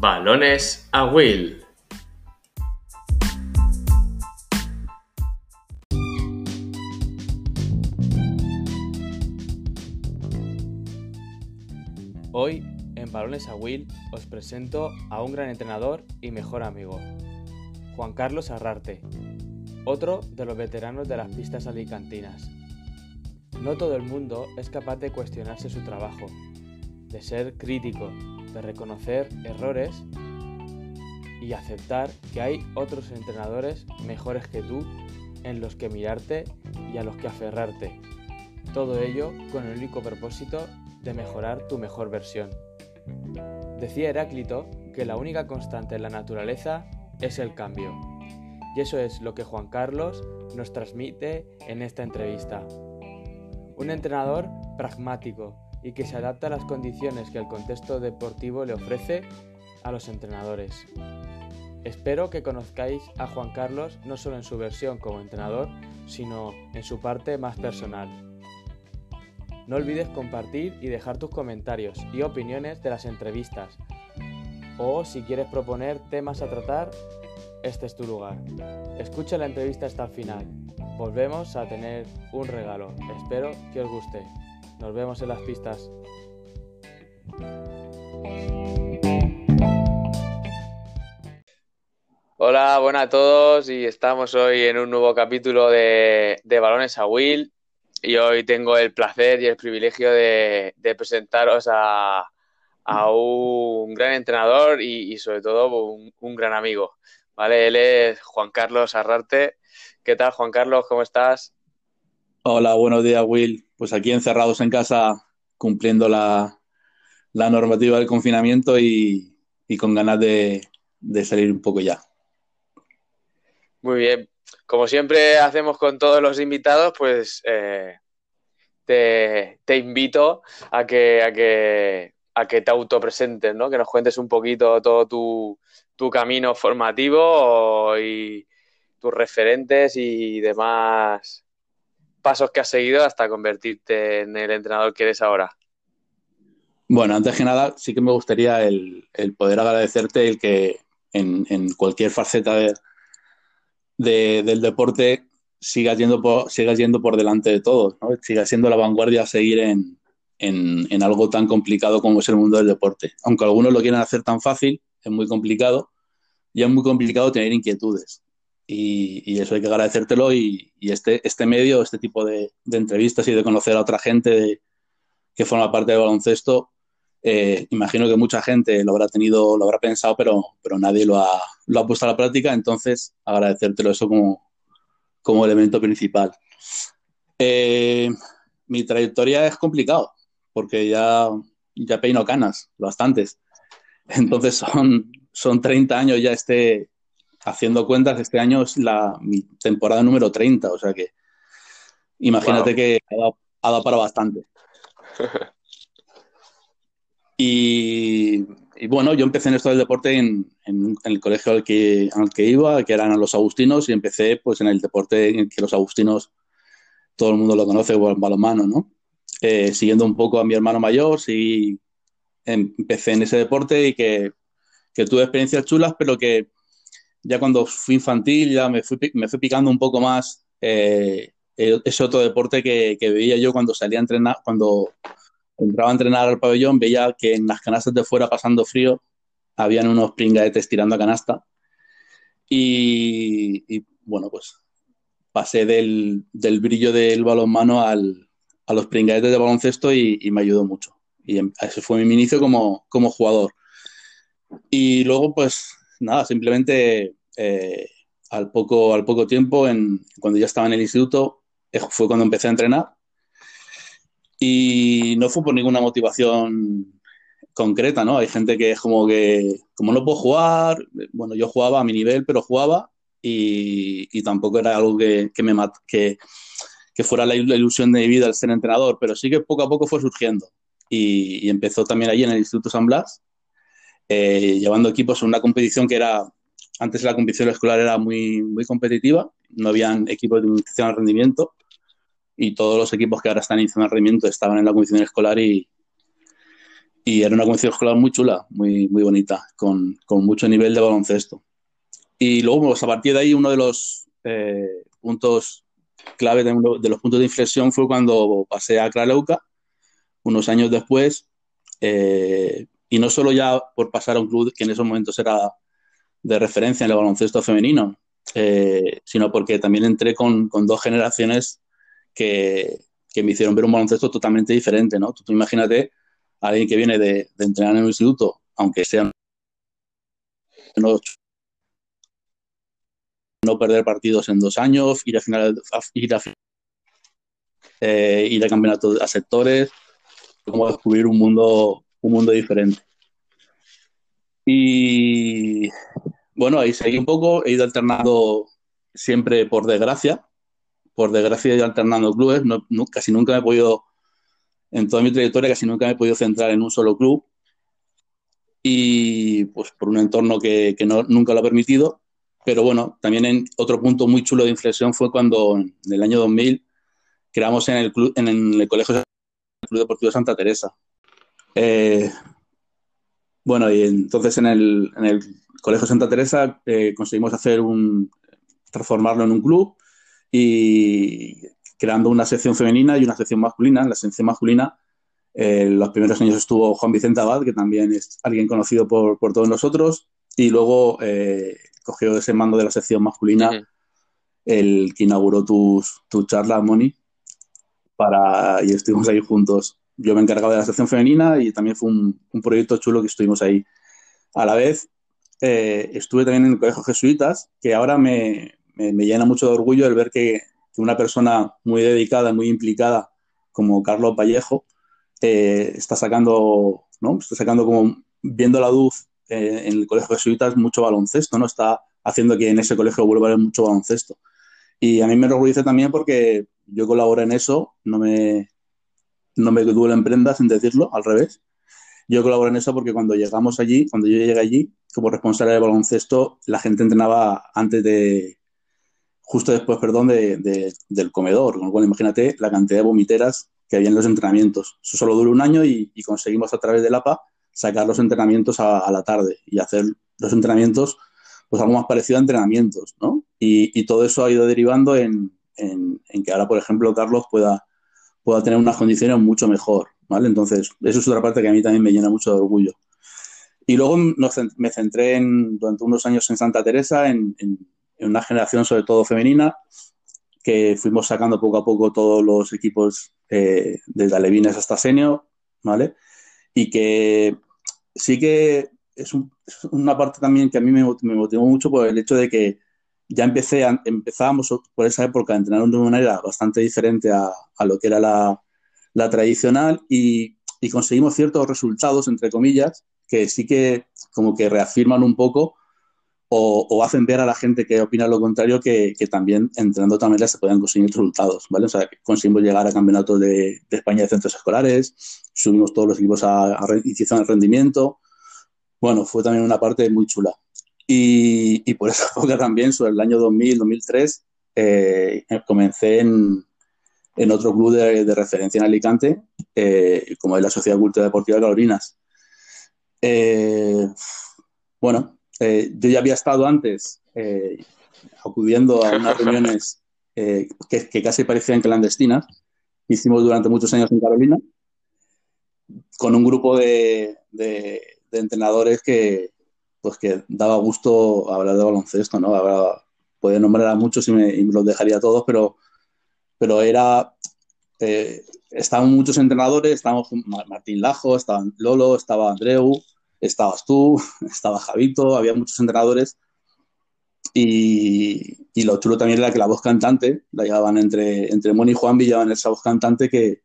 Balones a Will. Hoy, en Balones a Will, os presento a un gran entrenador y mejor amigo, Juan Carlos Arrarte, otro de los veteranos de las pistas alicantinas. No todo el mundo es capaz de cuestionarse su trabajo, de ser crítico, de reconocer errores y aceptar que hay otros entrenadores mejores que tú en los que mirarte y a los que aferrarte. Todo ello con el único propósito de mejorar tu mejor versión. Decía Heráclito que la única constante en la naturaleza es el cambio. Y eso es lo que Juan Carlos nos transmite en esta entrevista. Un entrenador pragmático y que se adapta a las condiciones que el contexto deportivo le ofrece a los entrenadores. Espero que conozcáis a Juan Carlos no solo en su versión como entrenador, sino en su parte más personal. No olvides compartir y dejar tus comentarios y opiniones de las entrevistas. O si quieres proponer temas a tratar, este es tu lugar. Escucha la entrevista hasta el final. Volvemos a tener un regalo. Espero que os guste. Nos vemos en las pistas. Hola, buenas a todos y estamos hoy en un nuevo capítulo de, Balones a Will y hoy tengo el placer y el privilegio de, presentaros a, un gran entrenador y, sobre todo un, un, gran amigo. ¿vale? Él es Juan Carlos Arrarte. ¿Qué tal, Juan Carlos? ¿Cómo estás? Hola, buenos días, Will. Pues aquí encerrados en casa, cumpliendo la, normativa del confinamiento y, con ganas de, salir un poco ya. Muy bien. Como siempre hacemos con todos los invitados, pues eh, te, invito a que, a que, a te autopresentes, ¿no? Que nos cuentes un poquito todo tu camino formativo y tus referentes y demás pasos que has seguido hasta convertirte en el entrenador que eres ahora? Bueno, antes que nada, sí que me gustaría el, poder agradecerte el que en, cualquier faceta del deporte sigas yendo por, sigas yendo por delante de todos, ¿no? sigas siendo la vanguardia a seguir en, en, algo tan complicado como es el mundo del deporte. Aunque algunos lo quieran hacer tan fácil, es muy complicado y es muy complicado tener inquietudes y, eso hay que agradecértelo y, este, este medio, este tipo de, entrevistas y de conocer a otra gente que forma parte del baloncesto, eh, imagino que mucha gente lo habrá tenido, lo habrá pensado, pero, pero nadie lo ha, lo ha puesto a la práctica, entonces agradecértelo eso como, como elemento principal. Eh, mi trayectoria es complicado, porque ya, ya peino canas, bastantes. Entonces son, son 30 años ya este, haciendo cuentas, este año es la mi temporada número 30, o sea que imagínate que ha dado, para bastante. y, bueno, yo empecé en esto del deporte en, el colegio al que, al que iba, que eran los agustinos, y empecé pues en el deporte en que los agustinos todo el mundo lo conoce, o el balonmano, ¿no? Eh, siguiendo un poco a mi hermano mayor, sí, empecé en ese deporte y que, que tuve experiencias chulas, pero que ya cuando fui infantil ya me fui, me fui picando un poco más eh, ese otro deporte que, que, veía yo cuando salía a entrenar, cuando entraba a entrenar al pabellón, veía que en las canastas de fuera pasando frío habían unos pringaetes tirando a canasta y, bueno, pues pasé del, del, brillo del balonmano al, a los pringaetes de baloncesto y, y, me ayudó mucho. Y em, ese fue mi inicio como, como jugador. Y luego, pues nada, simplemente eh, al, poco, al poco tiempo, en, cuando ya estaba en el instituto, eh, fue cuando empecé a entrenar. Y no fue por ninguna motivación concreta, ¿no? Hay gente que es como que, como no puedo jugar, bueno, yo jugaba a mi nivel, pero jugaba y, y tampoco era algo que, que me que, que fuera la, ilusión de mi vida el ser entrenador, pero sí que poco a poco fue surgiendo. Y, y empezó también allí en el Instituto San Blas, eh, llevando equipos en una competición que era, antes la competición escolar era muy, muy competitiva, no habían equipos de iniciación al rendimiento y todos los equipos que ahora están en iniciación al rendimiento estaban en la competición escolar y, y era una convención escolar muy chula, muy, muy bonita, con, con mucho nivel de baloncesto. Y luego, pues, a partir de ahí, uno de los eh, puntos clave, de, de, los puntos de inflexión fue cuando pasé a Kraleuka, unos años después, eh, y no solo ya por pasar a un club que en esos momentos era de referencia en el baloncesto femenino, eh, sino porque también entré con, con dos generaciones que, que, me hicieron ver un baloncesto totalmente diferente, ¿no? Tú, imagínate a alguien que viene de, de, entrenar en un instituto, aunque sean no perder partidos en dos años, ir a final, ir a, eh, ir a campeonatos a sectores, como descubrir un mundo, un mundo diferente. Y bueno, ahí seguí un poco, he ido alternando siempre por desgracia, por desgracia he ido alternando clubes, no, casi nunca me he podido, en toda mi trayectoria, casi nunca me he podido centrar en un solo club y pues por un entorno que, que no, nunca lo ha permitido, pero bueno, también en otro punto muy chulo de inflexión fue cuando en el año 2000 creamos en el, club, en el Colegio Club Deportivo Santa Teresa. Eh, bueno, y entonces en el, en el Colegio Santa Teresa eh, conseguimos hacer un, transformarlo en un club y creando una sección femenina y una sección masculina. En la sección masculina, eh, los primeros años estuvo Juan Vicente Abad, que también es alguien conocido por, por todos nosotros, y luego eh, cogió ese mando de la sección masculina, uh -huh. el que inauguró tu, tu charla, Moni, para, y estuvimos ahí juntos. Yo me encargaba de la sección femenina y también fue un, un proyecto chulo que estuvimos ahí. A la vez, eh, estuve también en el Colegio Jesuitas, que ahora me, me, me llena mucho de orgullo el ver que, que, una persona muy dedicada, muy implicada, como Carlos Vallejo, eh, está sacando, ¿no? Está sacando como, viendo la luz eh, en el Colegio Jesuitas, mucho baloncesto, ¿no? Está haciendo que en ese colegio vuelva a haber mucho baloncesto. Y a mí me enorgullece también porque yo colaboro en eso, no me, no me duelen prendas en decirlo, al revés. Yo colaboro en eso porque cuando llegamos allí, cuando yo llegué allí, como responsable de baloncesto, la gente entrenaba antes de, justo después, perdón, de, de, del comedor. Con lo cual, imagínate la cantidad de vomiteras que había en los entrenamientos. Eso solo duró un año y, conseguimos a través del APA sacar los entrenamientos a, la tarde y hacer los entrenamientos, pues algo más parecido a entrenamientos, ¿no? Y, todo eso ha ido derivando en, que ahora, por ejemplo, Carlos pueda, pueda tener unas condiciones mucho mejor, ¿vale? Entonces, eso es otra parte que a mí también me llena mucho de orgullo. Y luego me centré en, durante unos años en Santa Teresa, en, en, en, una generación sobre todo femenina, que fuimos sacando poco a poco todos los equipos eh, desde alevines hasta senior, ¿vale? Y que sí que es, un, es, una parte también que a mí me, me, motivó mucho por el hecho de que ya empecé a, empezábamos por esa época a entrenar de una manera bastante diferente a, a lo que era la, la tradicional y, y conseguimos ciertos resultados, entre comillas, que sí que como que reafirman un poco o, o, hacen ver a la gente que opina lo contrario que, que también entrenando manera se pueden conseguir resultados, ¿vale? O sea, conseguimos llegar a campeonatos de, de, España de centros escolares, subimos todos los equipos a, a el rendimiento. Bueno, fue también una parte muy chula. Y, y por esa época también, sobre el año 2000, 2003, eh, comencé en, en, otro club de, de referencia en Alicante, eh, como es la Sociedad Cultural Deportiva Carolinas eh, bueno, eh, yo ya había estado antes eh, acudiendo a unas reuniones eh, que, que, casi parecían clandestinas. Hicimos durante muchos años en Carolina con un grupo de, de, de entrenadores que, pues que daba gusto hablar de baloncesto, ¿no? Ahora puede nombrar a muchos y me, y me los dejaría a todos, pero, pero era eh, estaban muchos entrenadores, estábamos Martín Lajo, estaba Lolo, estaba Andreu, estabas tú, estaba Javito, había muchos entrenadores. Y, y, lo chulo también era que la voz cantante, la llevaban entre, entre Moni y Juan, llevaban esa voz cantante que,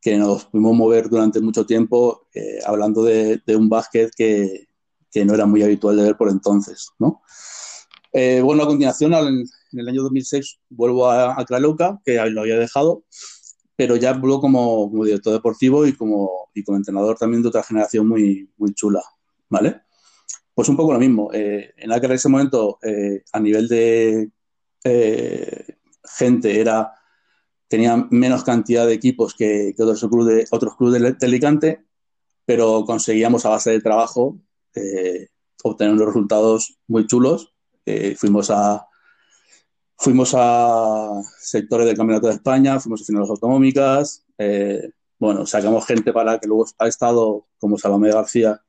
que nos pudimos mover durante mucho tiempo eh, hablando de, de, un básquet que, que, no era muy habitual de ver por entonces. ¿no? Eh, bueno, a continuación, al, en el año 2006, vuelvo a, a Kraleuka, que lo había dejado, pero ya voló como, como, director deportivo y como, y como entrenador también de otra generación muy, muy chula, ¿vale? Pues un poco lo mismo. Eh, en aquel ese momento, eh, a nivel de eh, gente, era tenía menos cantidad de equipos que, que otros clubes de, otros clubes de, de, Alicante pero conseguíamos a base de trabajo eh, obtener unos resultados muy chulos. Eh, fuimos a fuimos a sectores del Campeonato de España, fuimos a finales autonómicas, eh, bueno, sacamos gente para que luego ha estado como Salomé García,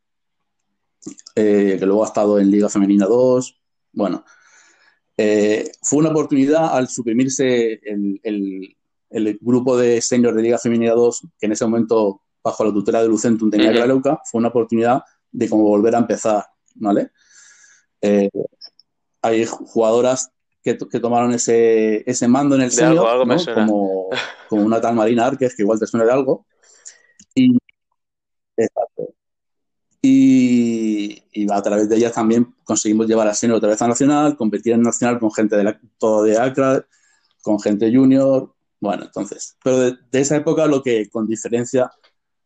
que luego ha estado en Liga Femenina 2, bueno, fue una oportunidad al suprimirse el, el, grupo de seniors de Liga Femenina 2, que en ese momento bajo la tutela de Lucentum tenía la Leuca, fue una oportunidad de como volver a empezar, ¿vale? Eh, hay jugadoras que, tomaron ese, ese, mando en el senior, como, como, una tal Marina Arquez, que igual te suena de algo. Y, Y, a través de ellas también conseguimos llevar a senior otra vez a nacional, competir en nacional con gente de la, todo de Acra, con gente junior. Bueno, entonces, pero de esa época lo que con diferencia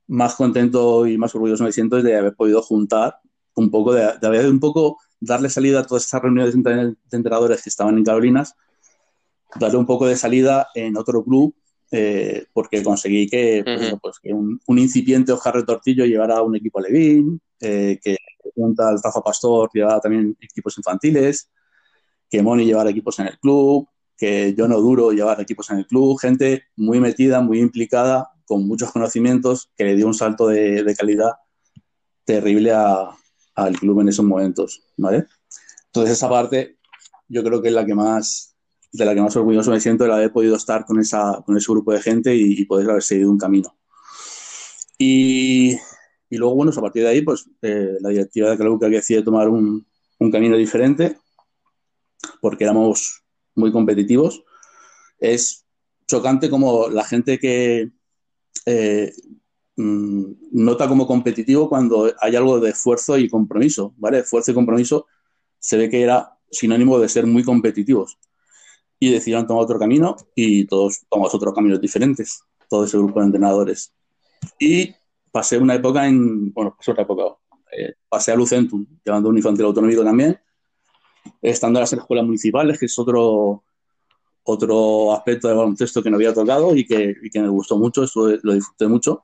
más contento y más orgulloso me siento es de haber podido juntar un poco, de, haber un poco darle salida a todas esas reuniones de entrenadores que estaban en Carolinas, darle un poco de salida en otro club, eh, porque conseguí que, pues, pues, que un, incipiente Oscar Retortillo llevara un equipo Levín, eh, que un tal Rafa Pastor llevara también equipos infantiles, que Moni llevara equipos en el club, que yo no duro llevar equipos en el club, gente muy metida, muy implicada con muchos conocimientos que le dio un salto de, calidad terrible al club en esos momentos, ¿vale? Entonces esa parte yo creo que es la que más, de la que más orgulloso me siento, de haber podido estar con, esa, con ese grupo de gente y, poder haber seguido un camino. Y, luego, bueno, a partir de ahí, pues eh, la directiva de club que decide tomar un, un camino diferente, porque éramos muy competitivos. Es chocante como la gente que, eh, mm, nota como competitivo cuando hay algo de esfuerzo y compromiso, ¿vale? Esfuerzo y compromiso se ve que era sinónimo de ser muy competitivos. Y decidieron tomar otro camino y todos tomamos otros caminos diferentes, todo ese grupo de entrenadores. Y pasé una época en, bueno, pasé otra época, eh, pasé a Lucentum, llevando un infantil autonómico también, estando en las escuelas municipales, que es otro, otro aspecto de baloncesto que no había tocado y que, y que me gustó mucho, eso lo disfruté mucho.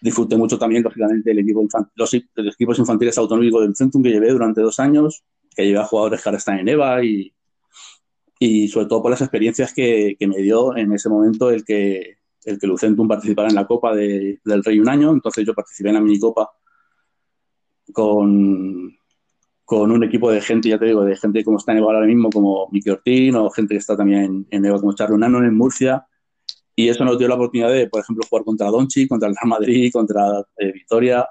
Disfruté mucho también, lógicamente, el equipo los, equipos infantiles autonómicos del Centrum que llevé durante dos años, que llevé a jugadores que ahora están en EVA y, y sobre todo por las experiencias que, que, me dio en ese momento el que, el que Lucentum participara en la Copa de, del Rey un año. Entonces yo participé en la minicopa con, con un equipo de gente, ya te digo, de gente como está en Evo ahora mismo, como Miki Ortín, o gente que está también en Evo como Charlo Nano en Murcia. Y eso nos dio la oportunidad de, por ejemplo, jugar contra Donchi, contra el Real Madrid, contra eh, Victoria.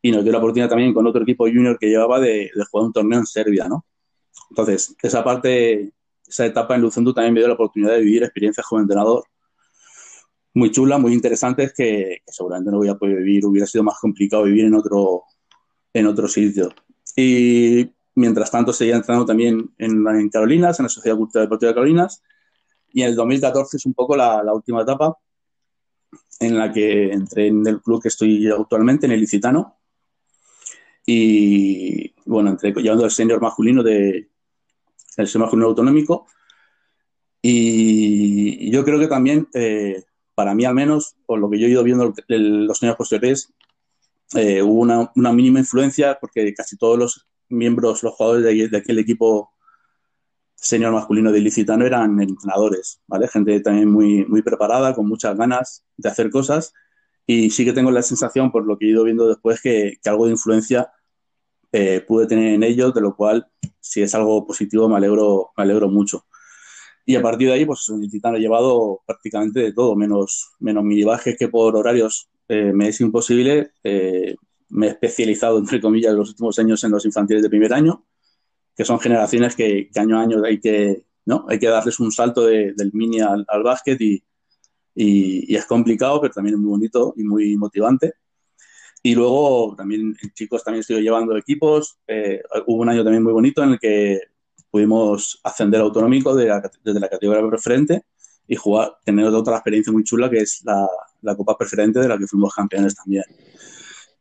Y nos dio la oportunidad también con otro equipo junior que llevaba de, jugar un torneo en Serbia, ¿no? Entonces, esa parte, esa etapa en Lucendu también me dio la oportunidad de vivir experiencias como entrenador muy chulas, muy interesantes, que, que, seguramente no voy a poder vivir. Hubiera sido más complicado vivir en otro, en otro sitio. Y mientras tanto seguía entrando también en, Carolinas, en la Sociedad Cultural Deportiva de Carolinas. Y en el 2014 es un poco la, última etapa en la que entré en el club que estoy actualmente, en el Licitano. Y bueno, entré llevando el senior masculino de el senior masculino autonómico. Y yo creo que también, eh, para mí al menos, por lo que yo he ido viendo en los años posteriores, eh, hubo una, una, mínima influencia porque casi todos los miembros, los jugadores de, de aquel equipo senior masculino de Ilicitano eran entrenadores, ¿vale? Gente también muy, muy preparada, con muchas ganas de hacer cosas. Y sí que tengo la sensación, por lo que he ido viendo después, que, que algo de influencia eh, pude tener en ellos, de lo cual, si es algo positivo, me alegro, me alegro mucho. Y a partir de ahí, pues Ilicitano ha llevado prácticamente de todo, menos, menos mi baje que por horarios eh, me es imposible. Eh, me he especializado, entre comillas, en los últimos años en los infantiles de primer año, que son generaciones que, año a año hay que, ¿no? hay que darles un salto del mini al, básquet y, y, es complicado, pero también es muy bonito y muy motivante. Y luego también chicos también estoy llevando equipos. Eh, hubo un año también muy bonito en el que pudimos ascender autonómico de desde la categoría preferente y jugar, tener otra experiencia muy chula que es la, la Copa Preferente de la que fuimos campeones también.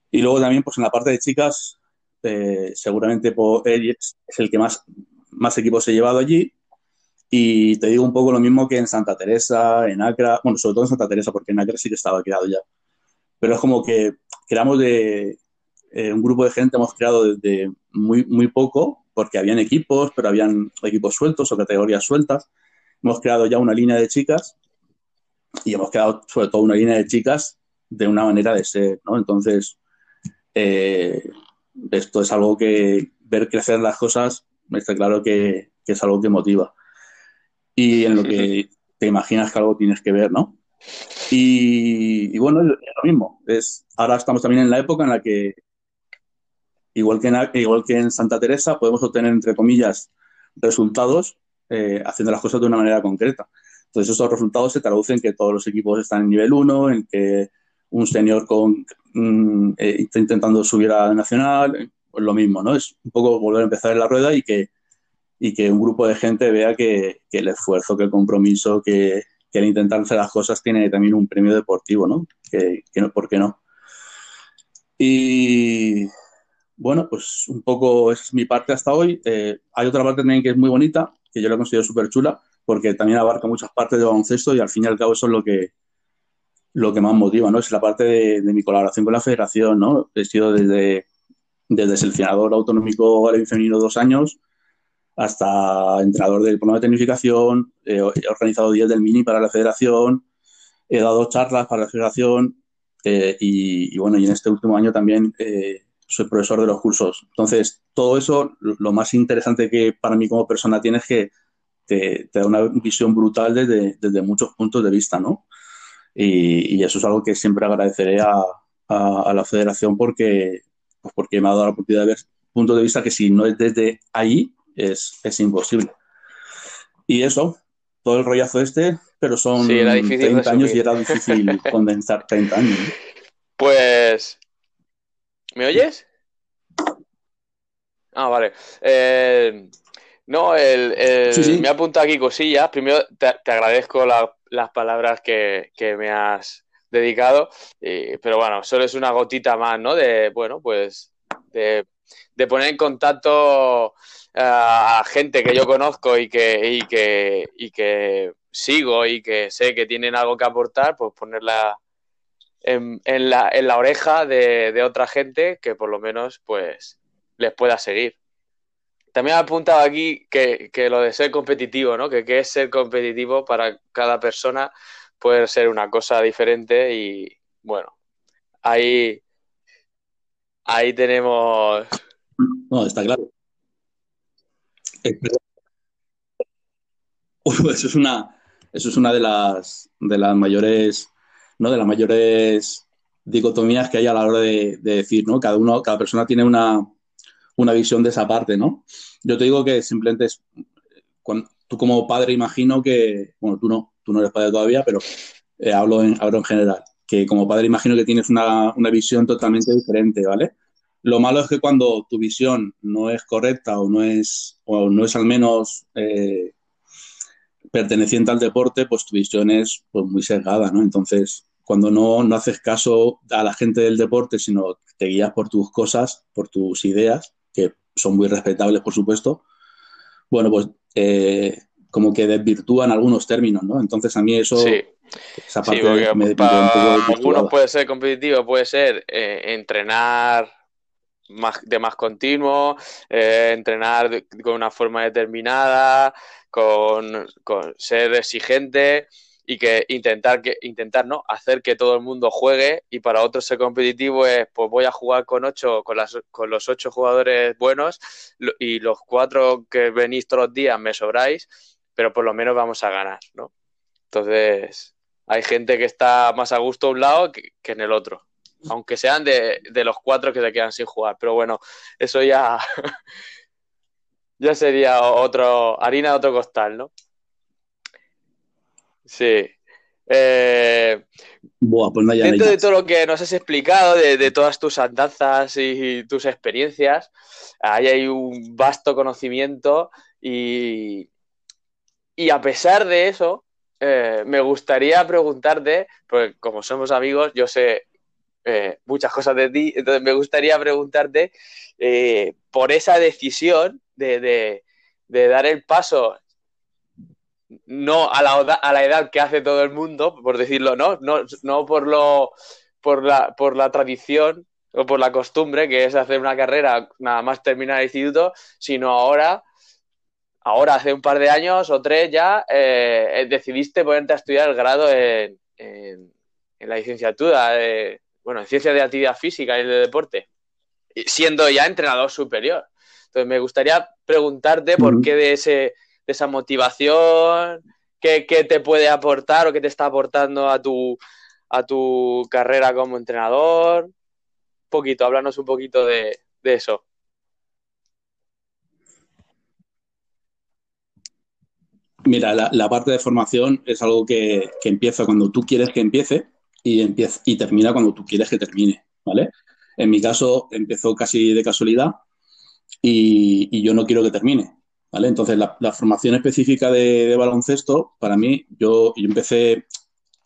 Y luego también, pues en la parte de chicas, eh, seguramente por él es el que más, más equipos he llevado allí. Y te digo un poco lo mismo que en Santa Teresa, en Acra, bueno, sobre todo en Santa Teresa, porque en Acra sí que estaba quedado ya. pero es como que creamos de eh, un grupo de gente, hemos creado desde muy, muy poco, porque habían equipos, pero habían equipos sueltos o categorías sueltas. Hemos creado ya una línea de chicas y hemos creado sobre todo una línea de chicas de una manera de ser, ¿no? Entonces, eh, esto es algo que ver crecer las cosas, está claro que, es algo que motiva. Y en lo que te imaginas que algo tienes que ver, ¿no? Y, bueno, es lo mismo. Es, ahora estamos también en la época en la que, igual que en, igual que en Santa Teresa, podemos obtener, entre comillas, resultados eh, haciendo las cosas de una manera concreta. Entonces, esos resultados se traducen en que todos los equipos están en nivel 1, en que un señor con, mm, eh, está intentando subir a Nacional, pues lo mismo, ¿no? Es un poco volver a empezar en la rueda y que, y que un grupo de gente vea que, el esfuerzo, que el compromiso, que, que, el intentar hacer las cosas tiene también un premio deportivo, ¿no? Que, no, ¿Por qué no? Y bueno, pues un poco esa es mi parte hasta hoy. Eh, hay otra parte también que es muy bonita, que yo la considero súper chula, porque también abarca muchas partes del baloncesto y al fin y al cabo eso es lo que, lo que más motiva, ¿no? Es la parte de, mi colaboración con la federación, ¿no? He sido desde, desde seleccionador autonómico al femenino dos años hasta entrenador del programa de tecnificación, he organizado días del mini para la federación, he dado charlas para la federación eh, y, bueno, y en este último año también eh, soy profesor de los cursos. Entonces, todo eso, lo más interesante que para mí como persona tiene es que te, da una visión brutal desde, desde muchos puntos de vista, ¿no? Y, eso es algo que siempre agradeceré a, la federación porque, pues porque me ha dado la oportunidad de ver puntos de vista que si no es desde ahí es, es imposible. Y eso, todo el rollazo este, pero son 30 años y era difícil condensar 30 años. Pues, ¿me oyes? Ah, vale. Eh, no, el, me ha apuntado aquí cosillas. Primero, te, agradezco las palabras que, me has dedicado, pero bueno, solo es una gotita más, ¿no? De, bueno, pues, de, poner en contacto a gente que yo conozco y que, y que, y que sigo y que sé que tienen algo que aportar, pues ponerla en, en, la, en la oreja de, de otra gente que por lo menos, pues, les pueda seguir. También ha apuntado aquí que, lo de ser competitivo, ¿no? Que qué es ser competitivo para cada persona puede ser una cosa diferente y bueno, ahí, ahí tenemos... No, está claro. Eso es una, eso es una de las, de las mayores, ¿no? De las mayores dicotomías que hay a la hora de, de decir, ¿no? Cada uno, cada persona tiene una, una visión de esa parte, ¿no? Yo te digo que simplemente es, tú como padre imagino que, bueno, tú no, tú no eres padre todavía, pero eh, hablo, en, hablo en general, que como padre imagino que tienes una, visión totalmente diferente, ¿vale? Lo malo es que cuando tu visión no es correcta o no es, o no es al menos eh, perteneciente al deporte, pues tu visión es pues, muy sesgada, ¿no? Entonces, cuando no, no haces caso a la gente del deporte, sino te guías por tus cosas, por tus ideas, que son muy respetables, por supuesto, bueno, pues eh, como que desvirtúan algunos términos, ¿no? Entonces a mí eso... Sí. Esa parte me, para algunos puede ser competitivo, puede ser eh, entrenar más, de más continuo, eh, entrenar con una forma determinada, con, con ser exigente y que intentar que intentar no hacer que todo el mundo juegue y para otros ser competitivo es pues voy a jugar con ocho con las con los ocho jugadores buenos y los cuatro que venís todos los días me sobráis pero por lo menos vamos a ganar no entonces hay gente que está más a gusto a un lado que, en el otro aunque sean de, de los cuatro que se quedan sin jugar pero bueno eso ya ya sería otro harina de otro costal no Sí. Eh, pues dentro de todo lo que nos has explicado, de, todas tus andanzas y, tus experiencias, ahí hay un vasto conocimiento y, y a pesar de eso, eh, me gustaría preguntarte, porque como somos amigos, yo sé eh, muchas cosas de ti, entonces me gustaría preguntarte por esa decisión de, de dar el paso no a la, a la edad que hace todo el mundo, por decirlo, ¿no? No, no por lo por, la, por la tradición o por la costumbre, que es hacer una carrera nada más terminar el instituto, sino ahora, ahora hace un par de años o tres ya, eh, decidiste ponerte a estudiar el grado en, la licenciatura, de, bueno, en ciencias de actividad física y de deporte, siendo ya entrenador superior. Entonces me gustaría preguntarte por qué de, ese, de esa motivación, qué, te puede aportar o qué te está aportando a tu, a tu carrera como entrenador. Un poquito, háblanos un poquito de, eso. Mira, la, parte de formación es algo que, empieza cuando tú quieres que empiece y, empieza, y termina cuando tú quieres que termine, ¿vale? En mi caso empezó casi de casualidad y, yo no quiero que termine, ¿vale? Entonces la, formación específica de, baloncesto, para mí, yo, yo empecé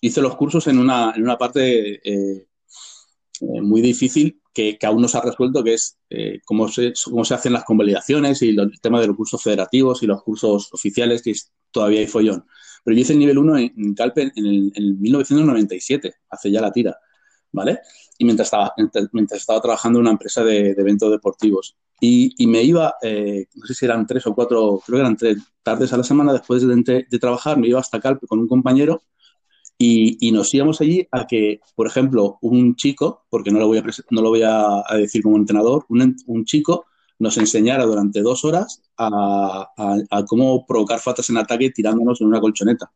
hice los cursos en una, en una parte eh, eh, muy difícil que, aún no se ha resuelto, que es eh, cómo, se, cómo se hacen las convalidaciones y el tema de los cursos federativos y los cursos oficiales, que todavía hay follón. Pero yo hice el nivel 1 en, Calpe en, el, 1997, hace ya la tira, ¿vale? Y mientras estaba, mientras estaba trabajando en una empresa de, eventos deportivos. Y, me iba, no sé si eran tres o cuatro, creo que eran tres tardes a la semana después de, de trabajar, me iba hasta Calpe con un compañero y, nos íbamos allí a que, por ejemplo, un chico, porque no lo voy a, no lo voy a, decir como entrenador, un, chico nos enseñara durante dos horas a, cómo provocar faltas en ataque tirándonos en una colchoneta.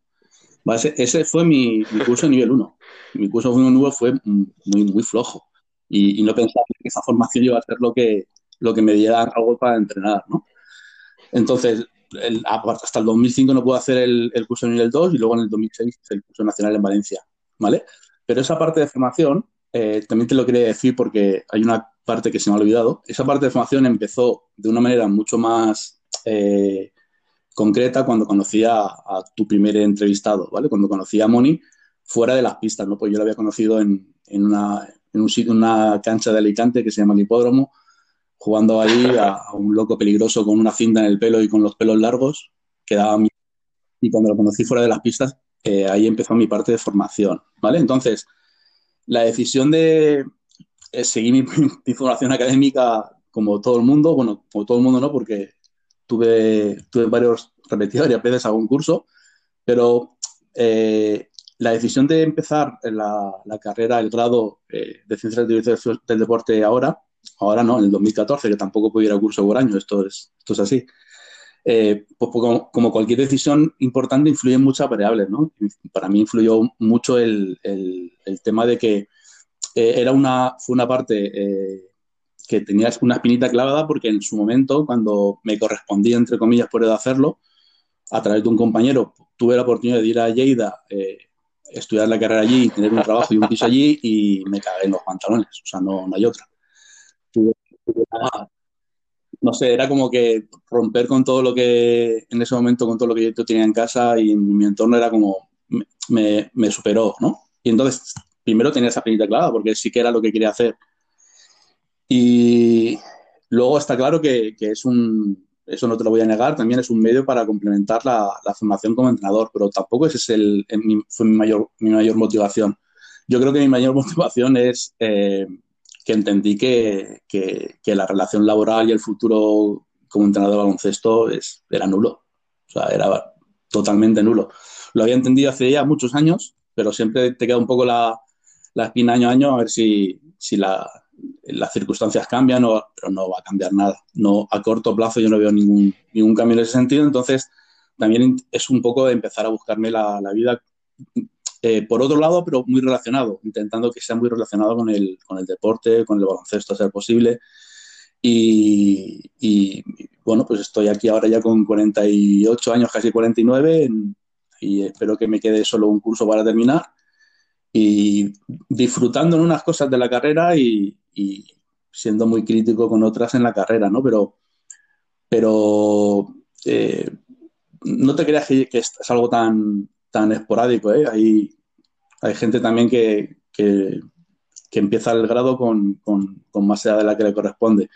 Ese, fue mi, curso de nivel 1. Mi curso nivel 1 fue muy, flojo. Y, no pensaba que esa formación iba a ser lo que, me diera algo para entrenar, ¿no? Entonces, hasta el 2005 no puedo hacer el, curso de nivel 2 y luego en el 2006 hice el curso nacional en Valencia, ¿vale? Pero esa parte de formación, eh, también te lo quería decir porque hay una parte que se me ha olvidado. Esa parte de formación empezó de una manera mucho más eh, concreta cuando conocí a, tu primer entrevistado, ¿vale? Cuando conocí a Moni fuera de las pistas, ¿no? Pues yo lo había conocido en, una, en un sitio, una cancha de Alicante que se llama el Hipódromo, jugando ahí a, un loco peligroso con una cinta en el pelo y con los pelos largos, quedaba mi... Y cuando lo conocí fuera de las pistas, eh, ahí empezó mi parte de formación, ¿vale? Entonces, la decisión de eh, seguir mi, formación académica como todo el mundo, bueno, como todo el mundo no, porque tuve, tuve varios, repetidos varias veces algún curso, pero eh, la decisión de empezar la, la carrera, el grado de Ciencias del Deporte ahora, Ahora no, en el 2014, que tampoco pudiera curso por año, esto es, esto es así. Eh, pues, pues como, cualquier decisión importante, influyen muchas variables, ¿no? Para mí influyó mucho el, tema de que eh, era una, fue una parte eh, que tenía una espinita clavada porque en su momento, cuando me correspondía, entre comillas, poder hacerlo, a través de un compañero, tuve la oportunidad de ir a Lleida, estudiar la carrera allí, tener un trabajo y un piso allí y me cagué en los pantalones, o sea, no, no hay otra no sé, era como que romper con todo lo que, en ese momento, con todo lo que yo tenía en casa y en mi entorno era como, me, me superó, ¿no? Y entonces, primero tenía esa pinita clara, porque sí que era lo que quería hacer. Y luego está claro que, que, es un, eso no te lo voy a negar, también es un medio para complementar la, la formación como entrenador, pero tampoco ese es el, fue mi mayor, mi mayor motivación. Yo creo que mi mayor motivación es eh, que entendí que, la relación laboral y el futuro como entrenador de baloncesto es, era nulo. O sea, era totalmente nulo. Lo había entendido hace ya muchos años, pero siempre te queda un poco la, espina año a año a ver si, las circunstancias cambian, o, pero no va a cambiar nada. No, a corto plazo yo no veo ningún, ningún cambio en ese sentido, entonces también es un poco empezar a buscarme la, la vida eh, por otro lado, pero muy relacionado, intentando que sea muy relacionado con el, con el deporte, con el baloncesto, a ser posible. Y, bueno, pues estoy aquí ahora ya con 48 años, casi 49, y espero que me quede solo un curso para terminar. Y disfrutando en unas cosas de la carrera y, siendo muy crítico con otras en la carrera, ¿no? Pero, pero eh, no te creas que, es algo tan, tan esporádico. ¿eh? Hay, hay gente también que, que, empieza el grado con, con, más edad de la que le corresponde.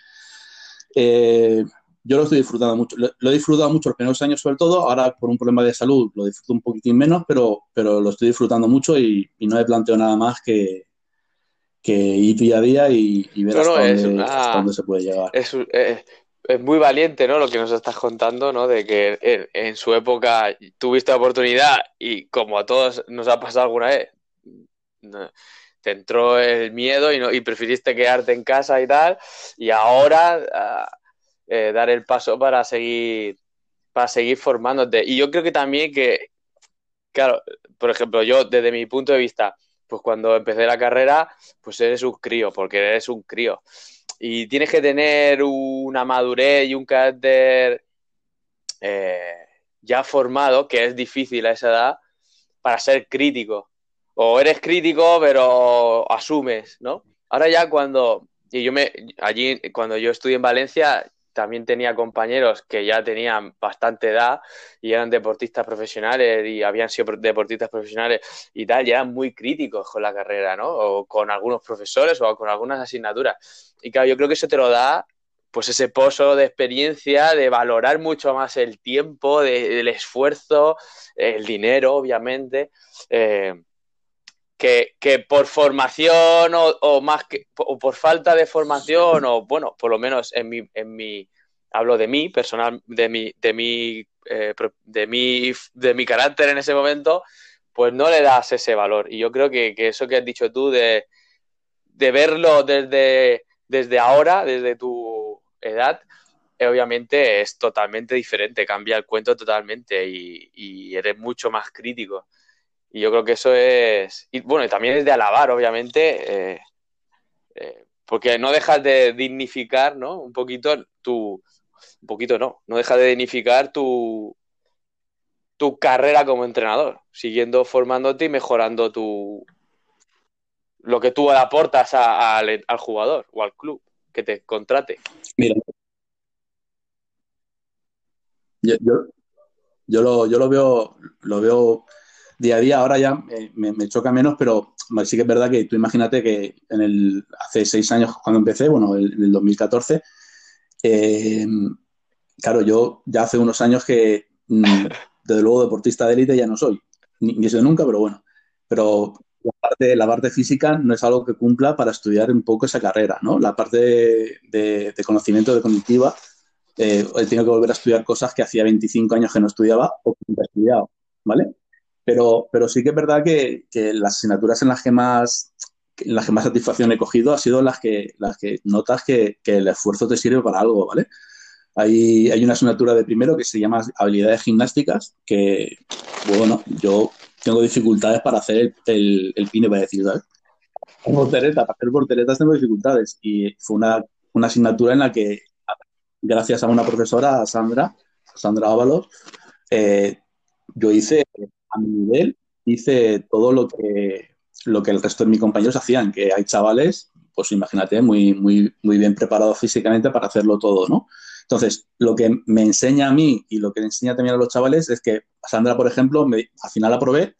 Eh, yo lo estoy disfrutando mucho. Lo, he disfrutado mucho los primeros años, sobre todo. Ahora, por un problema de salud, lo disfruto un poquitín menos, pero, pero lo estoy disfrutando mucho y, no me planteo nada más que, que ir día a día y, ver hasta, dónde, se puede llegar. Es, es, muy valiente, ¿no? Lo que nos estás contando, ¿no? De que en, su época tuviste la oportunidad y como a todos nos ha pasado alguna vez, te entró el miedo y, no, y preferiste quedarte en casa y tal, y ahora ah, eh, dar el paso para seguir, para seguir formándote. Y yo creo que también que, claro, por ejemplo, yo desde mi punto de vista, pues cuando empecé la carrera, pues eres un crío, porque eres un crío. Y tienes que tener una madurez y un carácter eh, ya formado, que es difícil a esa edad, para ser crítico o eres crítico, pero asumes, ¿no? Ahora ya cuando, y yo me, allí, cuando yo estudié en Valencia, también tenía compañeros que ya tenían bastante edad y eran deportistas profesionales y habían sido deportistas profesionales y tal, y eran muy críticos con la carrera, ¿no? O con algunos profesores o con algunas asignaturas. Y claro, yo creo que eso te lo da pues ese pozo de experiencia, de valorar mucho más el tiempo, el esfuerzo, el dinero, obviamente. Eh, que, por formación o, más que o por falta de formación o bueno, por lo menos en mi, en mi hablo de mí personal, de mi, de mi, eh, de mi, de mi carácter en ese momento, pues no le das ese valor. Y yo creo que, eso que has dicho tú de, verlo desde, desde ahora, desde tu edad, eh, obviamente es totalmente diferente, cambia el cuento totalmente y eres mucho más crítico. Y yo creo que eso es. Y bueno, también es de alabar, obviamente, eh, eh, porque no dejas de dignificar, ¿no? Un poquito tu. Un poquito no, no dejas de dignificar tu, tu carrera como entrenador, siguiendo formándote y mejorando tu lo que tú aportas al jugador o al club que te contrate. Mira, yo, yo, lo, yo lo veo, lo veo día a día ahora ya me, choca menos, pero sí que es verdad que tú imagínate que en el, hace seis años cuando empecé, bueno, en el 2014, eh, claro, yo ya hace unos años que, mm, desde luego, deportista de élite ya no soy, ni, ni soy nunca, pero bueno, pero la parte, la parte física no es algo que cumpla para estudiar un poco esa carrera, ¿no? La parte de, conocimiento de cognitiva, eh, he tenido que volver a estudiar cosas que hacía 25 años que no estudiaba o que nunca he estudiado, ¿vale? Pero, pero sí que es verdad que, que las asignaturas en las que más las que más satisfacción he cogido ha sido las que, las que notas que, que el esfuerzo te sirve para algo, ¿vale? Hay, hay, una asignatura de primero que se llama habilidades gimnásticas, que, bueno, yo tengo dificultades para hacer el, el pine, para decir, ¿sabes? Voltereta, para hacer volteretas tengo dificultades. Y fue una, una, asignatura en la que, gracias a una profesora, a Sandra, Sandra Ábalos, eh, yo hice a mi nivel hice todo lo que, lo que el resto de mis compañeros hacían, que hay chavales, pues imagínate, muy, muy, muy bien preparados físicamente para hacerlo todo, ¿no? Entonces, lo que me enseña a mí y lo que le enseña también a los chavales es que Sandra, por ejemplo, me, al final aprobé,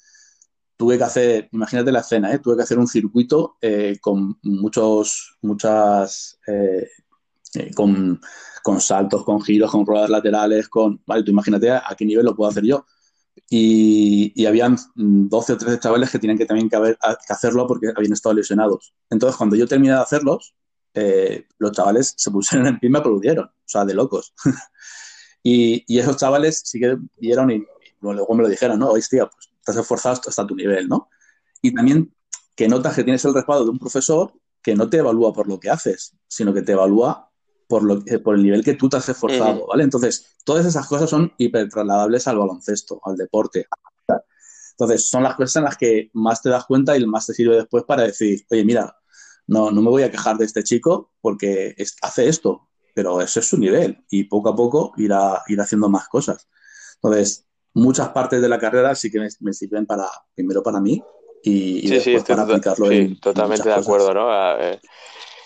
tuve que hacer, imagínate la escena, ¿eh? tuve que hacer un circuito eh, con muchos, muchas, eh, eh, con, con, saltos, con giros, con ruedas laterales, con, vale, tú imagínate a qué nivel lo puedo hacer yo y, habían 12 o 13 chavales que tenían que también que, hacerlo porque habían estado lesionados. Entonces, cuando yo terminé de hacerlos, eh, los chavales se pusieron en pie y me aplaudieron, o sea, de locos. y, y, esos chavales sí que vieron y, luego me lo dijeron, ¿no? Hostia, pues estás esforzado hasta tu nivel, ¿no? Y también que notas que tienes el respaldo de un profesor que no te evalúa por lo que haces, sino que te evalúa por, lo, por el nivel que tú te has esforzado, ¿vale? Entonces, todas esas cosas son hiper trasladables al baloncesto, al deporte. Entonces, son las cosas en las que más te das cuenta y más te sirve después para decir, oye, mira, no, no me voy a quejar de este chico porque hace esto, pero ese es su nivel y poco a poco irá, ir haciendo más cosas. Entonces, muchas partes de la carrera sí que me, sirven para, primero para mí y, después para aplicarlo sí, totalmente de acuerdo, ¿no? Eh,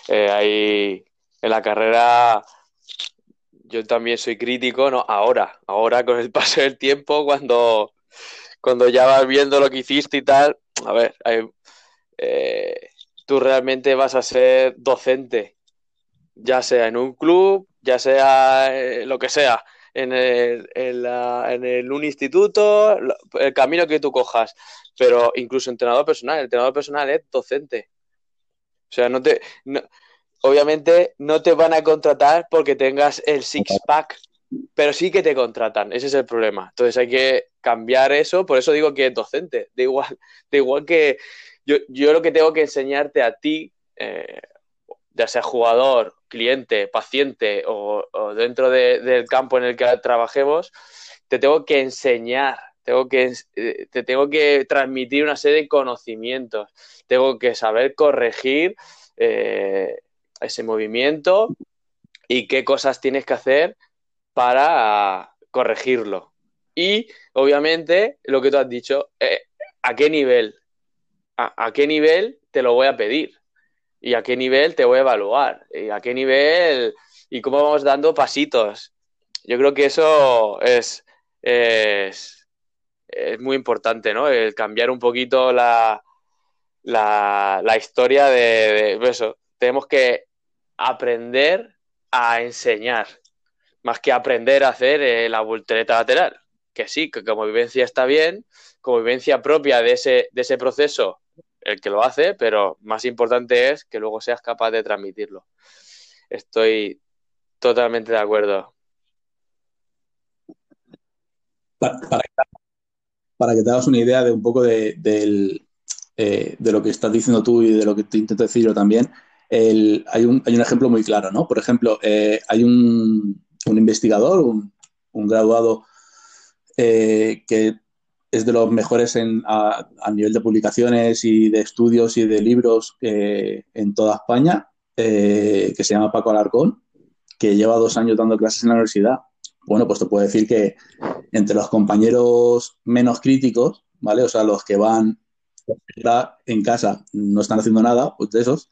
eh, hay en la carrera yo también soy crítico, no, ahora, ahora con el paso del tiempo, cuando, cuando ya vas viendo lo que hiciste y tal, a ver, eh, tú realmente vas a ser docente, ya sea en un club, ya sea eh, lo que sea, en, el, en, en el, un instituto, el camino que tú cojas, pero incluso entrenador personal, el entrenador personal es docente. O sea, no te. Obviamente no te van a contratar porque tengas el six-pack, pero sí que te contratan. Ese es el problema. Entonces hay que cambiar eso. Por eso digo que es docente. De igual, de igual que yo, yo lo que tengo que enseñarte a ti, eh, ya sea jugador, cliente, paciente o, dentro del campo en el que trabajemos, te tengo que enseñar, tengo que, eh, te tengo que transmitir una serie de conocimientos, tengo que saber corregir eh, ese movimiento y qué cosas tienes que hacer para corregirlo. Y obviamente lo que tú has dicho, eh, ¿a qué nivel? ¿A qué nivel te lo voy a pedir? y a qué nivel te voy a evaluar y a qué nivel y cómo vamos dando pasitos. Yo creo que eso es, es, muy importante, ¿no? El cambiar un poquito la, la, historia de, eso. Tenemos que aprender a enseñar, más que aprender a hacer eh, la voltereta lateral. Que sí, que como vivencia está bien, como vivencia propia de ese, de ese proceso el que lo hace, pero más importante es que luego seas capaz de transmitirlo. Estoy totalmente de acuerdo. Para, que te hagas una idea de un poco de, eh, de, lo que estás diciendo tú y de lo que te intento decir yo también, hay, un, hay, un, ejemplo muy claro, ¿no? Por ejemplo, eh, hay un, investigador, un, graduado eh, que es de los mejores a, nivel de publicaciones y de estudios y de libros eh, en toda España, que se llama Paco Alarcón, que lleva dos años dando clases en la universidad. Bueno, pues te puedo decir que entre los compañeros menos críticos, ¿vale? O sea, los que van en casa, no están haciendo nada, pues de esos,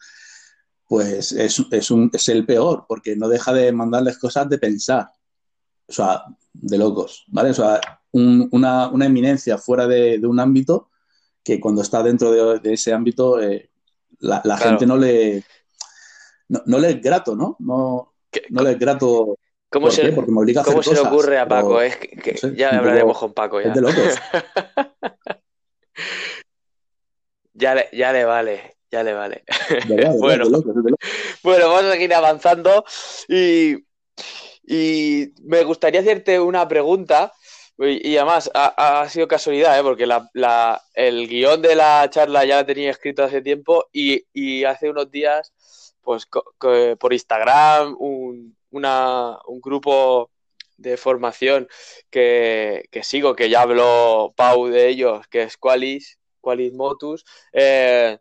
pues es, es, un, es el peor, porque no deja de mandarles cosas de pensar. O sea, de locos, ¿vale? O sea, una, eminencia fuera de, un ámbito que cuando está dentro de, ese ámbito eh, la, gente no le, no, le es grato, ¿no? No, no le es grato. ¿Cómo, se, Porque me obliga a ¿cómo se le ocurre a Paco? es que, ya hablaremos con Paco. Ya. Es de locos. ya, le, ya le vale. Ya le vale. bueno, bueno, vamos a seguir avanzando y, y me gustaría hacerte una pregunta y, además, ha, sido casualidad, ¿eh? porque el guion de la charla ya la tenía escrito hace tiempo y, hace unos días, pues por Instagram, un, grupo de formación que, sigo, que ya habló Pau de ellos, que es Qualis, Qualis Motus, eh,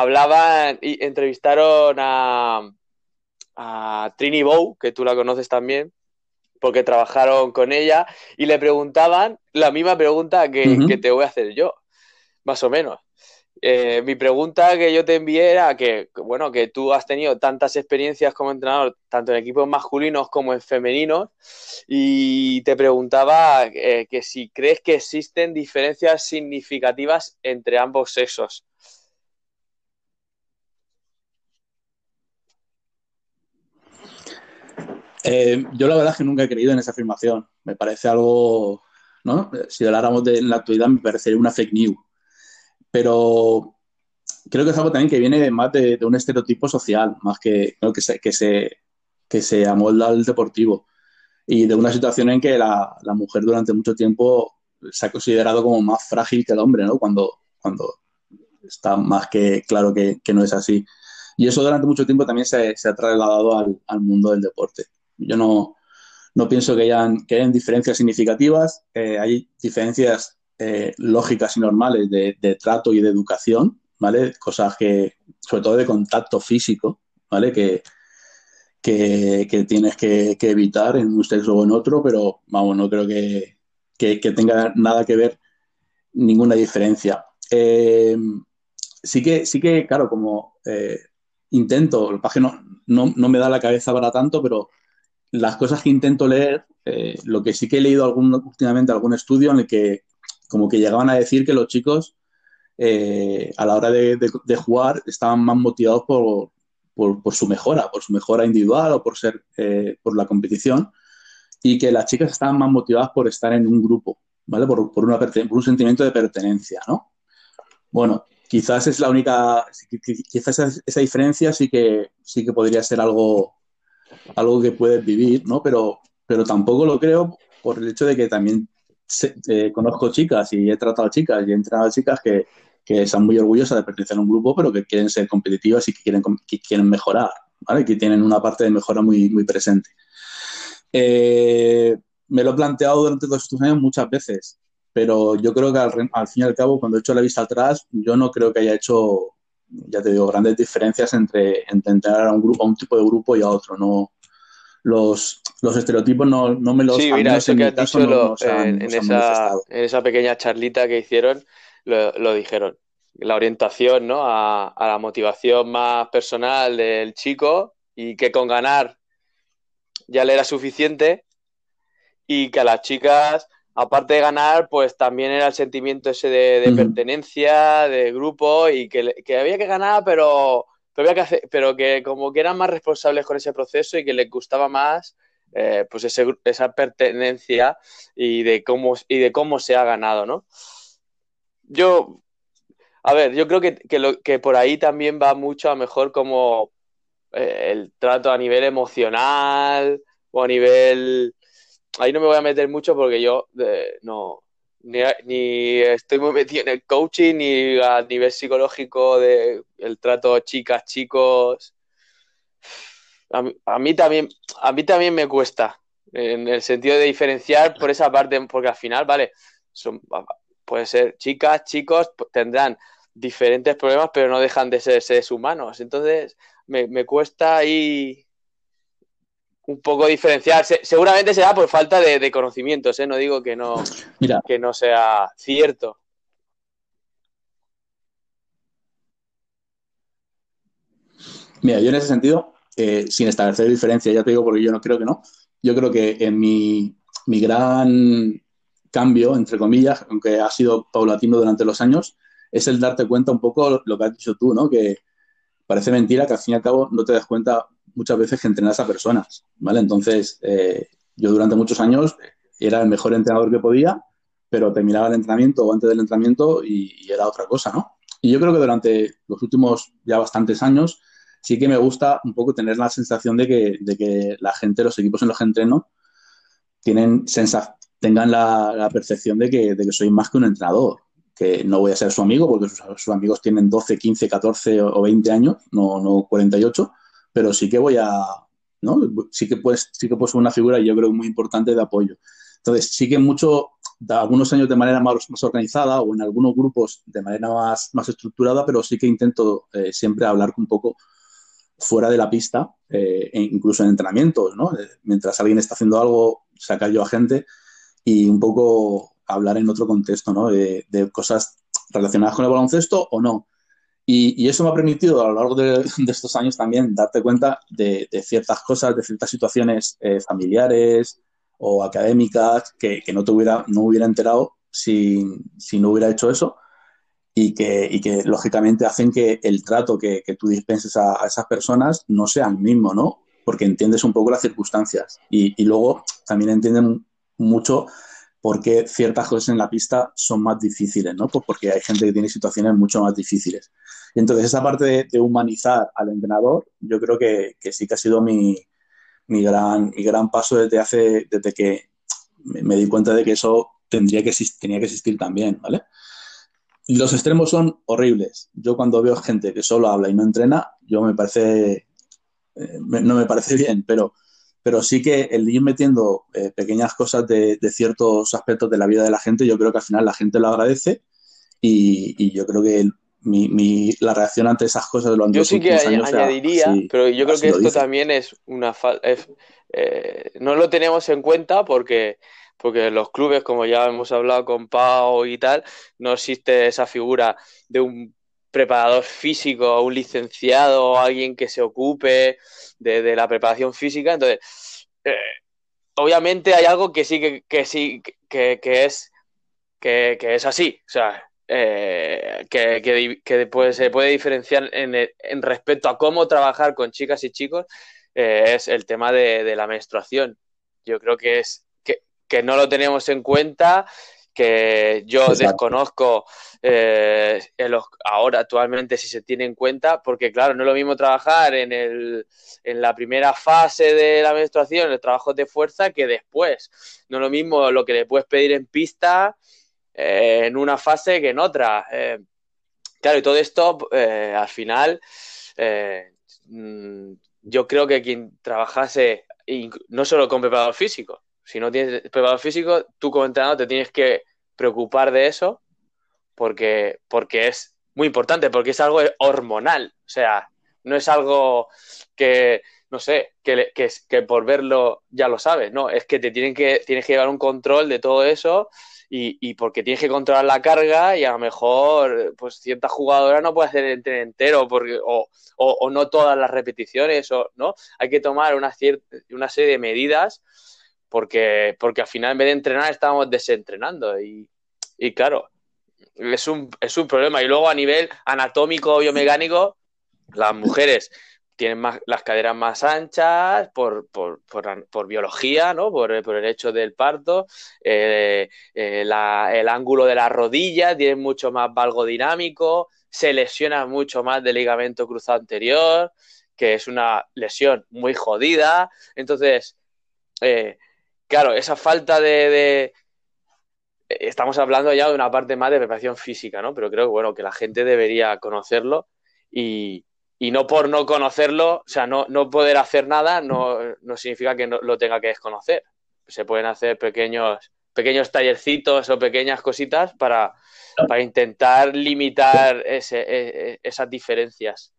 hablaban y entrevistaron a, a Trini Bow, que tú la conoces también, porque trabajaron con ella y le preguntaban la misma pregunta que, te voy a hacer yo, más o menos. Eh, mi pregunta que yo te envié era que, bueno, que tú has tenido tantas experiencias como entrenador, tanto en equipos masculinos como en femeninos, y te preguntaba eh, que si crees que existen diferencias significativas entre ambos sexos. Eh, yo la verdad es que nunca he creído en esa afirmación. Me parece algo, ¿no? Si habláramos de la actualidad, me parecería una fake news. Pero creo que es algo también que viene más de, un estereotipo social, más que, que, se, que, se, que se amolda al deportivo. Y de una situación en que la, la, mujer durante mucho tiempo se ha considerado como más frágil que el hombre, ¿no? Cuando, cuando está más que claro que, que no es así. Y eso durante mucho tiempo también se, se ha trasladado al, al, mundo del deporte. Yo no, no pienso que hayan, que hayan diferencias significativas, eh, hay diferencias eh, lógicas y normales de, trato y de educación, ¿vale? Cosas que, sobre todo de contacto físico, ¿vale? Que, que, tienes que, evitar en un sexo o en otro, pero vamos, no creo que, tenga nada que ver ninguna diferencia. Eh, sí, que, sí que, claro, como intento, el página no, no, me da la cabeza para tanto, pero las cosas que intento leer, eh, lo que sí que he leído algún, últimamente algún estudio en el que como que llegaban a decir que los chicos eh, a la hora de, jugar estaban más motivados por, por, su mejora, por su mejora individual o por ser eh, por la competición y que las chicas estaban más motivadas por estar en un grupo, ¿vale? Por, una, por un sentimiento de pertenencia, ¿no? Bueno, quizás es la única, quizás esa, diferencia sí que, sí que podría ser algo, algo que puedes vivir, ¿no? Pero, pero tampoco lo creo por el hecho de que también eh, conozco chicas y he tratado chicas y he entrenado chicas que, que están muy orgullosas de pertenecer a un grupo, pero que quieren ser competitivas y que quieren, que quieren mejorar, ¿vale? Que tienen una parte de mejora muy, muy presente. Eh, me lo he planteado durante todos estos años muchas veces, pero yo creo que al, fin y al cabo, cuando he hecho la vista atrás, yo no creo que haya hecho, ya te digo, grandes diferencias entre, entre a un grupo, a un tipo de grupo y a otro. No, los, los estereotipos no, no me los Sí, mira, eso que has dicho en, esa, en, esa, pequeña charlita que hicieron, lo, dijeron. La orientación ¿no? a, la motivación más personal del chico y que con ganar ya le era suficiente y que a las chicas, aparte de ganar, pues también era el sentimiento ese de, pertenencia, de grupo y que, que, había que ganar, pero, pero, que como que eran más responsables con ese proceso y que les gustaba más eh, pues esa pertenencia y de cómo y de cómo se ha ganado, ¿no? Yo, a ver, yo creo que, que, por ahí también va mucho a mejor como eh, el trato a nivel emocional o a nivel... Ahí no me voy a meter mucho porque yo no, ni, estoy muy metido en el coaching ni a nivel psicológico de el trato chicas, chicos. A mí, también, a mí también me cuesta en el sentido de diferenciar por esa parte, porque al final, vale, son, puede ser chicas, chicos, tendrán diferentes problemas, pero no dejan de ser seres humanos. Entonces, me, cuesta ahí un poco diferenciar. seguramente será por falta de, conocimientos, ¿eh? no digo que no, que no sea cierto. Mira, yo en ese sentido, eh, sin establecer diferencia, ya te digo porque yo no creo que no, yo creo que en mi, mi gran cambio, entre comillas, aunque ha sido paulatino durante los años, es el darte cuenta un poco lo que has dicho tú, ¿no? Que parece mentira que al fin y al cabo no te das cuenta muchas veces que entrenas a personas, ¿vale? Entonces, eh, yo durante muchos años era el mejor entrenador que podía, pero terminaba el entrenamiento o antes del entrenamiento y, era otra cosa, ¿no? Y yo creo que durante los últimos ya bastantes años sí que me gusta un poco tener la sensación de que, de que la gente, los equipos en los que entreno, tienen tengan la, percepción de que, de que, soy más que un entrenador, que no voy a ser su amigo porque sus, amigos tienen 12, 15, 14 o 20 años, no, no 48, pero sí que voy a, ¿no? Sí que pues, sí que pues una figura yo creo muy importante de apoyo. Entonces, sí que mucho, de algunos años de manera más, más, organizada o en algunos grupos de manera más, más estructurada, pero sí que intento eh, siempre hablar un poco fuera de la pista, eh, e incluso en entrenamientos, ¿no? Eh, mientras alguien está haciendo algo, sacar yo a gente y un poco hablar en otro contexto, ¿no? De, cosas relacionadas con el baloncesto o no. Y, eso me ha permitido a lo largo de, estos años también darte cuenta de, ciertas cosas, de ciertas situaciones eh, familiares o académicas que, no te hubiera, no hubiera enterado si, no hubiera hecho eso y que, y que lógicamente hacen que el trato que, tú dispenses a, a, esas personas no sea el mismo, ¿no? Porque entiendes un poco las circunstancias y, y luego también entienden mucho porque ciertas cosas en la pista son más difíciles, ¿no? Pues porque hay gente que tiene situaciones mucho más difíciles. Entonces esa parte de, humanizar al entrenador, yo creo que, sí que ha sido mi, gran, mi gran paso desde hace, desde que me, di cuenta de que eso tendría que tenía que existir también, ¿vale? Los extremos son horribles. Yo cuando veo gente que solo habla y no entrena, yo me parece, eh, no me parece bien, pero pero sí que el ir metiendo eh, pequeñas cosas de, ciertos aspectos de la vida de la gente, yo creo que al final la gente lo agradece y, yo creo que la reacción ante esas cosas de los Yo sí que añadiría, pero yo creo que esto también es una falta. Eh, no lo tenemos en cuenta porque porque los clubes, como ya hemos hablado con Pau y tal, no existe esa figura de un preparador físico, un licenciado, alguien que se ocupe de, la preparación física. Entonces, eh, obviamente hay algo que sí que, sí que, es que, es así. O sea, eh, que, que, se puede diferenciar en, respecto a cómo trabajar con chicas y chicos, eh, es el tema de, de, la menstruación. Yo creo que es que, no lo tenemos en cuenta que yo desconozco eh, ahora actualmente si se tiene en cuenta, porque claro, no es lo mismo trabajar en, el, en la primera fase de la menstruación, el trabajo de fuerza, que después. No es lo mismo lo que le puedes pedir en pista eh, en una fase que en otra. Eh, claro, y todo esto al final mm, yo creo que quien trabajase no solo con preparador físico, si no tienes preparador físico, tú como entrenador te tienes que preocupar de eso porque, porque es muy importante, porque es algo hormonal. O sea, no es algo que, no sé, que, que, que por verlo ya lo sabes, no, es que te tienen que, tienes que llevar un control de todo eso y, y, porque tienes que controlar la carga y a lo mejor pues cierta jugadora no puede hacer el tren entero porque, o, o, o, no todas las repeticiones o no hay que tomar una, cierta, una serie de medidas porque, porque al final en vez de entrenar estábamos desentrenando y, y claro, es un, es un problema. Y luego a nivel anatómico, biomecánico, las mujeres tienen más, las caderas más anchas por, por, por, biología, ¿no? Por, el hecho del parto. Eh, eh, la, el ángulo de las rodillas tiene mucho más valgo dinámico. Se lesiona mucho más del ligamento cruzado anterior, que es una lesión muy jodida. Entonces, eh, claro, esa falta de, Estamos hablando ya de una parte más de preparación física, ¿no? Pero creo que, bueno, que la gente debería conocerlo y, y no por no conocerlo, o sea, no, no poder hacer nada no, no significa que no, lo tenga que desconocer. Se pueden hacer pequeños, pequeños tallercitos o pequeñas cositas para, para intentar limitar ese, e, e, esas diferencias.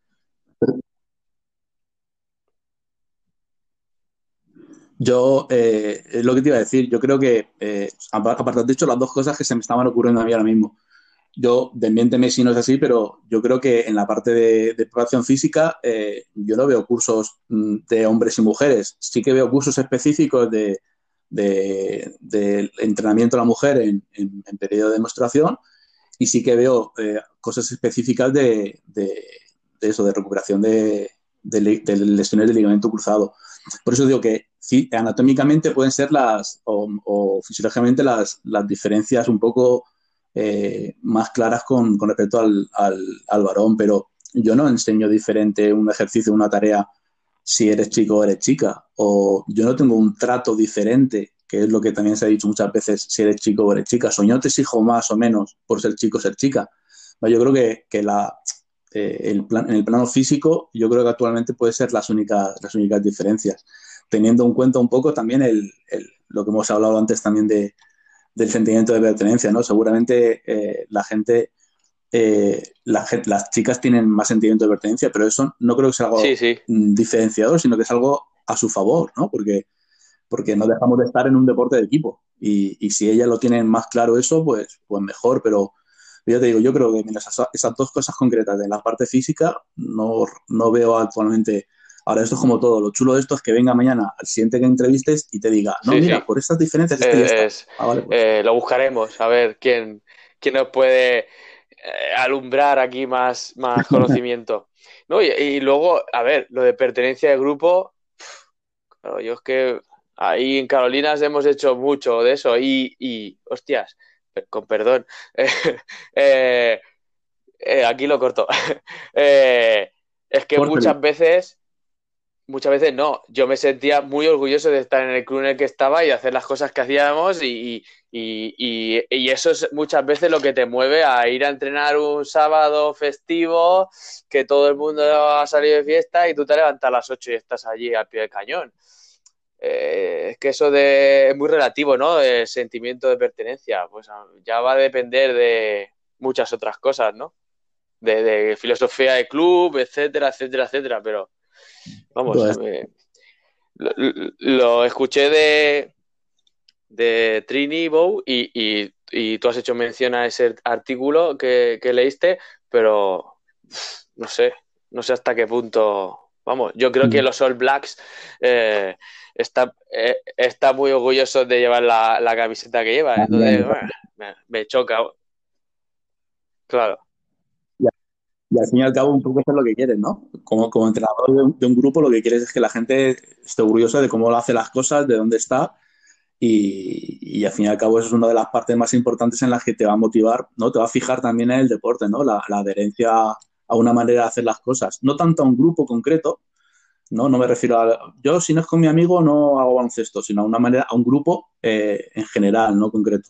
Yo, eh, lo que te iba a decir, yo creo que, eh, aparte de dicho las dos cosas que se me estaban ocurriendo a mí ahora mismo. Yo, desmiénteme si no es así, pero yo creo que en la parte de, de preparación física, eh, yo no veo cursos mm, de hombres y mujeres. Sí que veo cursos específicos de, de, de entrenamiento a la mujer en, en, periodo de demostración y sí que veo eh, cosas específicas de, de, eso, de recuperación de, lesiones de ligamento cruzado. Por eso digo que sí, anatómicamente pueden ser las, o, fisiológicamente las, las, diferencias un poco eh, más claras con, respecto al, al, varón, pero yo no enseño diferente un ejercicio, una tarea, si eres chico o eres chica, o yo no tengo un trato diferente, que es lo que también se ha dicho muchas veces, si eres chico o eres chica, o yo te exijo más o menos por ser chico o ser chica. Yo creo que, que la, eh, el plan, en el plano físico, yo creo que actualmente puede ser las únicas, las únicas diferencias teniendo en cuenta un poco también el, el, lo que hemos hablado antes también de, del sentimiento de pertenencia, ¿no? Seguramente eh, la gente, eh, la, las chicas tienen más sentimiento de pertenencia, pero eso no creo que sea algo sí, sí. diferenciador, sino que es algo a su favor, ¿no? Porque, porque no dejamos de estar en un deporte de equipo. Y, y si ellas lo tienen más claro eso, pues, pues mejor, pero yo te digo, yo creo que esas, esas dos cosas concretas de la parte física no, no veo actualmente Ahora, esto es como todo. Lo chulo de esto es que venga mañana al siguiente que entrevistes y te diga, no, sí, mira, sí. por estas diferencias es que es, ah, vale, pues. eh, Lo buscaremos, a ver quién, quién nos puede eh, alumbrar aquí más, más conocimiento. no, y, y, luego, a ver, lo de pertenencia de grupo, claro, yo es que ahí en Carolinas hemos hecho mucho de eso y, y hostias, con perdón, eh, aquí lo corto. es que Córtale. muchas veces muchas veces no. Yo me sentía muy orgulloso de estar en el club en el que estaba y de hacer las cosas que hacíamos y, y, y, y, eso es muchas veces lo que te mueve a ir a entrenar un sábado festivo, que todo el mundo ha salido de fiesta y tú te levantas a las 8 y estás allí al pie del cañón. Eh, es que eso de, es muy relativo, ¿no? El sentimiento de pertenencia, pues ya va a depender de muchas otras cosas, ¿no? De, de filosofía de club, etcétera, etcétera, etcétera, pero Vamos, me, lo, lo, escuché de, de Trini Bow y, y, y, tú has hecho mención a ese artículo que, que, leíste, pero no sé, no sé hasta qué punto. Vamos, yo creo que los All Blacks eh, está, eh, está muy orgullosos de llevar la, la camiseta que llevan. Entonces, bueno, me, me choca. Claro. Y al fin y al cabo, un poco eso es lo que quieres, ¿no? Como, como entrenador de un, de un, grupo, lo que quieres es que la gente esté orgullosa de cómo lo hace las cosas, de dónde está y, al fin y al cabo eso es una de las partes más importantes en las que te va a motivar, ¿no? Te va a fijar también en el deporte, ¿no? La, adherencia a una manera de hacer las cosas. No tanto a un grupo concreto, ¿no? No me refiero a... Yo si no es con mi amigo no hago baloncesto, sino a una manera, a un grupo eh, en general, no concreto.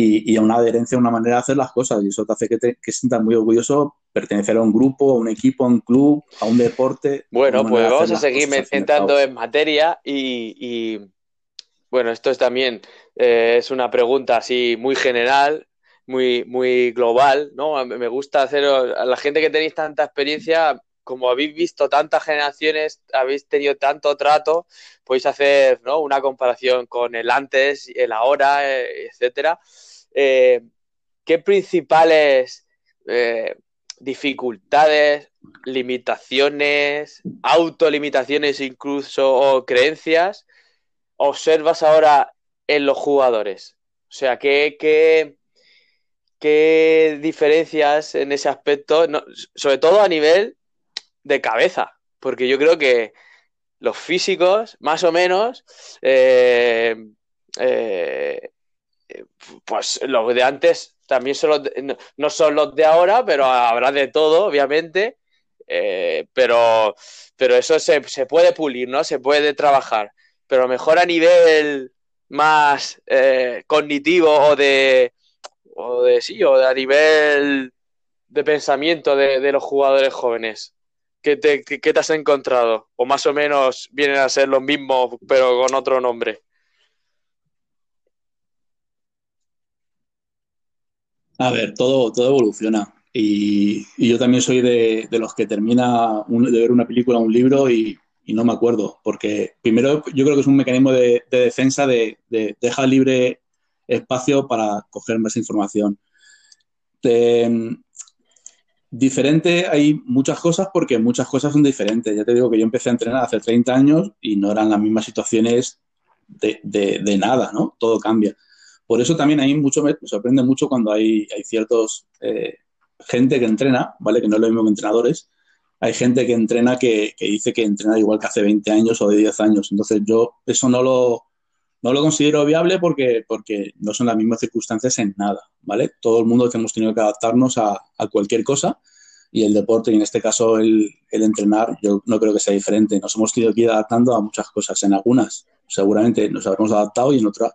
Y, a una adherencia, a una manera de hacer las cosas. Y eso te hace que te que sientas muy orgulloso pertenecer a un grupo, a un equipo, a un club, a un deporte. Bueno, pues vamos a seguir entrando en materia y bueno, esto es también eh, es una pregunta así muy general, muy, muy global, ¿no? Me gusta hacer a la gente que tenéis tanta experiencia, como habéis visto tantas generaciones, habéis tenido tanto trato, podéis hacer ¿no? una comparación con el antes, el ahora, eh, etcétera. Eh, ¿Qué principales dificultades, limitaciones, autolimitaciones incluso o creencias observas ahora en los jugadores? O sea, ¿qué, qué, qué diferencias en ese aspecto? sobre todo a nivel de cabeza, porque yo creo que los físicos, más o menos, eh, eh, pues los de antes también son los no, son los de ahora, pero habrá de todo, obviamente. Eh, pero, pero eso se, se, puede pulir, ¿no? Se puede trabajar pero mejor a nivel más cognitivo o de, o de sí, o de a nivel de pensamiento de, los jugadores jóvenes. ¿Qué te, te, has encontrado? O más o menos vienen a ser los mismos, pero con otro nombre. A ver, todo, todo evoluciona. Y, yo también soy de, los que termina de ver una película un libro y, y no me acuerdo, porque primero yo creo que es un mecanismo de, defensa de, dejar libre espacio para coger más información. diferente hay muchas cosas porque muchas cosas son diferentes. Ya te digo que yo empecé a entrenar hace 30 años y no eran las mismas situaciones de, nada, ¿no? Todo cambia. Por eso también hay mucho, me sorprende mucho cuando hay, hay ciertos eh, gente que entrena, ¿vale? Que no es lo mismo que entrenadores, hay gente que entrena que, dice que entrena igual que hace 20 años o de 10 años. Entonces yo eso no lo, no lo considero viable porque, porque no son las mismas circunstancias en nada, ¿vale? Todo el mundo hemos tenido que adaptarnos a, cualquier cosa y el deporte, y en este caso el, entrenar, yo no creo que sea diferente. Nos hemos tenido que ir adaptando a muchas cosas. En algunas seguramente nos habremos adaptado y en otras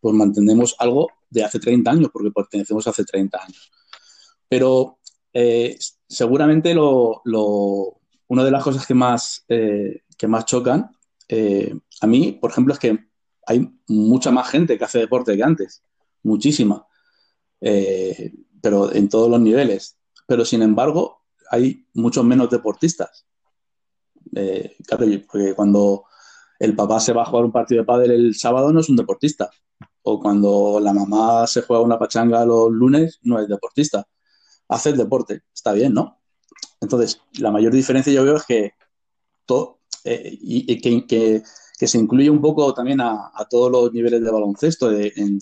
pues mantenemos algo de hace 30 años porque pertenecemos hace 30 años. Pero eh, seguramente lo, una de las cosas que más, eh, que más chocan eh, a mí, por ejemplo, es que hay mucha más gente que hace deporte que antes, muchísima, pero en todos los niveles. Pero sin embargo, hay muchos menos deportistas. claro, porque cuando el papá se va a jugar un partido de pádel el sábado no es un deportista. O cuando la mamá se juega una pachanga los lunes no es deportista hacer deporte. Está bien, ¿no? Entonces, la mayor diferencia yo veo es que todo, eh, y, que, se incluye un poco también a, todos los niveles de baloncesto. en,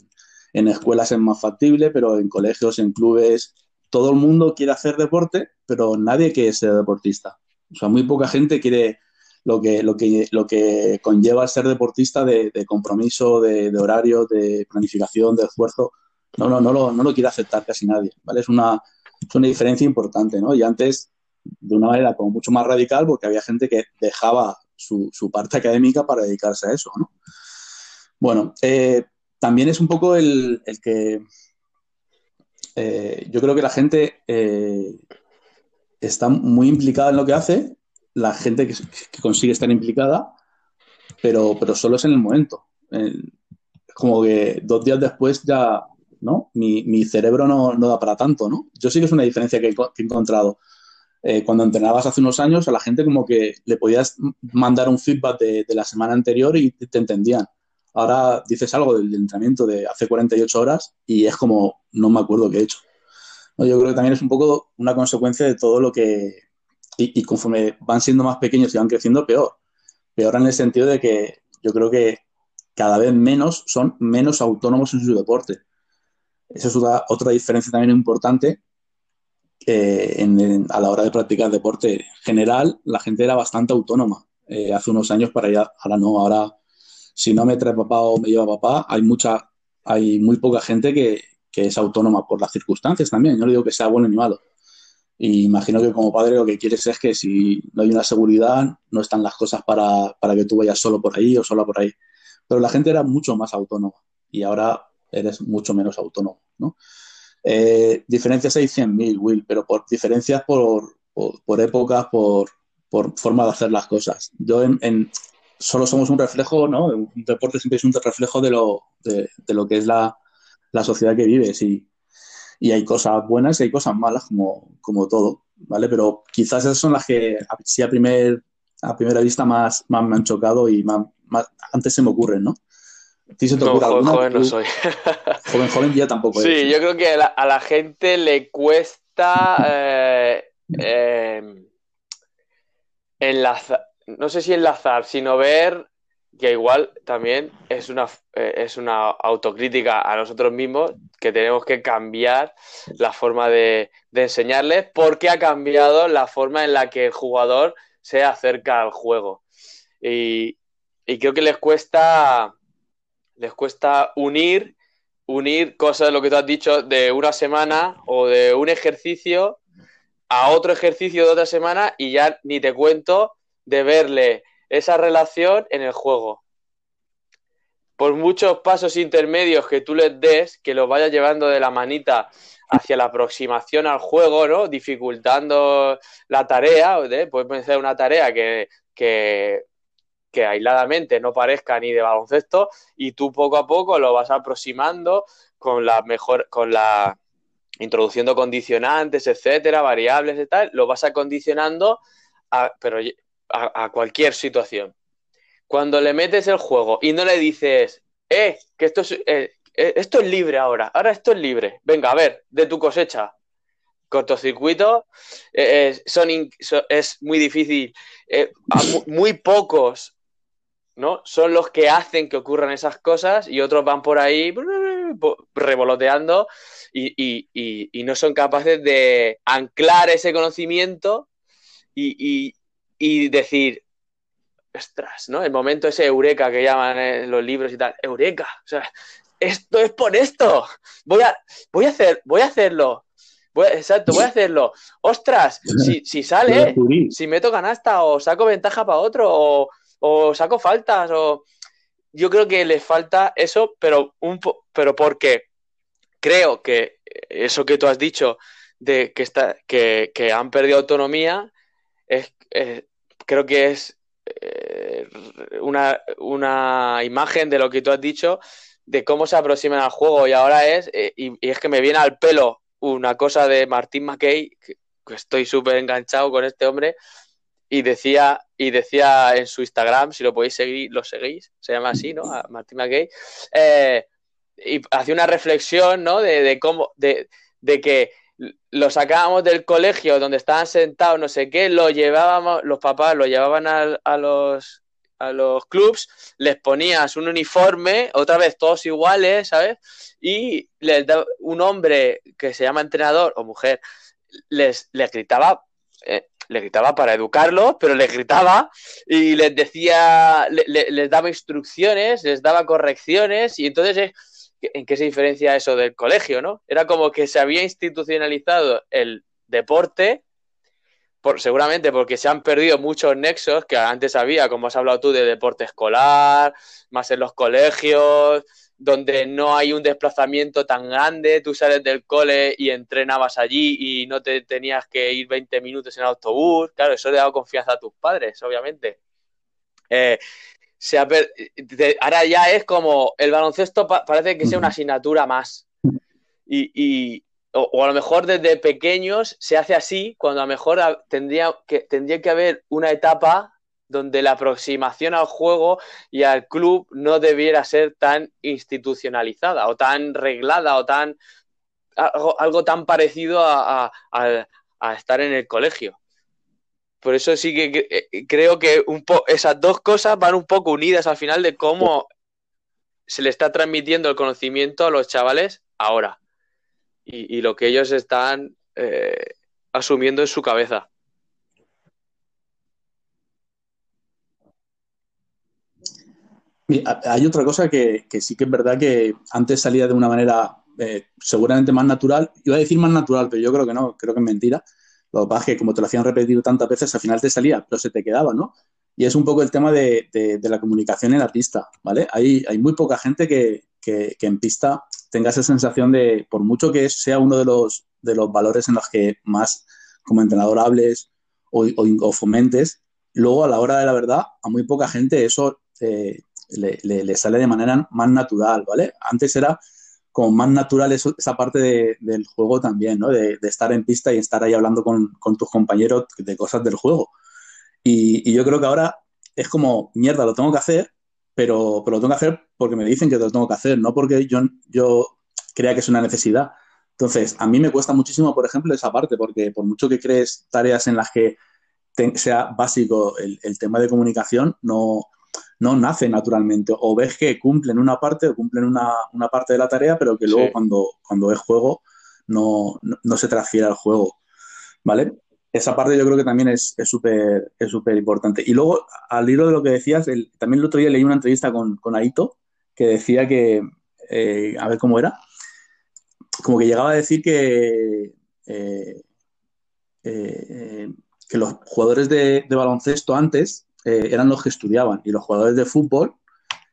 escuelas es más factible, pero en colegios, en clubes, todo el mundo quiere hacer deporte, pero nadie quiere ser deportista. O sea, muy poca gente quiere lo que, lo que, lo que conlleva ser deportista de, compromiso, de, de, horario, de planificación, de esfuerzo. No, no, no lo, no lo quiere aceptar casi nadie. ¿vale? Es una, es una diferencia importante, ¿no? Y antes, de una manera como mucho más radical, porque había gente que dejaba su, parte académica para dedicarse a eso, ¿no? Bueno, eh, también es un poco el, que eh, yo creo que la gente eh, está muy implicada en lo que hace, la gente que, consigue estar implicada, pero, pero solo es en el momento. como que dos días después ya ¿no? Mi, cerebro no, da para tanto, ¿no? Yo sí que es una diferencia que he, encontrado. Eh, cuando entrenabas hace unos años, a la gente como que le podías mandar un feedback de, la semana anterior y te entendían. Ahora dices algo del entrenamiento de hace 48 horas y es como, no me acuerdo qué he hecho. Yo creo que también es un poco una consecuencia de todo lo que... Y, y conforme van siendo más pequeños y van creciendo, peor. Peor en el sentido de que yo creo que cada vez menos son menos autónomos en su deporte. Esa es otra, diferencia también importante. A la hora de practicar deporte en general, la gente era bastante autónoma. Eh, hace unos años para allá, ahora no, ahora si no me trae papá o me lleva papá, hay mucha, hay muy poca gente que, que es autónoma por las circunstancias también. Yo no digo que sea bueno ni malo. Y imagino que como padre lo que quieres es que si no hay una seguridad, no están las cosas para, para que tú vayas solo por ahí o sola por ahí. Pero la gente era mucho más autónoma y ahora eres mucho menos autónomo, ¿no? Eh, diferencias hay 100.000, Will, pero por diferencias por, por, épocas, por, por, forma de hacer las cosas. Yo en, solo somos un reflejo, ¿no? Un deporte siempre es un reflejo de lo, de, lo que es la, la sociedad que vives y, y hay cosas buenas y hay cosas malas como, como todo, ¿vale? Pero quizás esas son las que sí a, primer, a primera vista más, más me han chocado y más, antes se me ocurren, ¿no? No, joven, no soy. joven, joven ya tampoco Sí, yo creo que a la, gente le cuesta eh, eh, enlazar, no sé si enlazar, sino ver que igual también es una, eh, es una autocrítica a nosotros mismos que tenemos que cambiar la forma de, enseñarles porque ha cambiado la forma en la que el jugador se acerca al juego. Y, creo que les cuesta, les cuesta unir, unir cosas de lo que tú has dicho de una semana o de un ejercicio a otro ejercicio de otra semana y ya ni te cuento de verle esa relación en el juego. Por muchos pasos intermedios que tú les des, que los vayas llevando de la manita hacia la aproximación al juego, ¿no? Dificultando la tarea, ¿eh? puede ser una tarea que, que, que aisladamente no parezca ni de baloncesto y tú poco a poco lo vas aproximando con la mejor, con la introduciendo condicionantes, etcétera, variables y tal, lo vas acondicionando, a, pero a, cualquier situación. Cuando le metes el juego y no le dices, eh, que esto es, eh, eh, esto es libre ahora, ahora esto es libre, venga, a ver, de tu cosecha, cortocircuito, eh, son, es muy difícil, muy pocos ¿no? Son los que hacen que ocurran esas cosas y otros van por ahí revoloteando y, y no son capaces de anclar ese conocimiento y, y decir, ostras, ¿no? El momento ese eureka que llaman en los libros y tal, eureka, o sea, esto es por esto, voy a, voy a, hacer, voy a hacerlo, exacto, voy a hacerlo, ostras, si, si sale, si meto canasta o saco ventaja para otro o, saco faltas o... Yo creo que les falta eso, pero, un pero porque creo que eso que tú has dicho de que, está, que, que han perdido autonomía es, creo que es eh, una, una, imagen de lo que tú has dicho, de cómo se aproximan al juego. Y ahora es, eh, y, es que me viene al pelo una cosa de Martín McKay, que, estoy súper enganchado con este hombre, y decía, y decía en su Instagram, si lo podéis seguir, lo seguís, se llama así, ¿no? A Martín McKay, eh, y hacía una reflexión, ¿no? De, de cómo, de, de que lo sacábamos del colegio donde estaban sentados, no sé qué, lo llevábamos, los papás lo llevaban a, los a los clubs, les ponías un uniforme, otra vez todos iguales, ¿sabes? Y les un hombre que se llama entrenador o mujer les, les gritaba, eh, les gritaba para educarlos, pero les gritaba y les decía, les daba instrucciones, les daba correcciones y entonces es ¿en qué se diferencia eso del colegio, no? Era como que se había institucionalizado el deporte, por, seguramente porque se han perdido muchos nexos que antes había, como has hablado tú, de deporte escolar, más en los colegios, donde no hay un desplazamiento tan grande, tú sales del cole y entrenabas allí y no te tenías que ir 20 minutos en autobús, claro, eso le da confianza a tus padres, obviamente. Eh, se ahora ya es como el baloncesto parece que sea una asignatura más. Y, o, a lo mejor desde pequeños se hace así, cuando a lo mejor tendría que, tendría que haber una etapa donde la aproximación al juego y al club no debiera ser tan institucionalizada o tan reglada o tan algo, tan parecido a estar en el colegio. Por eso sí que eh, creo que un esas dos cosas van un poco unidas al final de cómo se le está transmitiendo el conocimiento a los chavales ahora y, lo que ellos están eh, asumiendo en su cabeza. Hay otra cosa que, sí que es verdad que antes salía de una manera eh, seguramente más natural. Iba a decir más natural, pero yo creo que no, creo que es mentira. Lo que pasa es que como te lo hacían repetir tantas veces, al final te salía, pero se te quedaba, ¿no? Y es un poco el tema de, la comunicación en la pista, ¿vale? Hay, hay muy poca gente que, en pista tenga esa sensación de, por mucho que sea uno de los, valores en los que más como entrenador hables o, fomentes, luego a la hora de la verdad, a muy poca gente eso eh, le, sale de manera más natural, ¿vale? Antes era como más natural esa parte del juego también, ¿no? De, estar en pista y estar ahí hablando con, tus compañeros de cosas del juego. Y, yo creo que ahora es como, mierda, lo tengo que hacer, pero, pero, lo tengo que hacer porque me dicen que lo tengo que hacer, no porque yo, yo crea que es una necesidad. Entonces, a mí me cuesta muchísimo, por ejemplo, esa parte, porque por mucho que crees tareas en las que sea básico el, tema de comunicación, no, no nace naturalmente. O ves que cumplen una parte o cumplen una, parte de la tarea, pero que luego cuando, cuando es juego no, no, se transfiere al juego. ¿Vale? Esa parte yo creo que también es súper es súper importante. Y luego, al hilo de lo que decías, también el otro día leí una entrevista con, con Aito que decía que, eh, a ver cómo era, como que llegaba a decir que, eh, eh, que los jugadores de, baloncesto antes eh, eran los que estudiaban y los jugadores de fútbol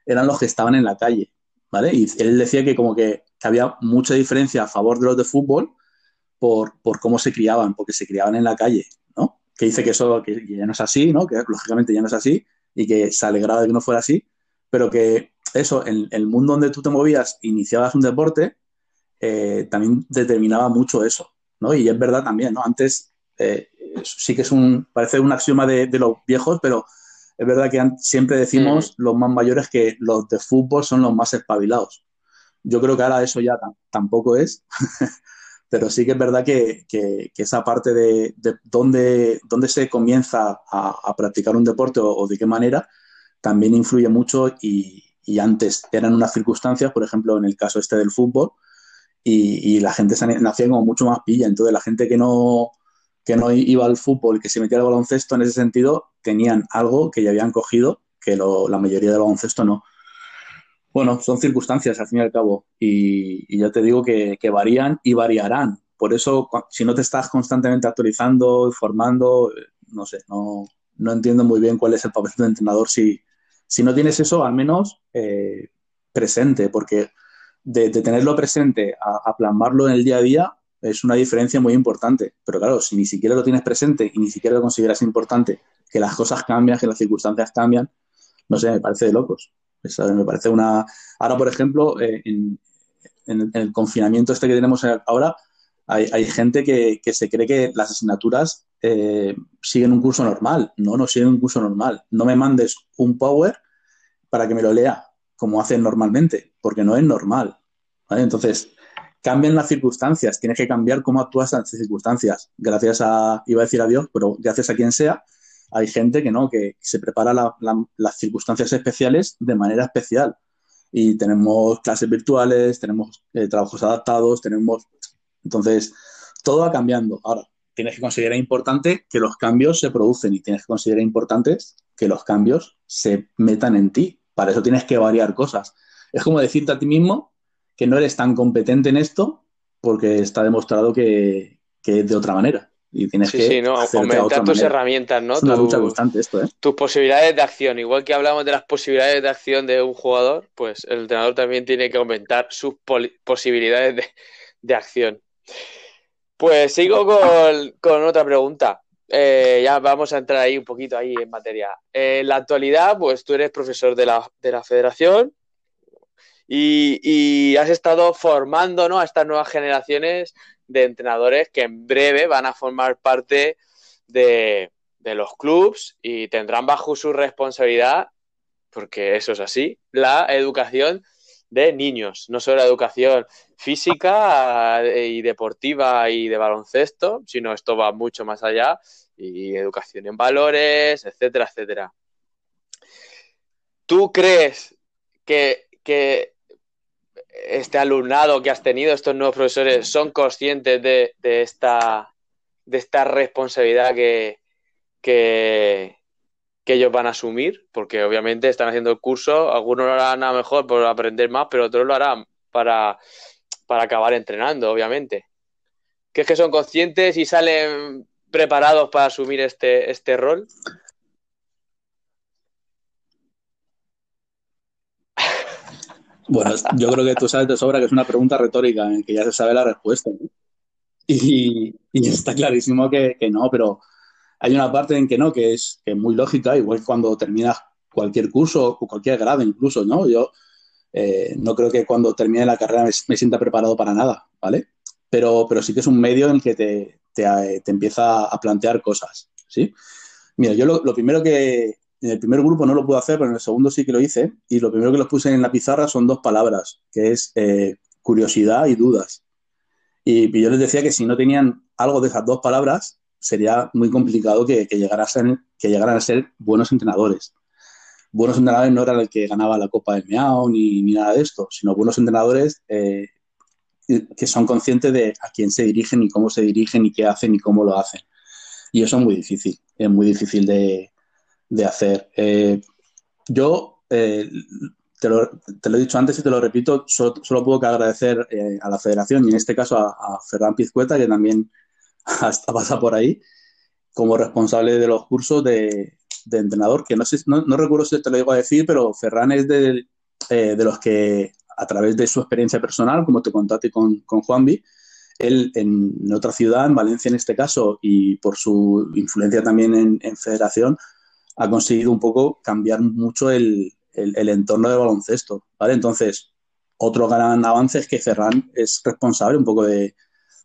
eran los que estaban en la calle, ¿vale? Y él decía que como que, había mucha diferencia a favor de los de fútbol por, cómo se criaban, porque se criaban en la calle, ¿no? Que dice que eso que ya no es así, ¿no? Que lógicamente ya no es así y que se alegraba de que no fuera así, pero que eso, en el mundo donde tú te movías, iniciabas un deporte, eh, también determinaba mucho eso, ¿no? Y es verdad también, ¿no? Antes eh, sí que es un, parece un axioma de, los viejos, pero es verdad que siempre decimos los más mayores que los de fútbol son los más espabilados. Yo creo que ahora eso ya tampoco es, pero sí que es verdad que, esa parte de, dónde, dónde, se comienza a, practicar un deporte o, de qué manera también influye mucho y, y, antes eran unas circunstancias, por ejemplo, en el caso este del fútbol, y, la gente se nacía como mucho más pilla. Entonces, la gente que no, que no iba al fútbol, que se metía al baloncesto, en ese sentido, tenían algo que ya habían cogido, que la mayoría del baloncesto no. Bueno, son circunstancias al fin y al cabo. Y, ya te digo que, varían y variarán. Por eso, si no te estás constantemente actualizando, formando, no sé, no, no entiendo muy bien cuál es el papel del entrenador si, si no tienes eso al menos eh, presente, porque de, tenerlo presente a, plasmarlo en el día a día es una diferencia muy importante. Pero claro, si ni siquiera lo tienes presente y ni siquiera lo consideras importante, que las cosas cambian, que las circunstancias cambian, no sé, me parece de locos. Me parece una... Ahora, por ejemplo, eh, en, el confinamiento este que tenemos ahora, hay, gente que, se cree que las asignaturas eh, siguen un curso normal. No, no siguen un curso normal. No me mandes un Power para que me lo lea como hacen normalmente, porque no es normal. Entonces, cambian las circunstancias, tienes que cambiar cómo actúas esas circunstancias. Gracias a, iba a decir a Dios, pero gracias a quien sea, hay gente que no, que se prepara las circunstancias especiales de manera especial. Y tenemos clases virtuales, tenemos eh, trabajos adaptados, tenemos... Entonces, todo va cambiando. Ahora, tienes que considerar importante que los cambios se producen y tienes que considerar importante que los cambios se metan en ti, para eso tienes que variar cosas. Es como decirte a ti mismo que no eres tan competente en esto porque está demostrado que, es de otra manera. Y tienes que sí, ¿no? aumentar tus herramientas, ¿no? Es una lucha constante esto, ¿eh? Tus posibilidades de acción. Igual que hablamos de las posibilidades de acción de un jugador, pues el entrenador también tiene que aumentar sus posibilidades de, acción. Pues sigo con, con otra pregunta. Eh, ya vamos a entrar ahí un poquito ahí en materia. en la actualidad, pues tú eres profesor de la, federación y, has estado formando ¿no? a estas nuevas generaciones de entrenadores que en breve van a formar parte de, de los clubes y tendrán bajo su responsabilidad, porque eso es así, la educación de niños, no solo la educación física eh, y deportiva y de baloncesto, sino esto va mucho más allá y educación en valores, etcétera, etcétera. ¿Tú crees que, este alumnado que has tenido, estos nuevos profesores, son conscientes de, esta, de esta responsabilidad que, que, ellos van a asumir, porque obviamente están haciendo el curso, algunos lo harán a mejor por aprender más, pero otros lo harán para, para acabar entrenando, obviamente. ¿Que es que son conscientes y salen preparados para asumir este, este rol? Bueno, yo creo que tú sabes de sobra que es una pregunta retórica en que ya se sabe la respuesta. Y, está clarísimo que, no, pero hay una parte en que no, que es, muy lógica, igual cuando terminas cualquier curso o cualquier grado incluso, ¿no? Yo eh, no creo que cuando termine la carrera me, sienta preparado para nada, ¿vale? Pero, pero sí que es un medio en el que te, te, empieza a plantear cosas, ¿sí? Mira, yo lo, primero que, en el primer grupo no lo pude hacer, pero en el segundo sí que lo hice, y lo primero que los puse en la pizarra son dos palabras, que es eh, curiosidad y dudas. y, yo les decía que si no tenían algo de esas dos palabras, sería muy complicado que, llegaran a ser, buenos entrenadores. Buenos entrenadores no eran el que ganaba la Copa del Meao ni, ni nada de esto, sino buenos entrenadores eh, que son conscientes de a quién se dirigen y cómo se dirigen y qué hacen y cómo lo hacen. Y eso es muy difícil, es muy difícil de, de hacer. Eh, yo eh, te, lo, te, lo, he dicho antes y te lo repito, solo, solo puedo que agradecer a la federación y en este caso a, a Ferran Pizcueta, que también hasta pasa por ahí, como responsable de los cursos de, entrenador, que no, sé, no, recuerdo si te lo digo a decir, pero Ferran es de, eh, de, los que, a través de su experiencia personal, como te contaste con, con Juanvi, él en otra ciudad, en Valencia en este caso, y por su influencia también en, federación, ha conseguido un poco cambiar mucho el, el, entorno del baloncesto, ¿vale? Entonces, otro gran avance es que Ferran es responsable un poco de,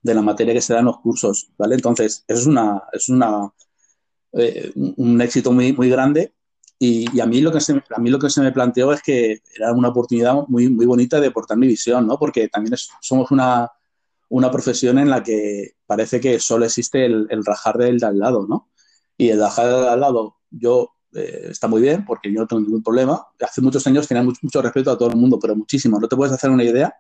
de la materia que se da en los cursos, ¿vale? Entonces, es una, es una eh, un éxito muy, muy grande y, a, mí lo que se, a mí lo que se me planteó es que era una oportunidad muy, muy bonita de aportar mi visión, ¿no? Porque también somos una, una profesión en la que parece que solo existe el, rajar del de al lado, ¿no? Y el rajar del de al lado, yo eh, está muy bien porque yo no tengo ningún problema. Hace muchos años tenía mucho, respeto a todo el mundo, pero muchísimo. No te puedes hacer una idea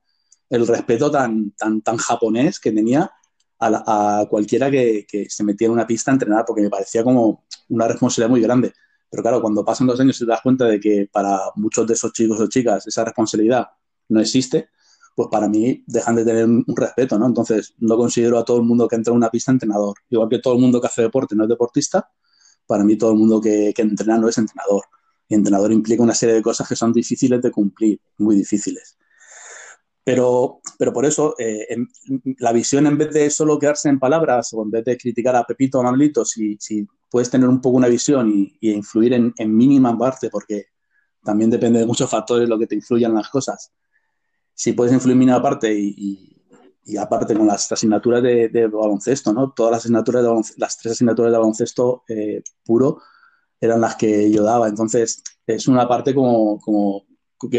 el respeto tan, tan, tan japonés que tenía a, cualquiera que, se metiera en una pista a entrenar, porque me parecía como una responsabilidad muy grande. Pero claro, cuando pasan los años y te das cuenta de que para muchos de esos chicos o chicas esa responsabilidad no existe, pues para mí dejan de tener un respeto, ¿no? Entonces, no considero a todo el mundo que entra en una pista entrenador. Igual que todo el mundo que hace deporte no es deportista, para mí todo el mundo que, que entrena no es entrenador. Y entrenador implica una serie de cosas que son difíciles de cumplir, muy difíciles. Pero, pero por eso, eh, la visión, en vez de solo quedarse en palabras o en vez de criticar a Pepito o a Manolito, si, si puedes tener un poco una visión y, influir en, en, mínima parte, porque también depende de muchos factores lo que te influyan las cosas. Si puedes influir en mínima parte y, y, aparte con las asignaturas de, de, baloncesto, ¿no? Todas las asignaturas de las tres asignaturas de baloncesto eh, puro eran las que yo daba. Entonces, es una parte como,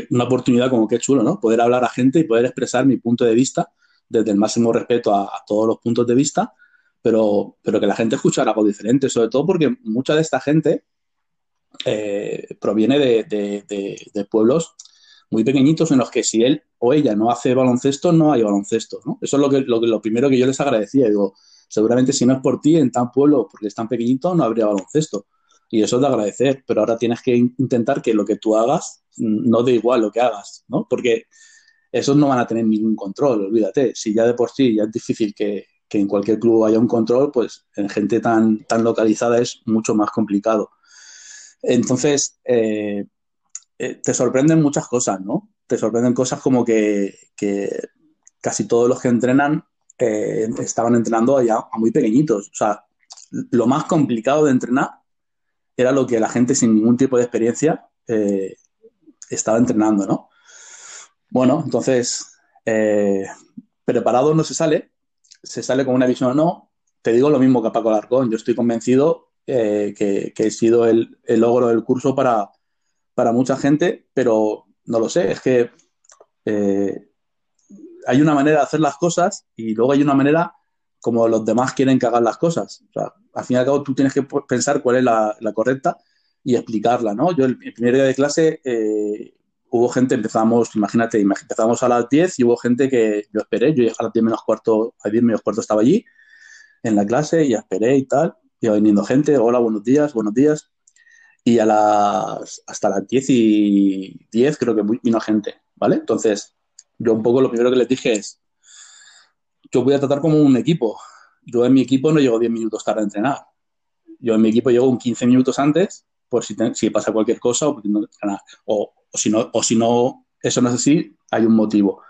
una oportunidad como que chulo, ¿no? Poder hablar a gente y poder expresar mi punto de vista desde el máximo respeto a, todos los puntos de vista, pero, pero que la gente escuchara algo diferente, sobre todo porque mucha de esta gente eh, proviene de, pueblos muy pequeñitos en los que si él o ella no hace baloncesto, no hay baloncesto. Eso es lo, que, lo, primero que yo les agradecía. Digo, seguramente si no es por ti, en tan pueblo, porque es tan pequeñito, no habría baloncesto. Y eso es de agradecer, pero ahora tienes que intentar que lo que tú hagas no dé igual lo que hagas. Porque esos no van a tener ningún control, olvídate. Si ya de por sí ya es difícil que, en cualquier club haya un control, pues en gente tan, tan localizada es mucho más complicado. Entonces, eh, eh, te sorprenden muchas cosas, ¿no? Te sorprenden cosas como que, casi todos los que entrenan eh, estaban entrenando ya a muy pequeñitos. O sea, lo más complicado de entrenar era lo que la gente sin ningún tipo de experiencia estaba entrenando, ¿no? Bueno, entonces, eh, preparado no se sale, se sale con una visión o no. Te digo lo mismo que a Paco Larcón, yo estoy convencido eh, que, que, he sido el, logro del curso para, para, mucha gente, pero no lo sé, es que eh, hay una manera de hacer las cosas y luego hay una manera como los demás quieren que hagan las cosas. O sea, al fin y al cabo tú tienes que pensar cuál es la, correcta y explicarla, ¿no? Yo el, primer día de clase eh, hubo gente, empezamos, imagínate, empezamos a las 10 y hubo gente que yo esperé, yo a las 10 menos cuarto, a 10 menos cuarto estaba allí en la clase y esperé y tal, iba viniendo gente, hola, buenos días, buenos días. Y a las, hasta las 10 y 10 creo que vino gente, ¿vale? Entonces, yo un poco lo primero que les dije es, yo voy a tratar como un equipo. Yo en mi equipo no llego 10 minutos tarde a entrenar. Yo en mi equipo llego un 15 minutos antes por si, si pasa cualquier cosa o, o, o, si no, o si no, eso no es así, hay un motivo.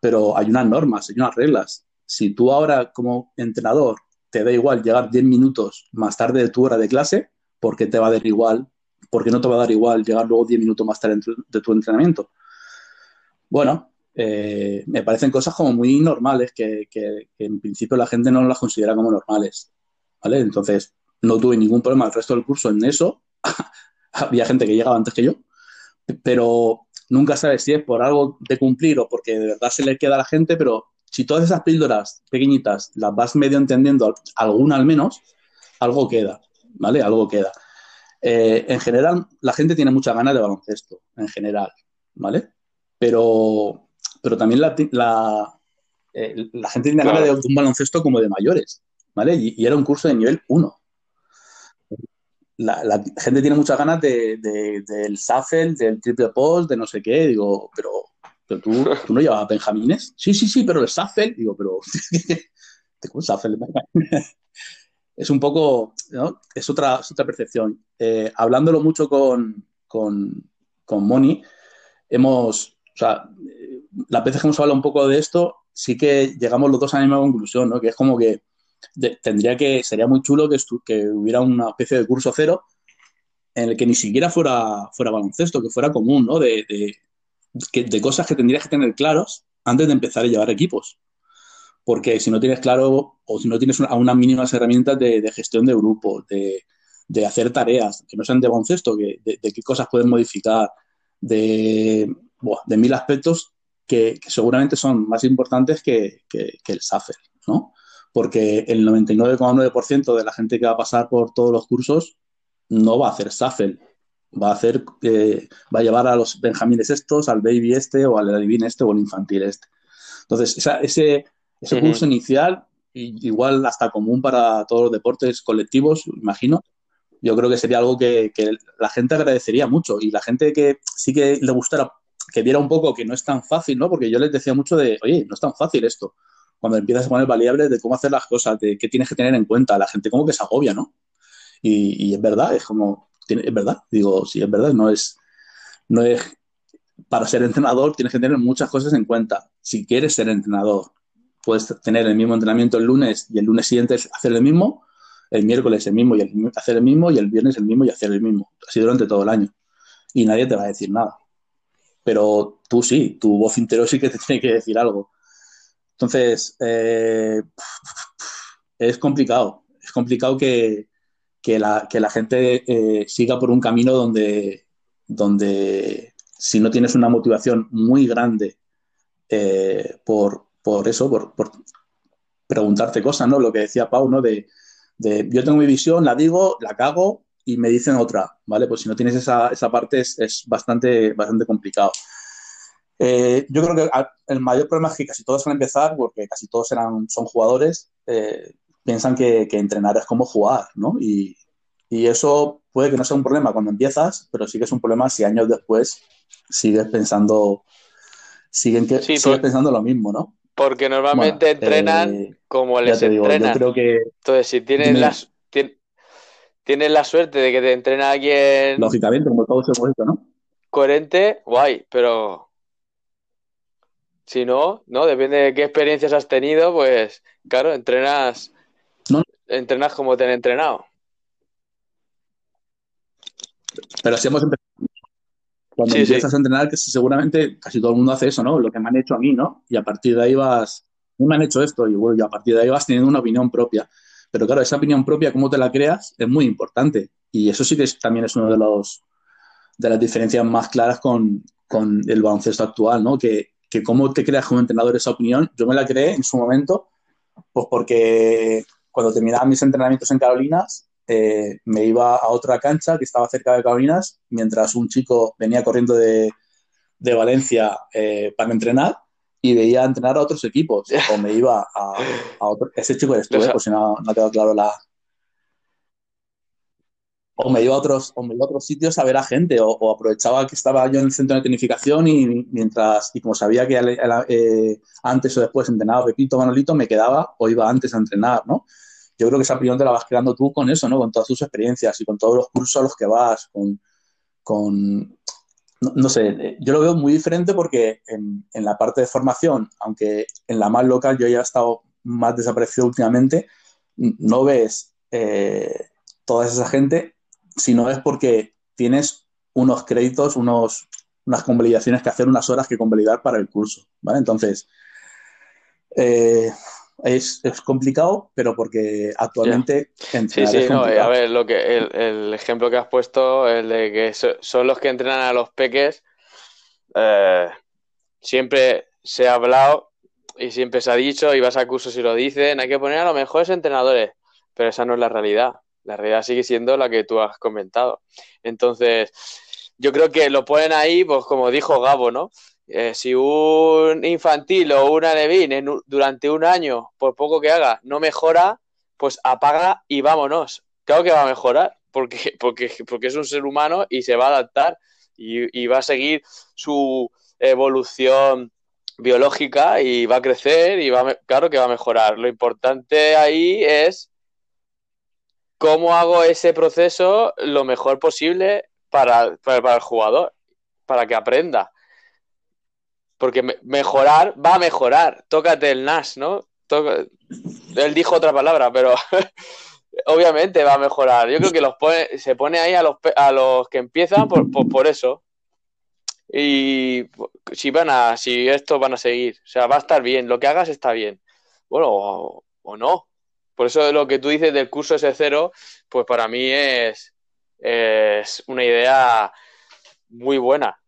Pero hay unas normas, hay unas reglas. Si tú ahora como entrenador te da igual llegar 10 minutos más tarde de tu hora de clase, ¿por qué te va a dar igual? ¿Por qué no te va a dar igual llegar luego 10 minutos más tarde de tu entrenamiento? Bueno, eh, me parecen cosas como muy normales que, que, en principio la gente no las considera como normales. ¿Vale? Entonces, no tuve ningún problema el resto del curso en eso. Había gente que llegaba antes que yo, pero nunca sabes si es por algo de cumplir o porque de verdad se le queda a la gente, pero si todas esas píldoras pequeñitas las vas medio entendiendo, alguna al menos, algo queda, ¿vale? Algo queda. Eh, en general, la gente tiene muchas ganas de baloncesto, en general, ¿vale? Pero pero también la, la, eh, la gente tiene ganas de un baloncesto como de mayores, ¿vale? Y, era un curso de nivel 1. La, la, gente tiene muchas ganas de, del Safel, del triple post, de no sé qué. Digo, pero, pero tú, tú no llevabas Benjamines. Sí, sí, sí, pero el Safel. Digo, pero. ¿Cómo Safel? Es un poco. ¿no? Es, otra, es otra percepción. Eh, hablándolo mucho con, con, con Moni, hemos. O sea, las veces que hemos hablado un poco de esto, sí que llegamos los dos a la misma conclusión, ¿no? Que es como que tendría que, sería muy chulo que, que, hubiera una especie de curso cero en el que ni siquiera fuera, fuera baloncesto, que fuera común, ¿no? De, de, cosas que tendrías que tener claros antes de empezar a llevar equipos. Porque si no tienes claro o si no tienes una, unas mínimas herramientas de, gestión de grupos, de, hacer tareas que no sean de baloncesto, de, qué cosas puedes modificar, de, de mil aspectos, que, seguramente son más importantes que, el SAFER, ¿no? Porque el 99,9% de la gente que va a pasar por todos los cursos no va a hacer SAFEL, va a hacer, eh, va a llevar a los benjamines estos, al baby este, o al adivin este, o al infantil este. Entonces, ese, ese curso inicial, igual hasta común para todos los deportes colectivos, imagino, yo creo que sería algo que, que, la gente agradecería mucho y la gente que sí que le gustara que viera un poco que no es tan fácil, ¿no? Porque yo les decía mucho de, oye, no es tan fácil esto. Cuando empiezas a poner variables de cómo hacer las cosas, de qué tienes que tener en cuenta, la gente como que se agobia, ¿no? Y, es verdad, es como, es verdad, digo, sí, es verdad, no es, no es, para ser entrenador tienes que tener muchas cosas en cuenta. Si quieres ser entrenador, puedes tener el mismo entrenamiento el lunes y el lunes siguiente hacer el mismo, el miércoles el mismo y el, hacer el mismo y el viernes el mismo y hacer el mismo. Así durante todo el año. Y nadie te va a decir nada pero tú sí, tu voz interior sí que te tiene que decir algo. Entonces, eh, es complicado, es complicado que, la, gente eh, siga por un camino donde, donde si no tienes una motivación muy grande eh, por, eso, por, preguntarte cosas, ¿no? Lo que decía Pau, ¿no? De, de, yo tengo mi visión, la digo, la cago, y me dicen otra, ¿vale? Pues si no tienes esa, esa parte es, bastante, bastante complicado. Eh, yo creo que el mayor problema es que casi todos van a empezar, porque casi todos eran, son jugadores, eh, piensan que, entrenar es como jugar, ¿no? Y, y, eso puede que no sea un problema cuando empiezas, pero sí que es un problema si años después sigues pensando, siguen que, sigues pues pensando lo mismo, ¿no? Porque normalmente entrenan eh, como les entrenan. creo que, Entonces, si tienen las tienes la suerte de que te entrena alguien. Lógicamente, como todo se puesto, ¿no? Coherente, guay, pero. Si no, no, depende de qué experiencias has tenido, pues, claro, entrenas. Entrenas como te han entrenado. Pero si hemos empezado. Cuando empiezas a entrenar, que seguramente casi todo el mundo hace eso, ¿no? Lo que me han hecho a mí, ¿no? Y a partir de ahí vas. me han hecho esto, y bueno, y a partir de ahí vas teniendo una opinión propia. Pero claro, esa opinión propia, cómo te la creas, es muy importante. Y eso sí que también es uno de los de las diferencias más claras con, el baloncesto actual, ¿no? Que, cómo te creas como entrenador esa opinión. Yo me la creé en su momento, pues porque cuando terminaba mis entrenamientos en Carolinas, eh, me iba a otra cancha que estaba cerca de Carolinas, mientras un chico venía corriendo de, Valencia eh, para entrenar y veía entrenar a otros equipos o me iba a, otro. Ese chico eres tú, ¿eh? por si no, no ha quedado claro la. o me iba a otros, o me iba a otros sitios a ver a gente, o, aprovechaba que estaba yo en el centro de tecnificación y mientras, y como sabía que eh, antes o después entrenaba Pepito Manolito, me quedaba o iba antes a entrenar, ¿no? Yo creo que esa opinión te la vas creando tú con eso, ¿no? Con todas tus experiencias y con todos los cursos a los que vas, con, con no, sé, yo lo veo muy diferente porque en, la parte de formación, aunque en la más local yo ya he estado más desaparecido últimamente, no ves eh, toda esa gente si no es porque tienes unos créditos, unos, unas convalidaciones que hacer, unas horas que convalidar para el curso, ¿vale? Entonces, eh, es, complicado, pero porque actualmente... Sí, sí, no, a ver, lo que, el, ejemplo que has puesto, el de que son los que entrenan a los peques, eh, siempre se ha hablado y siempre se ha dicho, y vas a cursos y lo dicen, hay que poner a los mejores entrenadores, pero esa no es la realidad. La realidad sigue siendo la que tú has comentado. Entonces, yo creo que lo ponen ahí, pues como dijo Gabo, ¿no? Eh, si un infantil o una Levin durante un año, por poco que haga, no mejora, pues apaga y vámonos. Claro que va a mejorar, porque, porque, porque es un ser humano y se va a adaptar y, va a seguir su evolución biológica y va a crecer y va claro que va a mejorar. Lo importante ahí es cómo hago ese proceso lo mejor posible para, el jugador, para que aprenda. Porque mejorar va a mejorar. Tócate el NAS, ¿no? Él dijo otra palabra, pero obviamente va a mejorar. Yo creo que los se pone ahí a los, a los que empiezan por, por, eso. Y si van a, si esto van a seguir, o sea, va a estar bien, lo que hagas está bien. Bueno, o no, por eso lo que tú dices del curso S0, pues para mí es, es una idea muy buena.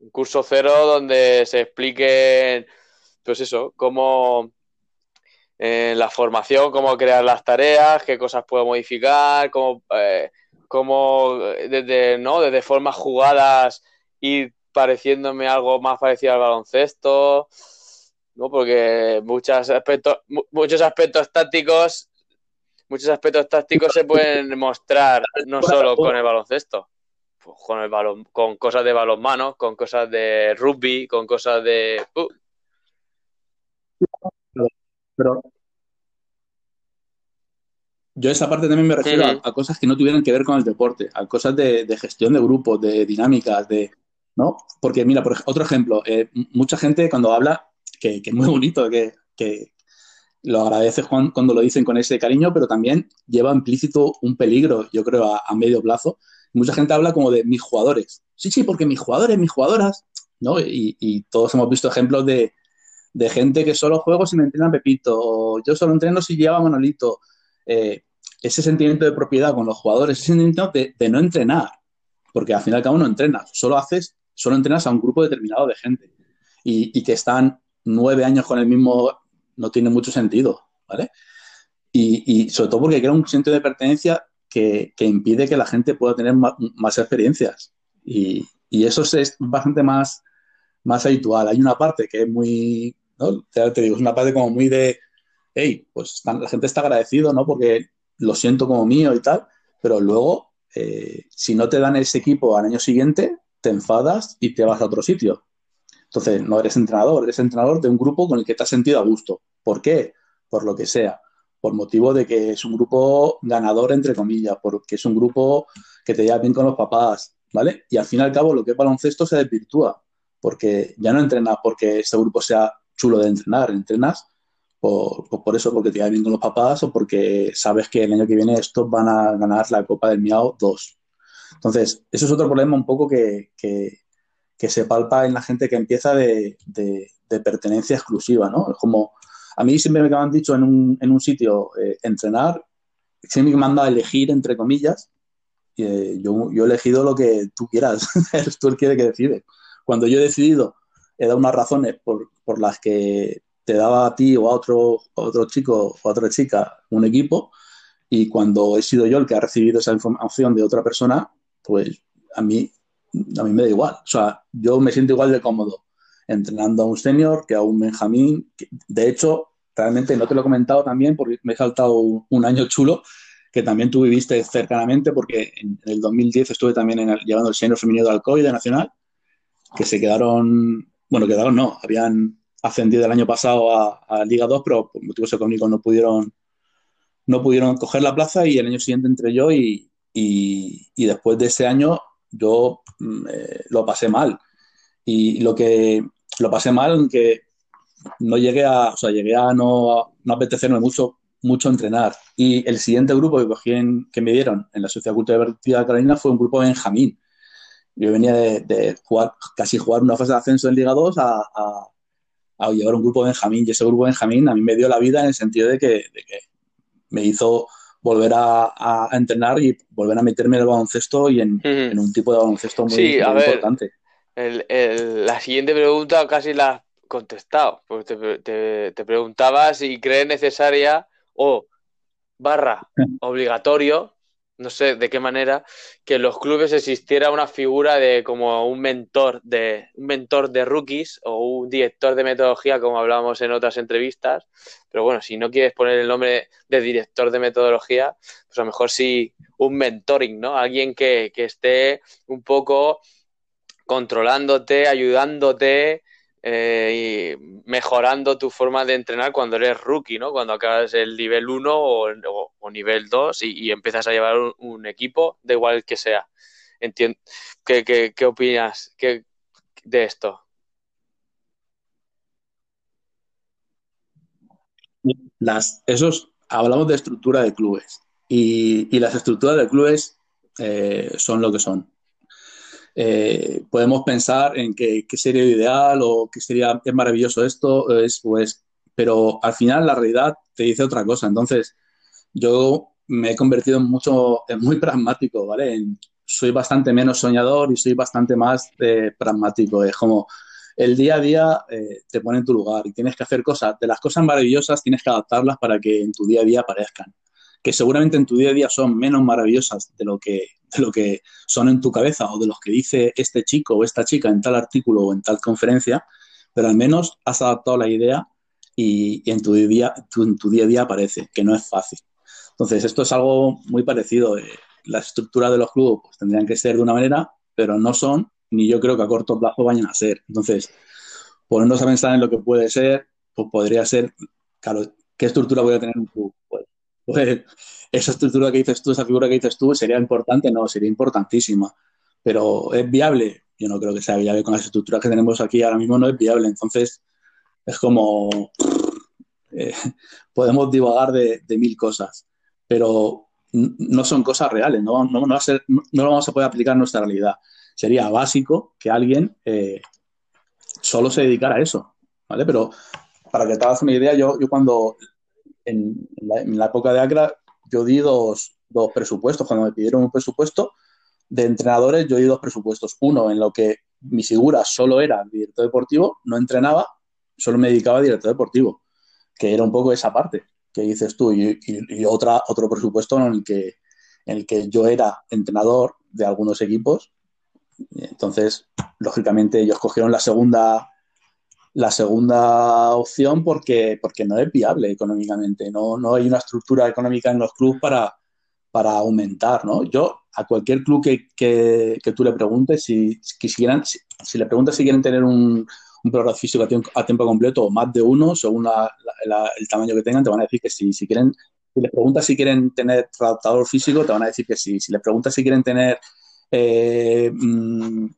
Un curso cero donde se explique, pues eso, cómo eh, la formación, cómo crear las tareas, qué cosas puedo modificar, cómo, eh, cómo desde, ¿no? desde formas jugadas ir pareciéndome algo más parecido al baloncesto, ¿no? porque muchos aspectos, muchos aspectos tácticos muchos aspectos tácticos se pueden mostrar no solo con el baloncesto, pues con el balón, con cosas de balonmano, con cosas de rugby, con cosas de. Uh. Pero yo esa parte también me refiero a, cosas que no tuvieran que ver con el deporte, a cosas de, gestión de grupos, de dinámicas, de. ¿No? Porque, mira, por otro ejemplo, eh, mucha gente cuando habla, que, es muy bonito, que, lo agradeces Juan cuando lo dicen con ese cariño, pero también lleva implícito un peligro, yo creo, a, medio plazo. Mucha gente habla como de mis jugadores. Sí, sí, porque mis jugadores, mis jugadoras, ¿no? Y, todos hemos visto ejemplos de, gente que solo juego si me entrenan Pepito, o yo solo entreno si lleva Manolito. Eh, ese sentimiento de propiedad con los jugadores, ese sentimiento de, no entrenar, porque al final cada uno entrena, solo haces, solo entrenas a un grupo determinado de gente y, y que están nueve años con el mismo no tiene mucho sentido, ¿vale? Y, sobre todo porque crea un sentido de pertenencia que, impide que la gente pueda tener más, experiencias. Y, eso es bastante más, más habitual. Hay una parte que es muy, ¿no? te, digo, es una parte como muy de, hey, pues la gente está agradecido, ¿no? Porque lo siento como mío y tal, pero luego, eh, si no te dan ese equipo al año siguiente, te enfadas y te vas a otro sitio. Entonces, no eres entrenador, eres entrenador de un grupo con el que te has sentido a gusto. ¿Por qué? Por lo que sea. Por motivo de que es un grupo ganador, entre comillas, porque es un grupo que te lleva bien con los papás, ¿vale? Y al fin y al cabo, lo que es baloncesto se desvirtúa, porque ya no entrenas porque ese grupo sea chulo de entrenar, entrenas por, por, eso, porque te lleva bien con los papás o porque sabes que el año que viene estos van a ganar la Copa del Miao 2. Entonces, eso es otro problema un poco que, que se palpa en la gente que empieza de, pertenencia exclusiva, ¿no? Es como, a mí siempre me han dicho en un, sitio eh, entrenar, siempre me han dado a elegir, entre comillas, eh, yo, he elegido lo que tú quieras, eres tú el que decide. Cuando yo he decidido, he dado unas razones por, por las que te daba a ti o a otro, otro chico o a otra chica un equipo, y cuando he sido yo el que ha recibido esa información de otra persona, pues a mí a mí me da igual. O sea, yo me siento igual de cómodo entrenando a un senior que a un Benjamín. De hecho, realmente no te lo he comentado también porque me he saltado un, año chulo. que también tú viviste cercanamente, porque en, el 2010 estuve también llevando el senior femenino de Alcoy de Nacional, que se quedaron, bueno, quedaron no, habían ascendido el año pasado a, Liga 2, pero por motivos económicos no pudieron, no pudieron coger la plaza y el año siguiente entré yo y, y, después de ese año yo mm, eh, lo pasé mal. Y lo que lo pasé mal, que no llegué a, o sea, llegué a no, no apetecerme mucho, mucho entrenar. Y el siguiente grupo que cogí que me dieron en la Sociedad Cultural Divertida de Carolina fue un grupo de Benjamín. Yo venía de, jugar, casi jugar una fase de ascenso en Liga 2 a, a, llevar un grupo de Benjamín. Y ese grupo de Benjamín a mí me dio la vida en el sentido de que, de que me hizo volver a, entrenar y volver a meterme en el baloncesto y en, un tipo de baloncesto muy, sí, a ver, importante. La siguiente pregunta casi la has contestado, porque te, te, preguntaba si crees necesaria o barra obligatorio no sé de qué manera, que en los clubes existiera una figura de como un mentor de un mentor de rookies o un director de metodología, como hablábamos en otras entrevistas. Pero bueno, si no quieres poner el nombre de director de metodología, pues a lo mejor sí un mentoring, ¿no? Alguien que, que esté un poco controlándote, ayudándote, eh, y mejorando tu forma de entrenar cuando eres rookie, ¿no? Cuando acabas el nivel 1 o, nivel 2 y, empiezas a llevar un, equipo, da igual que sea. ¿Qué, qué, opinas de esto? Las, esos, hablamos de estructura de clubes y, las estructuras de clubes eh, son lo que son. Eh, podemos pensar en qué, sería ideal o qué sería es maravilloso esto, es, pues, pero al final la realidad te dice otra cosa. Entonces, yo me he convertido en mucho, en muy pragmático, ¿vale? soy bastante menos soñador y soy bastante más eh, pragmático. Es como el día a día eh, te pone en tu lugar y tienes que hacer cosas. De las cosas maravillosas tienes que adaptarlas para que en tu día a día aparezcan. Que seguramente en tu día a día son menos maravillosas de lo que de lo que son en tu cabeza o de los que dice este chico o esta chica en tal artículo o en tal conferencia, pero al menos has adaptado la idea y, en, tu día, en tu día a día aparece, que no es fácil. Entonces, esto es algo muy parecido. Eh, la estructura de los clubes pues, tendrían que ser de una manera, pero no son, ni yo creo que a corto plazo vayan a ser. Entonces, ponernos a pensar en lo que puede ser, pues podría ser, ¿qué estructura voy a tener un club? Pues, pues esa estructura que dices tú, esa figura que dices tú, sería importante, no, sería importantísima. Pero ¿es viable? Yo no creo que sea viable con las estructuras que tenemos aquí ahora mismo, no es viable. Entonces, es como. Eh, podemos divagar de, mil cosas, pero no son cosas reales, no, no, no, lo vamos a poder aplicar en nuestra realidad. Sería básico que alguien eh, solo se dedicara a eso, ¿vale? Pero para que te hagas una idea, yo, yo cuando en la, en la época de Acra yo di dos, presupuestos. Cuando me pidieron un presupuesto de entrenadores, yo di dos presupuestos. Uno en lo que mi figura solo era director deportivo, no entrenaba, solo me dedicaba a director deportivo, que era un poco esa parte que dices tú, y, otra, otro presupuesto en el, que, en el que yo era entrenador de algunos equipos. Entonces, lógicamente, ellos cogieron la segunda la segunda opción porque, porque no es viable económicamente, no, no hay una estructura económica en los clubes para, para aumentar, ¿no? Yo a cualquier club que, que, tú le preguntes, si, quisieran, si, le preguntas si quieren tener un, un programa físico a tiempo, completo o más de uno, según el tamaño que tengan, te van a decir que sí. Si quieren, si les preguntas si quieren tener adaptador físico, te van a decir que sí. Si les preguntas si quieren tener eh, mm,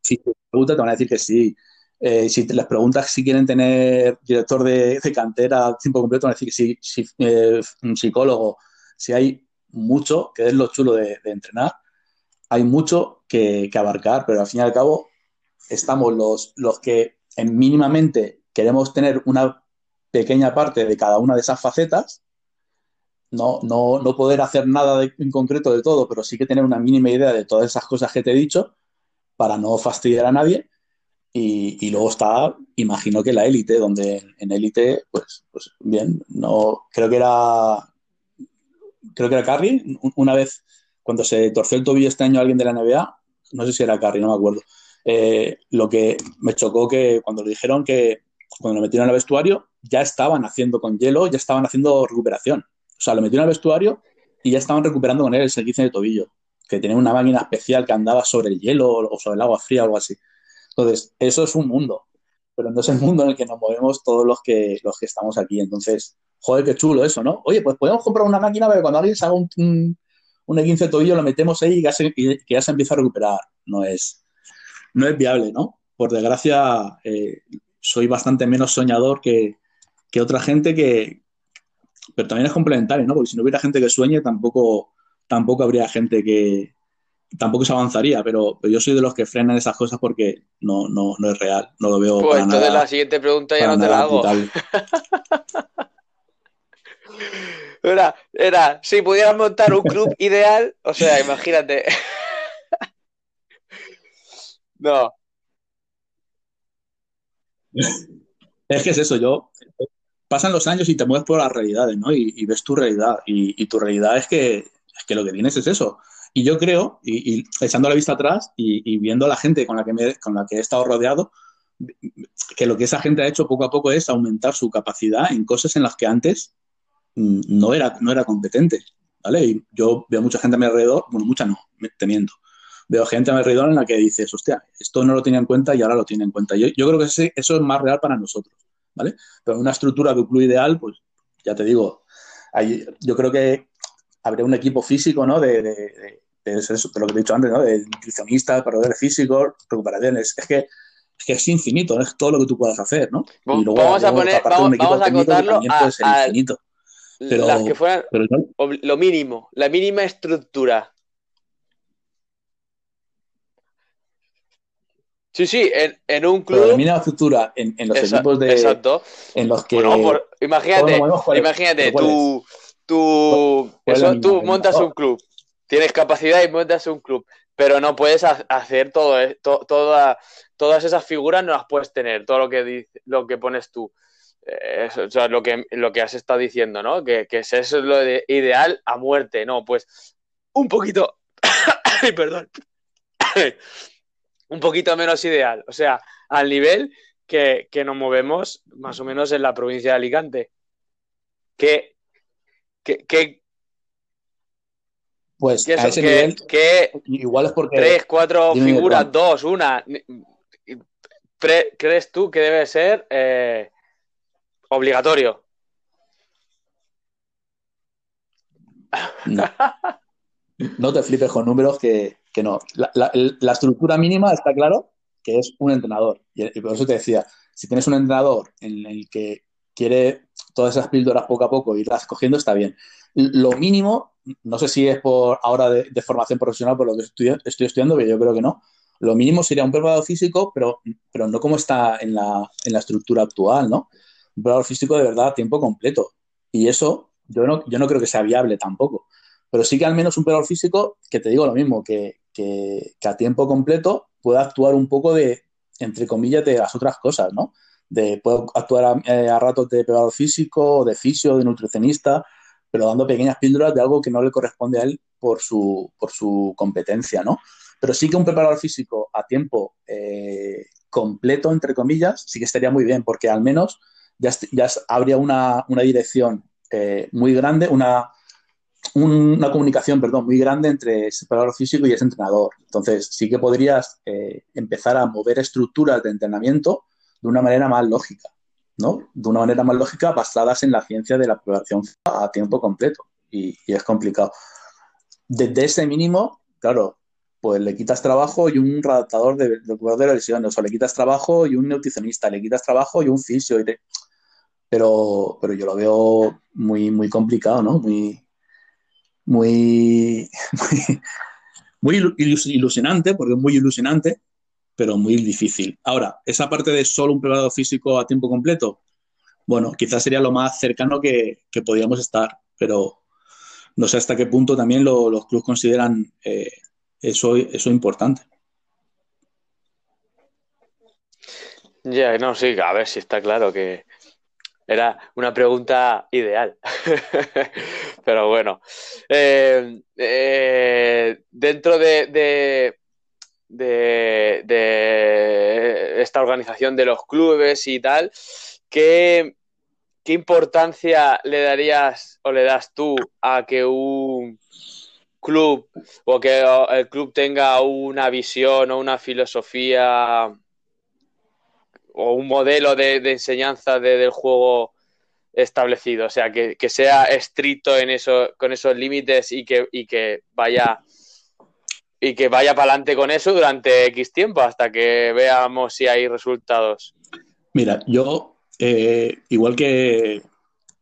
si te van a decir que sí. Eh, si les preguntas si quieren tener director de, cantera a tiempo completo, van a decir que sí, eh, un psicólogo. Si hay mucho, que es lo chulo de, entrenar, hay mucho que, abarcar, pero al fin y al cabo estamos los, los que en mínimamente queremos tener una pequeña parte de cada una de esas facetas, no, no, no poder hacer nada en concreto de todo, pero sí que tener una mínima idea de todas esas cosas que te he dicho para no fastidiar a nadie y, luego está, imagino que la élite, donde en élite, pues, pues bien, no, creo que era, creo que era Carrie, una vez cuando se torció el tobillo este año alguien de la NBA, no sé si era Carrie, no me acuerdo, eh, lo que me chocó que cuando le dijeron que cuando lo metieron al vestuario ya estaban haciendo con hielo, ya estaban haciendo recuperación. O sea, lo metieron al vestuario y ya estaban recuperando con él el servicio de tobillo, que tenía una máquina especial que andaba sobre el hielo o sobre el agua fría o algo así. Entonces, eso es un mundo, pero no es el mundo en el que nos movemos todos los que, los que estamos aquí. Entonces, joder, qué chulo eso, ¿no? Oye, pues podemos comprar una máquina para que cuando alguien se haga un, un, un E15 de tobillo lo metemos ahí y, ya se, ya se empieza a recuperar. No es, no es viable, ¿no? Por desgracia, eh, soy bastante menos soñador que, que otra gente que, pero también es complementario, ¿no? Porque si no hubiera gente que sueñe, tampoco, tampoco habría gente que tampoco se avanzaría, pero, pero yo soy de los que frenan esas cosas porque no, no, no es real, no lo veo. Pues para entonces nada, la siguiente pregunta ya no te la hago. Era, era, si pudieras montar un club ideal, o sea, imagínate. No, Es que es eso, yo. Pasan los años y te mueves por las realidades, ¿no? Y, y ves tu realidad. Y, y tu realidad es que, es que lo que tienes es eso. Y yo creo, y, echando la vista atrás y, viendo a la gente con la, que me, con la que he estado rodeado, que lo que esa gente ha hecho poco a poco es aumentar su capacidad en cosas en las que antes mm, no era, no era competente. ¿Vale? Y yo veo mucha gente a mi alrededor, bueno, mucha no, me- te miento. Veo gente a mi alrededor en la que dices, hostia, esto no lo tenía en cuenta y ahora lo tiene en cuenta. Yo, yo creo que eso es más real para nosotros, ¿vale? Pero una estructura de un club ideal, pues ya te digo, hay- yo creo que habría un equipo físico, ¿no? De, de, de- de eso, de lo que he dicho antes, ¿no? De nutricionistas, paradores físicos, recuperaciones. Es que, es que es infinito, es todo lo que tú puedas hacer, ¿no? Va- Y luego, vamos a poner- vamos- a acotarlo a- infinito. Pero- las que fueran Pero lo mínimo, la mínima estructura. Sí, sí, en, en un pero la club. mínima estructura en, en los equipos de, Exacto. en los que Bueno, por- todos imagínate, imagínate, ¿Pero cuál tú, tú, ¿Cuál es la eso, tú montas un club, tienes capacidad y montas un club, pero no puedes ha- hacer todo, eh, to- toda, todas esas figuras no las puedes tener, todo lo que dice, lo que pones tú. Eh, eso, o sea, lo que, lo que has estado diciendo, ¿no? Que, que eso es lo de ideal a muerte, no, pues un poquito, perdón, un poquito menos ideal, o sea, al nivel que, que nos movemos más o menos en la provincia de Alicante. Que, que, que, Pues a ese que- nivel, que igual es porque. tres, cuatro figuras, dos, una. ¿Crees tú que debe ser eh, obligatorio? No, no te flipes con números que, que no. La, la- la estructura mínima está claro que es un entrenador. Y, y por eso te decía, si tienes un entrenador en el que quiere todas esas píldoras poco a poco irlas cogiendo, está bien. Lo mínimo, no sé si es por ahora de, formación profesional, por lo que estoy, estudiando, pero yo creo que no. Lo mínimo sería un preparador físico, pero, pero no como está en la, en la estructura actual, ¿no? Un preparador físico de verdad a tiempo completo. Y eso yo no, yo no creo que sea viable tampoco. Pero sí que al menos un preparador físico, que te digo lo mismo, que, que, que a tiempo completo pueda actuar un poco de, entre comillas, de las otras cosas, ¿no? De, puede actuar a, eh, ratos de preparador físico, de fisio, de nutricionista, pero dando pequeñas píldoras de algo que no le corresponde a él por su, por su competencia, ¿no? Pero sí que un preparador físico a tiempo eh, completo, entre comillas, sí que estaría muy bien, porque al menos ya, ya habría una, una dirección eh, muy grande, una, un- una comunicación, perdón, muy grande entre ese preparador físico y ese entrenador. Entonces, sí que podrías empezar a mover estructuras de entrenamiento de una manera más lógica, ¿no? De una manera más lógica basadas en la ciencia de la física a tiempo completo. Y, es complicado. Desde ese mínimo, claro, pues le quitas trabajo y un redactador de, de de lesión, o le quitas trabajo y un nutricionista, le quitas trabajo y un fisio. y Pero, pero yo lo veo muy, muy complicado, ¿no? Muy, muy, muy, muy ilus- ilusionante, porque es muy ilusionante, pero muy difícil. Ahora, esa parte de solo un preparador físico a tiempo completo, bueno, quizás sería lo más cercano que, que podríamos estar, pero no sé hasta qué punto también lo- los clubes consideran eh, eso, eso importante. Ya, no, sí, a ver si está claro que era una pregunta ideal. Pero bueno, Eh, eh, dentro de, de, de- esta organización de los clubes y tal, ¿qué, qué ¿qué importancia le darías o le das tú a que un club o que el club tenga una visión o una filosofía o un modelo de, enseñanza del juego establecido? O sea, que, sea estricto en eso, con esos límites y que, y que vaya y que vaya para adelante con eso durante X tiempo hasta que veamos si hay resultados. Mira, yo, eh, igual que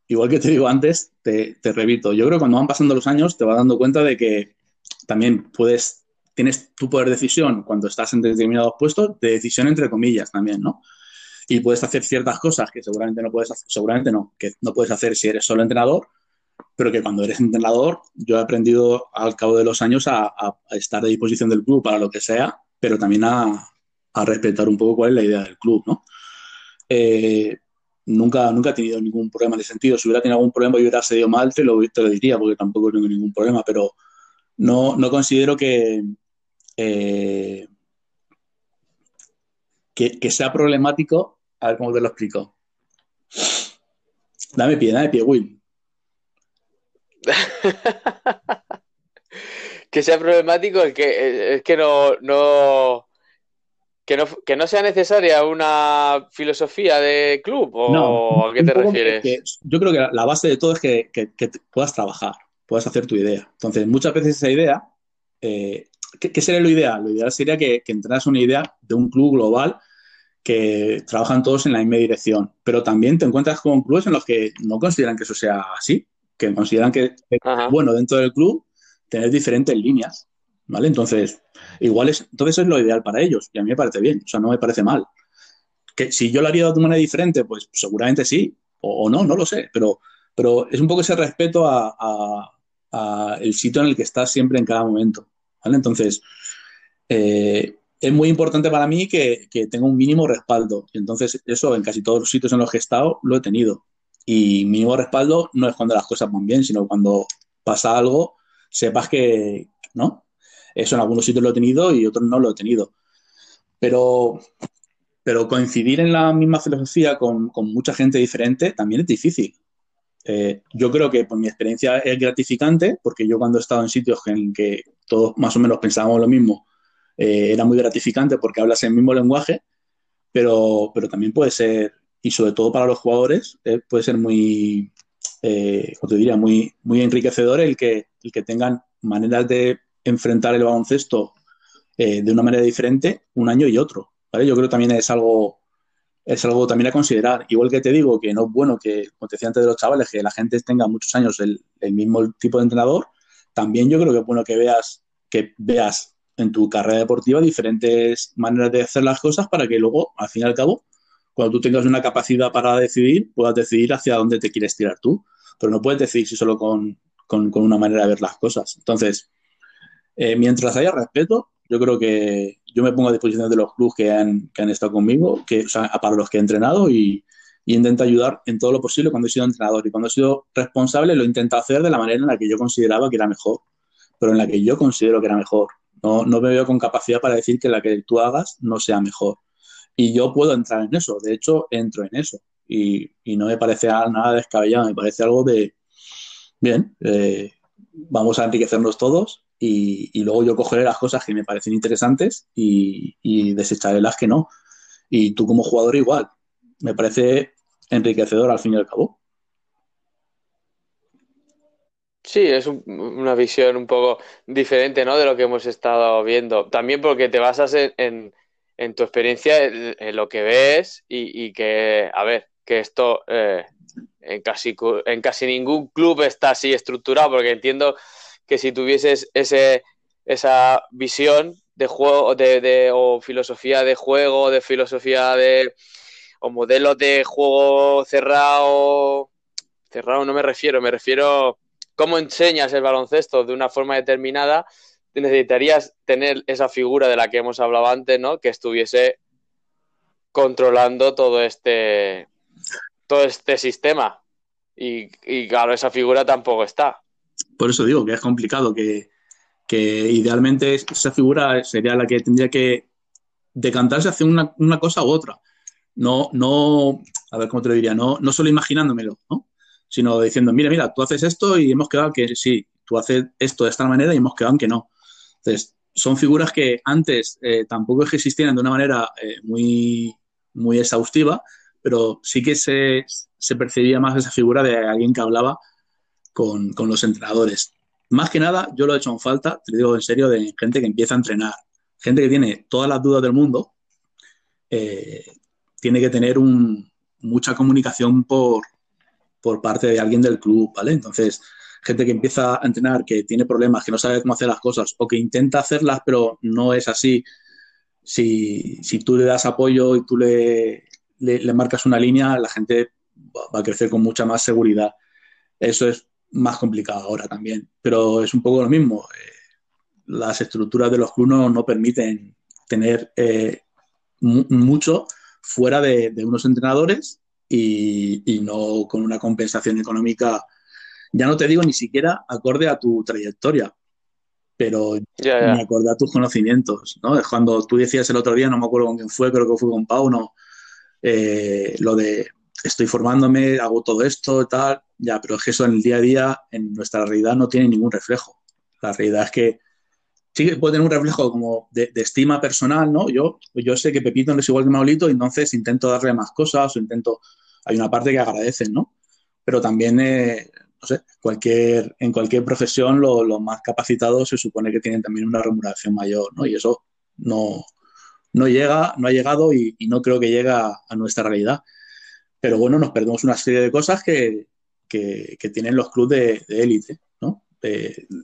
igual que te digo antes, te, te, repito, yo creo que cuando van pasando los años te vas dando cuenta de que también puedes, tienes tu poder de decisión cuando estás en determinados puestos, de decisión entre comillas también, ¿no? Y puedes hacer ciertas cosas que seguramente no puedes seguramente no, que no puedes hacer si eres solo entrenador, pero que cuando eres entrenador, yo he aprendido al cabo de los años a, estar a disposición del club para lo que sea, pero también a, respetar un poco cuál es la idea del club, ¿no? Eh, nunca, nunca he tenido ningún problema en ese sentido. Si hubiera tenido algún problema y hubiera cedido mal, te lo, te lo diría, porque tampoco tengo ningún problema, pero no, no considero que, eh, que, que, sea problemático. A ver cómo te lo explico. Dame pie, dame pie, Will. que sea problemático es que, es que no, no, que no, que no sea necesaria una filosofía de club o a qué te refieres. yo creo que la base de todo es que, puedas trabajar, puedas hacer tu idea. Entonces, muchas veces esa idea, eh, ¿qué, sería lo ideal? Lo ideal sería que, que entrenas una idea de un club global que trabajan todos en la misma dirección, pero también te encuentras con clubes en los que no consideran que eso sea así que consideran que es bueno dentro del club tener diferentes líneas, ¿vale? Entonces, igual es, entonces es lo ideal para ellos y a mí me parece bien, o sea, no me parece mal. Que si yo lo haría de una manera diferente, pues seguramente sí, o, no, no lo sé, pero, pero es un poco ese respeto a, el sitio en el que estás siempre en cada momento, ¿vale? Entonces, eh, es muy importante para mí que, que, tenga un mínimo respaldo. Y entonces, eso en casi todos los sitios en los que he estado lo he tenido. Y mínimo respaldo no es cuando las cosas van bien, sino cuando pasa algo, sepas que, ¿no? Eso en algunos sitios lo he tenido y otros no lo he tenido. Pero, pero coincidir en la misma filosofía con, mucha gente diferente también es difícil. Eh, yo creo que por mi experiencia es gratificante, porque yo cuando he estado en sitios en que todos más o menos pensábamos lo mismo, eh, era muy gratificante porque hablas el mismo lenguaje, pero, pero también puede ser y sobre todo para los jugadores eh, puede ser muy, eh, te diría, muy, muy enriquecedor el que, el que tengan maneras de enfrentar el baloncesto eh, de una manera diferente un año y otro. ¿vale? Yo creo que también es algo, es algo también a considerar. Igual que te digo que no es bueno que, como te decía antes de los chavales, que la gente tenga muchos años el, mismo tipo de entrenador, también yo creo que es bueno que veas, que veas en tu carrera deportiva diferentes maneras de hacer las cosas para que luego, al fin y al cabo, cuando tú tengas una capacidad para decidir, puedas decidir hacia dónde te quieres tirar tú. Pero no puedes decidir si solo con, una manera de ver las cosas. Entonces, eh, mientras haya respeto, yo creo que yo me pongo a disposición de los clubes que han, estado conmigo, que, sea, para los que he entrenado y, intento ayudar en todo lo posible cuando he sido entrenador. Y cuando he sido responsable, lo intento hacer de la manera en la que yo consideraba que era mejor, pero en la que yo considero que era mejor. No, no me veo con capacidad para decir que la que tú hagas no sea mejor. Y yo puedo entrar en eso, de hecho, entro en eso. Y, no me parece nada descabellado, me parece algo de, bien, eh, vamos a enriquecernos todos y, luego yo cogeré las cosas que me parecen interesantes y, y desecharé las que no. Y tú como jugador igual, me parece enriquecedor al fin y al cabo. Sí, es una visión un poco diferente, ¿no? De lo que hemos estado viendo. También porque te basas en, en tu experiencia, en, lo que ves y, que, a ver, que esto eh, en, casi, en casi ningún club está así estructurado, porque entiendo que si tuvieses ese, esa visión de juego de, de, o filosofía de juego, de filosofía de o modelo de juego cerrado, cerrado no me refiero, me refiero cómo enseñas el baloncesto de una forma determinada, necesitarías tener esa figura de la que hemos hablado antes, ¿no? Que estuviese controlando todo este todo este sistema. Y, claro, esa figura tampoco está. Por eso digo que es complicado, que, idealmente esa figura sería la que tendría que decantarse hacia una, una cosa u otra. no, no, a ver cómo te lo diría, no, no solo imaginándomelo, ¿no? sino diciendo, mira, mira, tú haces esto y hemos quedado que sí, tú haces esto de esta manera y hemos quedado que no. Entonces, son figuras que antes eh, tampoco existían de una manera eh, muy, muy exhaustiva, pero sí que se, se, percibía más esa figura de alguien que hablaba con, con, los entrenadores. Más que nada, yo lo he hecho en falta, te digo en serio, de gente que empieza a entrenar, gente que tiene todas las dudas del mundo, eh, tiene que tener un, mucha comunicación por, por parte de alguien del club, ¿vale? Entonces, gente que empieza a entrenar, que tiene problemas, que no sabe cómo hacer las cosas o que intenta hacerlas pero no es así, si, si tú le das apoyo y tú le, le, marcas una línea, la gente va a crecer con mucha más seguridad. Eso es más complicado ahora también, pero es un poco lo mismo. Eh, las estructuras de los clubes no, permiten tener eh, mucho fuera de, unos entrenadores y, no con una compensación económica, ya no te digo ni siquiera acorde a tu trayectoria, pero ni acorde a tus conocimientos, ¿no? Es cuando tú decías el otro día, no me acuerdo con quién fue, creo que fue con Pau, no, eh, lo de estoy formándome, hago todo esto, tal, ya, pero es que eso en el día a día, en nuestra realidad, no tiene ningún reflejo. La realidad es que sí que puede tener un reflejo como de, estima personal, ¿no? Yo, yo sé que Pepito no es igual que Maulito, entonces intento darle más cosas o intento, hay una parte que agradecen, ¿no? Pero también, eh, no sé, en cualquier profesión los más capacitados se supone que tienen también una remuneración mayor, ¿no? Y eso no, no llega, no ha llegado y, no creo que llegue a, nuestra realidad. Pero bueno, nos perdemos una serie de cosas que, tienen los clubes de élite,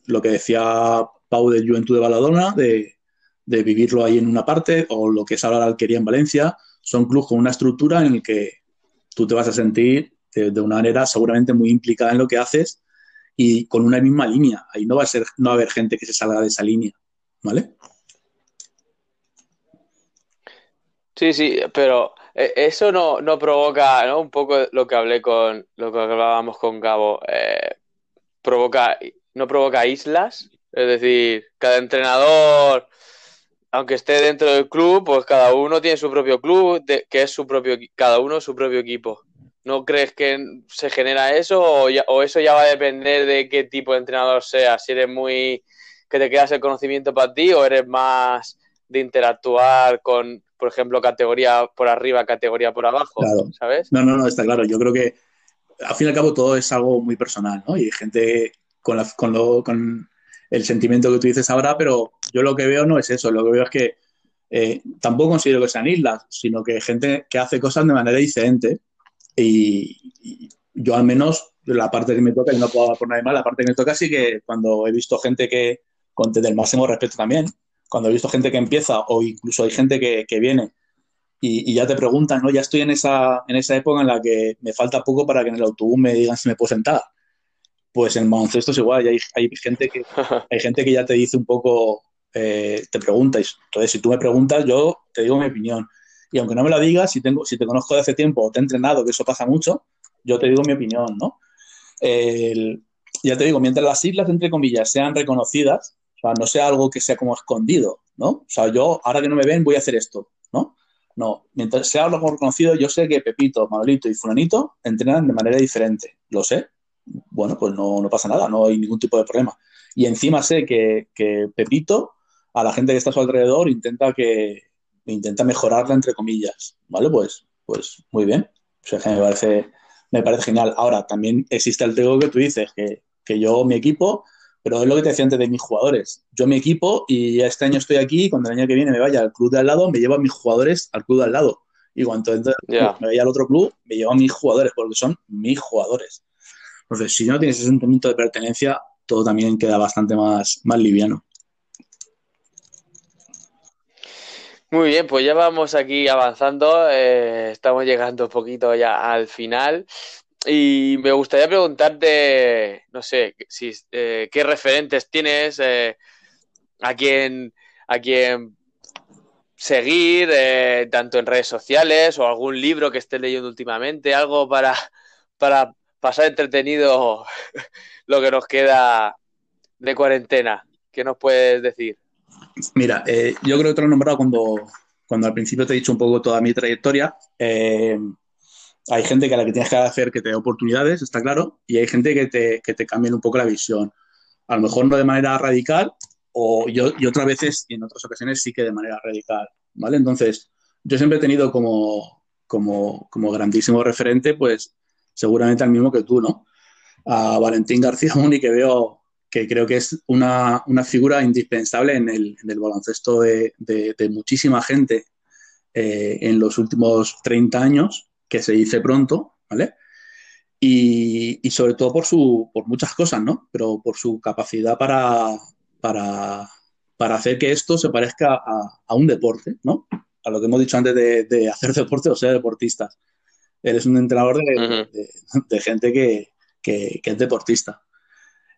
lo que decía Pau de Juventud de Baladona, de, vivirlo ahí en una parte, o lo que es ahora la Alquería en Valencia, son clubes con una estructura en el que tú te vas a sentir de, una manera seguramente muy implicada en lo que haces y con una misma línea. Ahí no va a ser, no va a haber gente que se salga de esa línea, ¿vale? Sí, sí, pero eh, eso no, no provoca, ¿no? Un poco lo que hablé con, lo que hablábamos con Gabo, eh, provoca, no provoca islas, es decir, cada entrenador, aunque esté dentro del club, pues cada uno tiene su propio club, que es su propio, cada uno su propio equipo. ¿No crees que se genera eso o, o eso ya va a depender de qué tipo de entrenador seas? Si eres muy que te quedas el conocimiento para ti o eres más de interactuar con por ejemplo, categoría por arriba, categoría por abajo, ¿sabes? No, no, no, está claro. Yo creo que al fin y al cabo todo es algo muy personal, ¿no? Y hay gente con, con, el sentimiento que tú dices ahora, pero yo lo que veo no es eso. Lo que veo es que eh, tampoco considero que sean islas, sino que gente que hace cosas de manera diferente y, yo al menos la parte que me toca, y no puedo hablar por nadie más, la parte que me toca sí que cuando he visto gente que, con el máximo respeto también, cuando he visto gente que empieza o incluso hay gente que, viene y, ya te preguntan, ¿no? Ya estoy en esa, en esa época en la que me falta poco para que en el autobús me digan si me puedo sentar. Pues en baloncesto es igual, hay, hay, gente que, hay gente que ya te dice un poco, eh, te pregunta. Entonces, si tú me preguntas, yo te digo mi opinión. Y aunque no me la digas, si, tengo, si te conozco de hace tiempo o te he entrenado, que eso pasa mucho, yo te digo mi opinión, ¿no? ya te digo, mientras las islas, entre comillas, sean reconocidas, sea, no sea algo que sea como escondido, ¿no? O sea, yo, ahora que no me ven, voy a hacer esto, ¿no? No, mientras sea algo reconocido, yo sé que Pepito, Manolito y Fulanito entrenan de manera diferente. Lo sé. Bueno, pues no, no pasa nada, no hay ningún tipo de problema. Y encima sé que, que Pepito, a la gente que está a su alrededor, intenta que intenta mejorarla entre comillas. ¿Vale? Pues, pues muy bien. O sea, que me parece, me parece genial. Ahora, también existe el tego que tú dices, que, que yo, mi equipo, pero es lo que te decía antes de mis jugadores. Yo mi equipo y este año estoy aquí, cuando el año que viene me vaya al club de al lado, me llevo a mis jugadores al club de al lado. Y cuando entonces me vaya al otro club, me llevo a mis jugadores, porque son mis jugadores. Entonces, si no tienes ese sentimiento de pertenencia, todo también queda bastante más, más liviano. Muy bien, pues ya vamos aquí avanzando, eh, estamos llegando un poquito ya al final. Y me gustaría preguntarte, no sé, si, eh, qué referentes tienes, eh, a quién, a quién seguir, eh, tanto en redes sociales o algún libro que estés leyendo últimamente, algo para, para pasar entretenido lo que nos queda de cuarentena. ¿Qué nos puedes decir? Mira, yo creo que te lo he nombrado cuando, cuando al principio te he dicho un poco toda mi trayectoria, eh, hay gente que a la que tienes que hacer que te dé oportunidades, está claro, y hay gente que te, que te cambia un poco la visión. A lo mejor no de manera radical, o yo, y otras veces, y en otras ocasiones sí que de manera radical, ¿vale? Entonces, yo siempre he tenido como, como, como grandísimo referente, pues seguramente al mismo que tú, ¿no? A Valentín García Muni, que veo que creo que es una, una figura indispensable en el, en el baloncesto de, de, de, muchísima gente eh, en los últimos 30 años, que se dice pronto, ¿vale? Y, y, sobre todo por, su, por muchas cosas, ¿no? Pero por su capacidad para, para, para hacer que esto se parezca a, a, un deporte, ¿no? A lo que hemos dicho antes de, de hacer deporte o ser deportistas. Eres un entrenador de, uh -huh. de gente que, que, que, es deportista.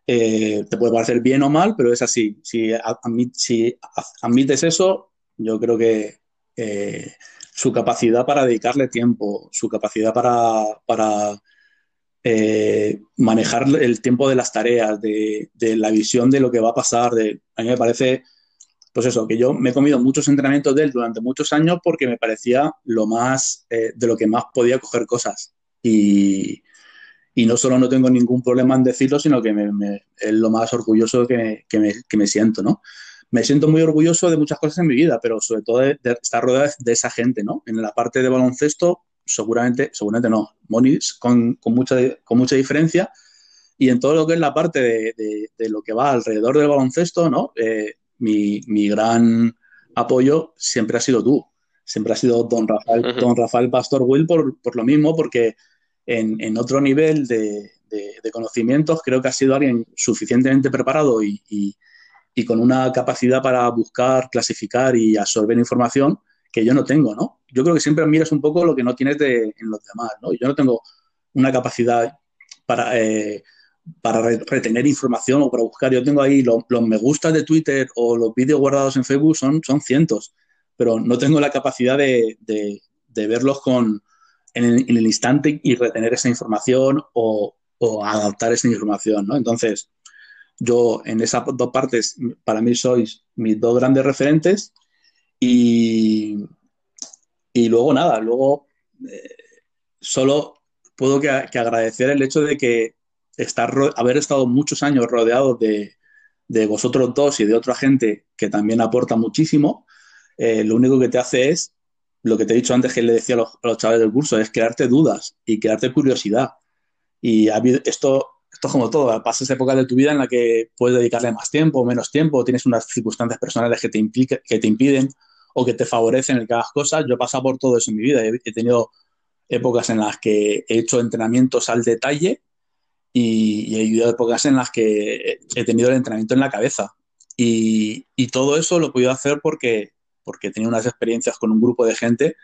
Eh, te puede parecer bien o mal, pero es así. Si, admit, si admites eso, yo creo que eh, su capacidad para dedicarle tiempo, su capacidad para, eh, manejar el tiempo de las tareas, de, de, la visión de lo que va a pasar, de, a mí me parece, pues eso, que yo me he comido muchos entrenamientos de él durante muchos años porque me parecía lo más, de lo que más podía coger cosas. Y, y no solo no tengo ningún problema en decirlo, sino que me, me, es lo más orgulloso que, que, me, que, me, siento, ¿no? Me siento muy orgulloso de muchas cosas en mi vida, pero sobre todo de, de estar rodeado de esa gente, ¿no? En la parte de baloncesto, seguramente, seguramente no, Moni con, con, mucha, con mucha diferencia, y en todo lo que es la parte de, de, de lo que va alrededor del baloncesto, ¿no? Eh, mi, mi, gran apoyo siempre ha sido tú, siempre ha sido don Rafael, uh -huh. don Rafael Pastor Will por, por lo mismo, porque en, otro nivel de, conocimientos, creo que ha sido alguien suficientemente preparado y, y, con una capacidad para buscar, clasificar y absorber información que yo no tengo, ¿no? Yo creo que siempre miras un poco lo que no tienes de, en los demás, ¿no? Yo no tengo una capacidad para, eh, para retener información o para buscar. Yo tengo ahí los, me gustas de Twitter o los vídeos guardados en Facebook, son, son cientos, pero no tengo la capacidad de verlos con, en el, instante y retener esa información o, adaptar esa información, ¿no? Entonces, yo en esas dos partes, para mí sois mis dos grandes referentes y, y luego nada, luego eh, solo puedo que, que, agradecer el hecho de que estar, haber estado muchos años rodeado de, de, vosotros dos y de otra gente que también aporta muchísimo, eh, lo único que te hace es lo que te he dicho antes que le decía a los, a los chavales del curso, es crearte dudas y crearte curiosidad. Y esto, esto es como todo, pasas épocas de tu vida en la que puedes dedicarle más tiempo o menos tiempo, tienes unas circunstancias personales que te, que te impiden o que te favorecen el que hagas cosas. Yo he pasado por todo eso en mi vida. He, he tenido épocas en las que he hecho entrenamientos al detalle y, y, he habido épocas en las que he tenido el entrenamiento en la cabeza. Y, y todo eso lo he podido hacer porque porque tenido unas experiencias con un grupo de gente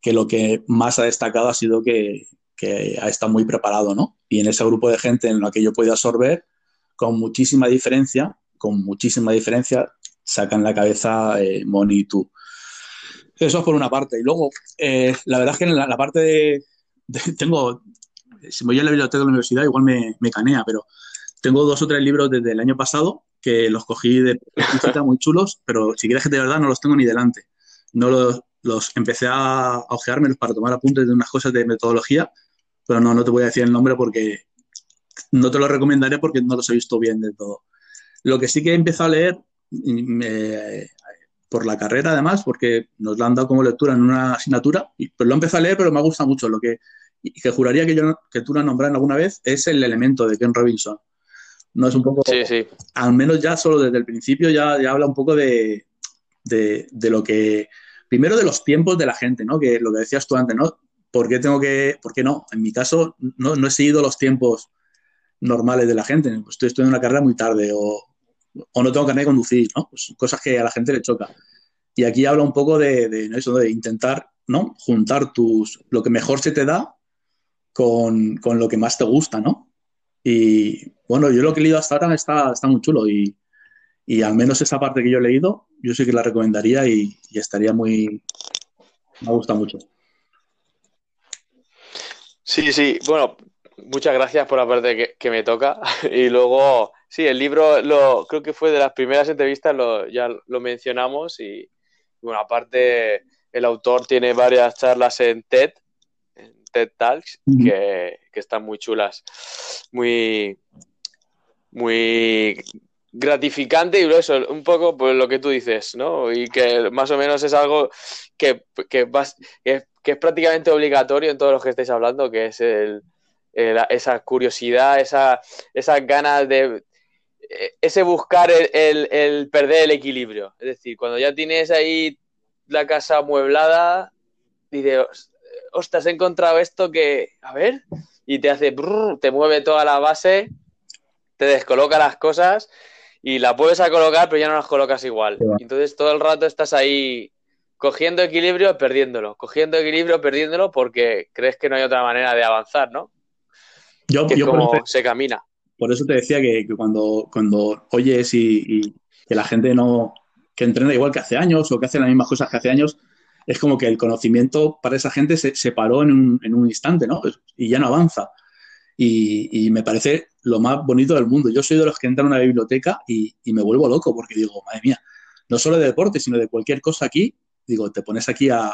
que lo que más ha destacado ha sido que, que ha estado muy preparado, ¿no? Y en ese grupo de gente en lo que yo puedo absorber, con muchísima diferencia, con muchísima diferencia, sacan la cabeza eh, Moni y tú. Eso es por una parte. Y luego, eh, la verdad es que en la, la parte de, de, Tengo. Si me voy a la biblioteca de la universidad, igual me, me, canea, pero tengo dos o tres libros desde el año pasado que los cogí de muy chulos, pero si quieres que de verdad no los tengo ni delante. No los, los empecé a, a ojeármelos para tomar apuntes de unas cosas de metodología, pero no, no te voy a decir el nombre porque no te lo recomendaré porque no los he visto bien del todo. Lo que sí que he empezado a leer me, por la carrera además, porque nos lo han dado como lectura en una asignatura, y, pues lo he empezado a leer, pero me gusta mucho. Lo que, que juraría que, yo, que tú lo nombrado alguna vez es el elemento de Ken Robinson no es un poco, sí, sí. al menos ya solo desde el principio ya, ya habla un poco de, de, de, lo que, primero de los tiempos de la gente, ¿no? Que lo que decías tú antes, ¿no? ¿Por qué tengo que, por qué no? En mi caso no, no he seguido los tiempos normales de la gente, pues estoy estudiando una carrera muy tarde o, o no tengo carnet de conducir, ¿no? Pues cosas que a la gente le choca. Y aquí habla un poco de, de, ¿no? Eso, de intentar, ¿no? Juntar tus, lo que mejor se te da con, con lo que más te gusta, ¿no? Y bueno, yo lo que he leído hasta ahora está, está muy chulo y, y, al menos esa parte que yo he leído, yo sí que la recomendaría y, y estaría muy... Me gusta mucho. Sí, sí, bueno, muchas gracias por la parte que, que, me toca. Y luego, sí, el libro lo, creo que fue de las primeras entrevistas, lo, ya lo mencionamos y, bueno, aparte el autor tiene varias charlas en TED, en TED Talks, que, que, están muy chulas, muy, muy gratificante y eso, un poco pues, lo que tú dices, ¿no? Y que más o menos es algo que, que, que, es prácticamente obligatorio en todos los que estáis hablando, que es el, esa curiosidad, esa, esas ganas de... Ese buscar el, el, perder el equilibrio. Es decir, cuando ya tienes ahí la casa amueblada, dices, ostras, he encontrado esto que, a ver, y te hace, te mueve toda la base, te descoloca las cosas y la puedes a colocar, pero ya no las colocas igual. Entonces todo el rato estás ahí cogiendo equilibrio, perdiéndolo, cogiendo equilibrio, perdiéndolo, porque crees que no hay otra manera de avanzar, ¿no? Yo, que como se camina. Por eso te decía que, cuando, cuando oyes y, que la gente no, que entrena igual que hace años o que hace las mismas cosas que hace años, es como que el conocimiento para esa gente se, se paró en un, en un, instante, ¿no? Y ya no avanza. Y, y, me parece lo más bonito del mundo. Yo soy de los que entran a una biblioteca y, y, me vuelvo loco porque digo, madre mía, no solo de deporte, sino de cualquier cosa aquí, digo, te pones aquí a,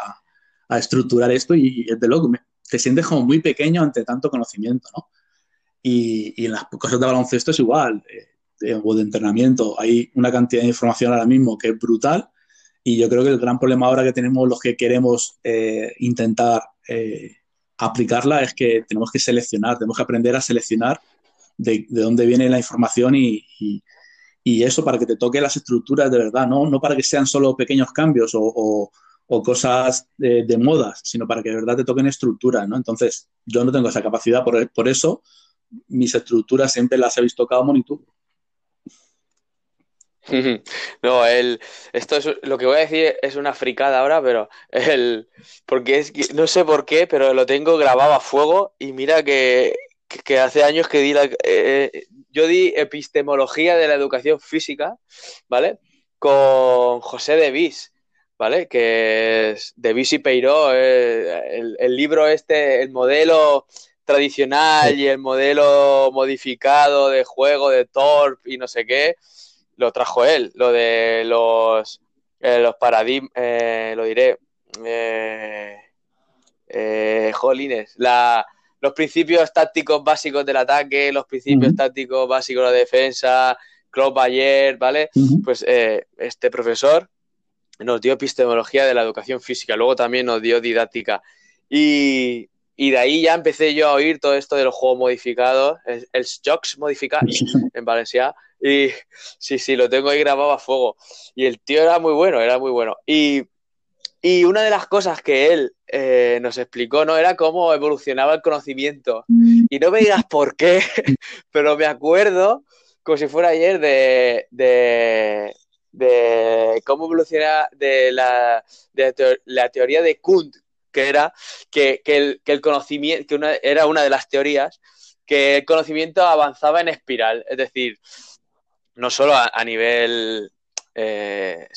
a estructurar esto y, es de loco. Te sientes como muy pequeño ante tanto conocimiento, ¿no? Y, en las cosas de baloncesto es igual, eh, o de entrenamiento. Hay una cantidad de información ahora mismo que es brutal y yo creo que el gran problema ahora que tenemos los que queremos eh, intentar eh, aplicarla es que tenemos que seleccionar, tenemos que aprender a seleccionar de, dónde viene la información y, eso para que te toque las estructuras de verdad, no, no para que sean solo pequeños cambios o, cosas de, modas, sino para que de verdad te toquen estructuras, ¿no? Entonces, yo no tengo esa capacidad, por, por eso mis estructuras siempre las he visto cada monitor. No, el, esto es lo que voy a decir es una fricada ahora, pero el, porque es no sé por qué, pero lo tengo grabado a fuego y mira que, que hace años que di la, eh, yo di epistemología de la educación física, ¿vale? Con José de Vis, ¿vale? Que es de Vis y Peiró, eh, el, el, libro este, el modelo tradicional y el modelo modificado de juego de Torp y no sé qué lo trajo él, lo de los, eh, los paradigmas, eh, lo diré, eh, eh, jolines, la, los principios tácticos básicos del ataque, los principios tácticos básicos de la defensa, Claude Bayer, ¿vale? Pues este profesor nos dio epistemología de la educación física, luego también nos dio didáctica. Y, y de ahí ya empecé yo a oír todo esto de los juegos modificados, el, el Jocks modificado en Valencia. Y sí, sí, lo tengo ahí grabado a fuego. Y el tío era muy bueno, era muy bueno. Y, y una de las cosas que él eh, nos explicó, ¿no? Era cómo evolucionaba el conocimiento. Y no me digas por qué, pero me acuerdo, como si fuera ayer, de, de, de cómo evoluciona de la, de la teoría de Kuhn, que era que, el, conocimiento, que una, era una de las teorías, que el conocimiento avanzaba en espiral, es decir, no solo a, nivel eh,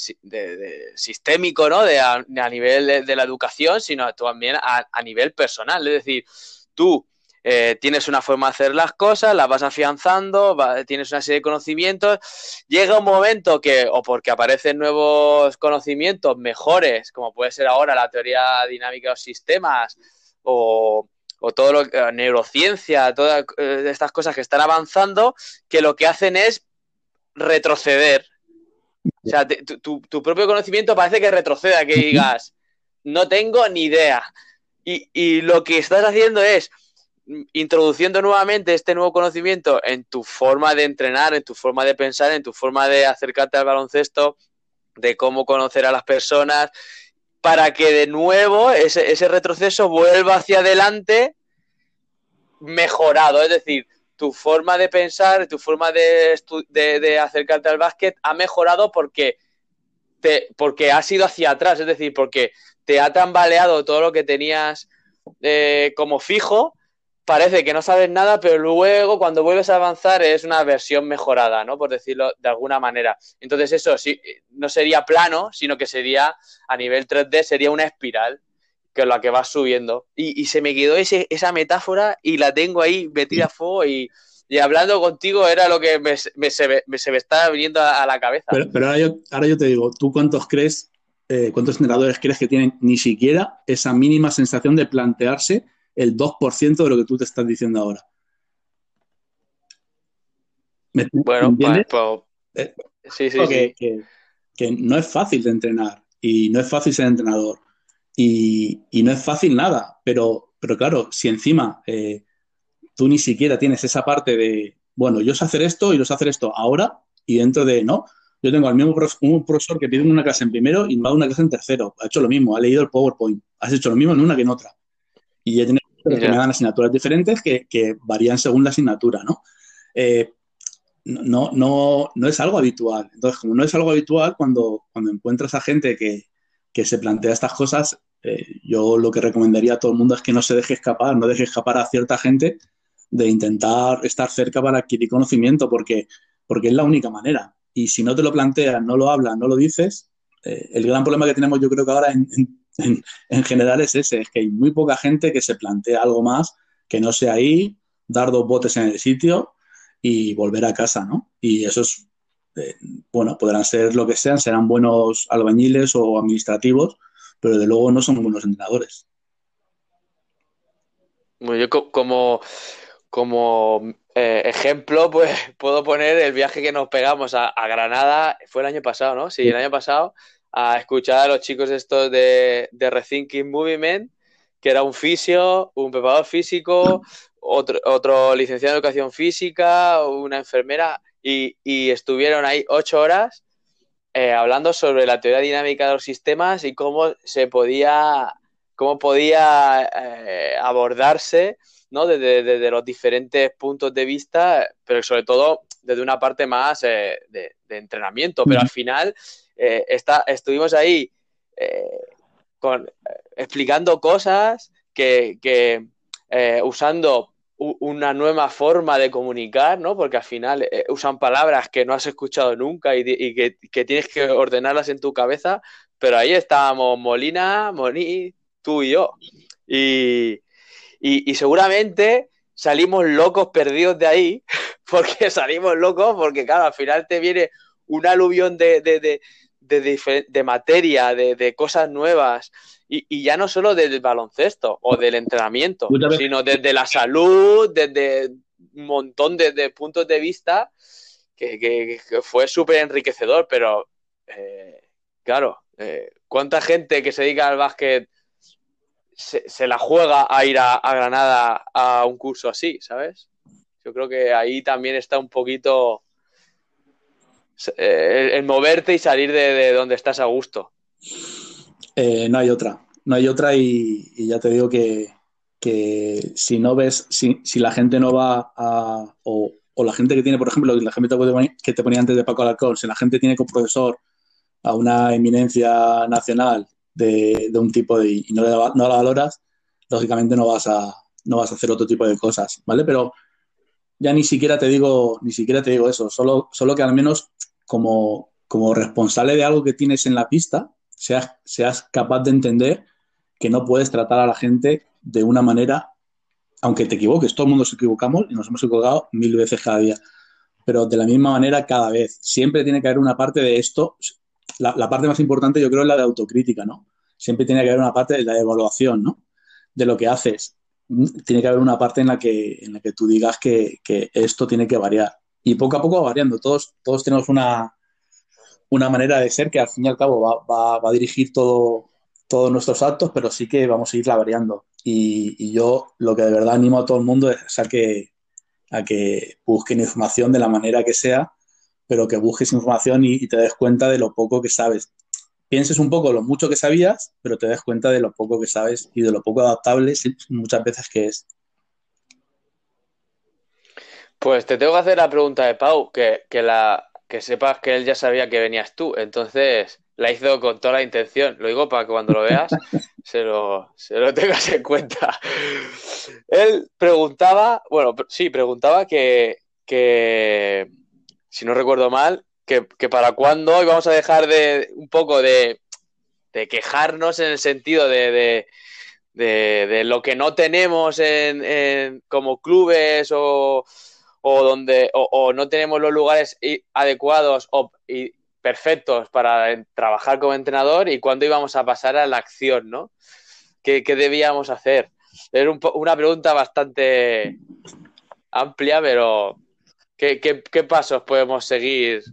sistémico, ¿no? De a, nivel de, la educación, sino también a, nivel personal, es decir, tú eh, tienes una forma de hacer las cosas, las vas afianzando, tienes una serie de conocimientos, llega un momento que, o porque aparecen nuevos conocimientos mejores, como puede ser ahora la teoría dinámica de los sistemas, o, todo lo que, neurociencia, todas eh, estas cosas que están avanzando, que lo que hacen es retroceder. O sea, tu, tu, propio conocimiento parece que retroceda, que digas, no tengo ni idea. Y, y lo que estás haciendo es introduciendo nuevamente este nuevo conocimiento en tu forma de entrenar, en tu forma de pensar, en tu forma de acercarte al baloncesto, de cómo conocer a las personas, para que de nuevo ese, ese retroceso vuelva hacia adelante mejorado. Es decir, tu forma de pensar, tu forma de, acercarte al básquet ha mejorado porque, te, porque has ido hacia atrás, es decir, porque te ha tambaleado todo lo que tenías eh, como fijo parece que no sabes nada, pero luego cuando vuelves a avanzar es una versión mejorada, ¿no? Por decirlo de alguna manera. Entonces eso sí, no sería plano, sino que sería a nivel 3D, sería una espiral que la que va subiendo. Y, se me quedó ese, esa metáfora y la tengo ahí metida a fuego y, hablando contigo era lo que me, se, me, estaba viniendo a, la cabeza. Pero, ahora, yo, ahora yo te digo, ¿tú cuántos crees eh, ¿cuántos entrenadores crees que tienen ni siquiera esa mínima sensación de plantearse el 2% de lo que tú te estás diciendo ahora? bueno, pues, pues eh, sí, sí, que, no es fácil de entrenar y no es fácil ser entrenador y, no es fácil nada, pero, pero claro, si encima eh, tú ni siquiera tienes esa parte de, bueno, yo sé hacer esto y yo sé hacer esto ahora y dentro de, no, yo tengo al mismo un profesor que pide una clase en primero y me da una clase en tercero. Ha hecho lo mismo, ha leído el PowerPoint. Has hecho lo mismo en una que en otra. Y he tenido que me dan asignaturas diferentes que, varían según la asignatura, ¿no? Eh, no, no, no es algo habitual. Entonces, como no es algo habitual, cuando, cuando encuentras a gente que, se plantea estas cosas, eh, yo lo que recomendaría a todo el mundo es que no se deje escapar, no deje escapar a cierta gente de intentar estar cerca para adquirir conocimiento, porque, porque es la única manera. Y si no te lo planteas, no lo hablas, no lo dices, eh, el gran problema que tenemos yo creo que ahora en, en, general es ese, es que hay muy poca gente que se plantea algo más que no sea ahí, dar dos botes en el sitio y volver a casa, ¿no? Y eso es, eh, bueno, podrán ser lo que sean, serán buenos albañiles o administrativos, pero de luego no son buenos entrenadores. Bueno, yo como, como eh, ejemplo, pues puedo poner el viaje que nos pegamos a, Granada, fue el año pasado, ¿no? Sí, el año pasado, a escuchar a los chicos estos de, de Rethinking Movement, que era un fisio, un preparador físico, otro, otro licenciado en educación física, una enfermera, y, estuvieron ahí ocho horas eh, hablando sobre la teoría dinámica de los sistemas y cómo se podía, cómo podía eh, abordarse ¿no? Desde, los diferentes puntos de vista, pero sobre todo desde una parte más eh, de, entrenamiento. Pero al final está, estuvimos ahí con, explicando cosas que, usando una nueva forma de comunicar, ¿no? Porque al final usan palabras que no has escuchado nunca y, que, tienes que ordenarlas en tu cabeza, pero ahí estábamos Molina, Moni, tú y yo. Y, y, seguramente salimos locos perdidos de ahí, porque salimos locos, porque claro, al final te viene un aluvión de, de, de materia, de, cosas nuevas, y, ya no solo del baloncesto o del entrenamiento, sino desde la salud, desde un montón de, puntos de vista, que, fue súper enriquecedor, pero eh, claro, eh, ¿cuánta gente que se dedica al básquet se, la juega a ir a, Granada a un curso así, ¿sabes? Yo creo que ahí también está un poquito eh, el, moverte y salir de, donde estás a gusto. Eh, no hay otra, no hay otra y, ya te digo que, si no ves, si, la gente no va a, o, la gente que tiene, por ejemplo, la gente que te ponía antes de Paco Alarcón, si la gente tiene como profesor a una eminencia nacional de, un tipo de, y no, la, no valoras, lógicamente no vas, a, no vas a hacer otro tipo de cosas, ¿vale? Pero ya ni siquiera te digo, ni siquiera te digo eso, solo, solo que al menos como, como responsable de algo que tienes en la pista, seas, seas capaz de entender que no puedes tratar a la gente de una manera, aunque te equivoques, todo el mundo nos equivocamos y nos hemos equivocado mil veces cada día, pero de la misma manera cada vez. Siempre tiene que haber una parte de esto, la, parte más importante yo creo es la de autocrítica, ¿no? Siempre tiene que haber una parte de la evaluación, ¿no? De lo que haces. Tiene que haber una parte en la que, en la que tú digas que, esto tiene que variar. Y poco a poco va variando. Todos, todos tenemos una, una manera de ser que al fin y al cabo va, a dirigir todo, todos nuestros actos, pero sí que vamos a irla variando. Y, yo lo que de verdad animo a todo el mundo es a que, a que busquen información de la manera que sea pero que busques información y, te des cuenta de lo poco que sabes. Pienses un poco lo mucho que sabías, pero te des cuenta de lo poco que sabes y de lo poco adaptable muchas veces que es. Pues te tengo que hacer la pregunta de Pau, que, la, que sepas que él ya sabía que venías tú, entonces la hizo con toda la intención. Lo digo para que cuando lo veas se, lo, se lo tengas en cuenta. Él preguntaba, bueno, sí, preguntaba que, que si no recuerdo mal, que, para cuándo íbamos a dejar de un poco de, quejarnos en el sentido de, lo que no tenemos en, como clubes o, donde o, no tenemos los lugares adecuados o, perfectos para trabajar como entrenador y cuándo íbamos a pasar a la acción, ¿no? ¿Qué, debíamos hacer? Era una pregunta bastante amplia, pero ¿qué, pasos podemos seguir?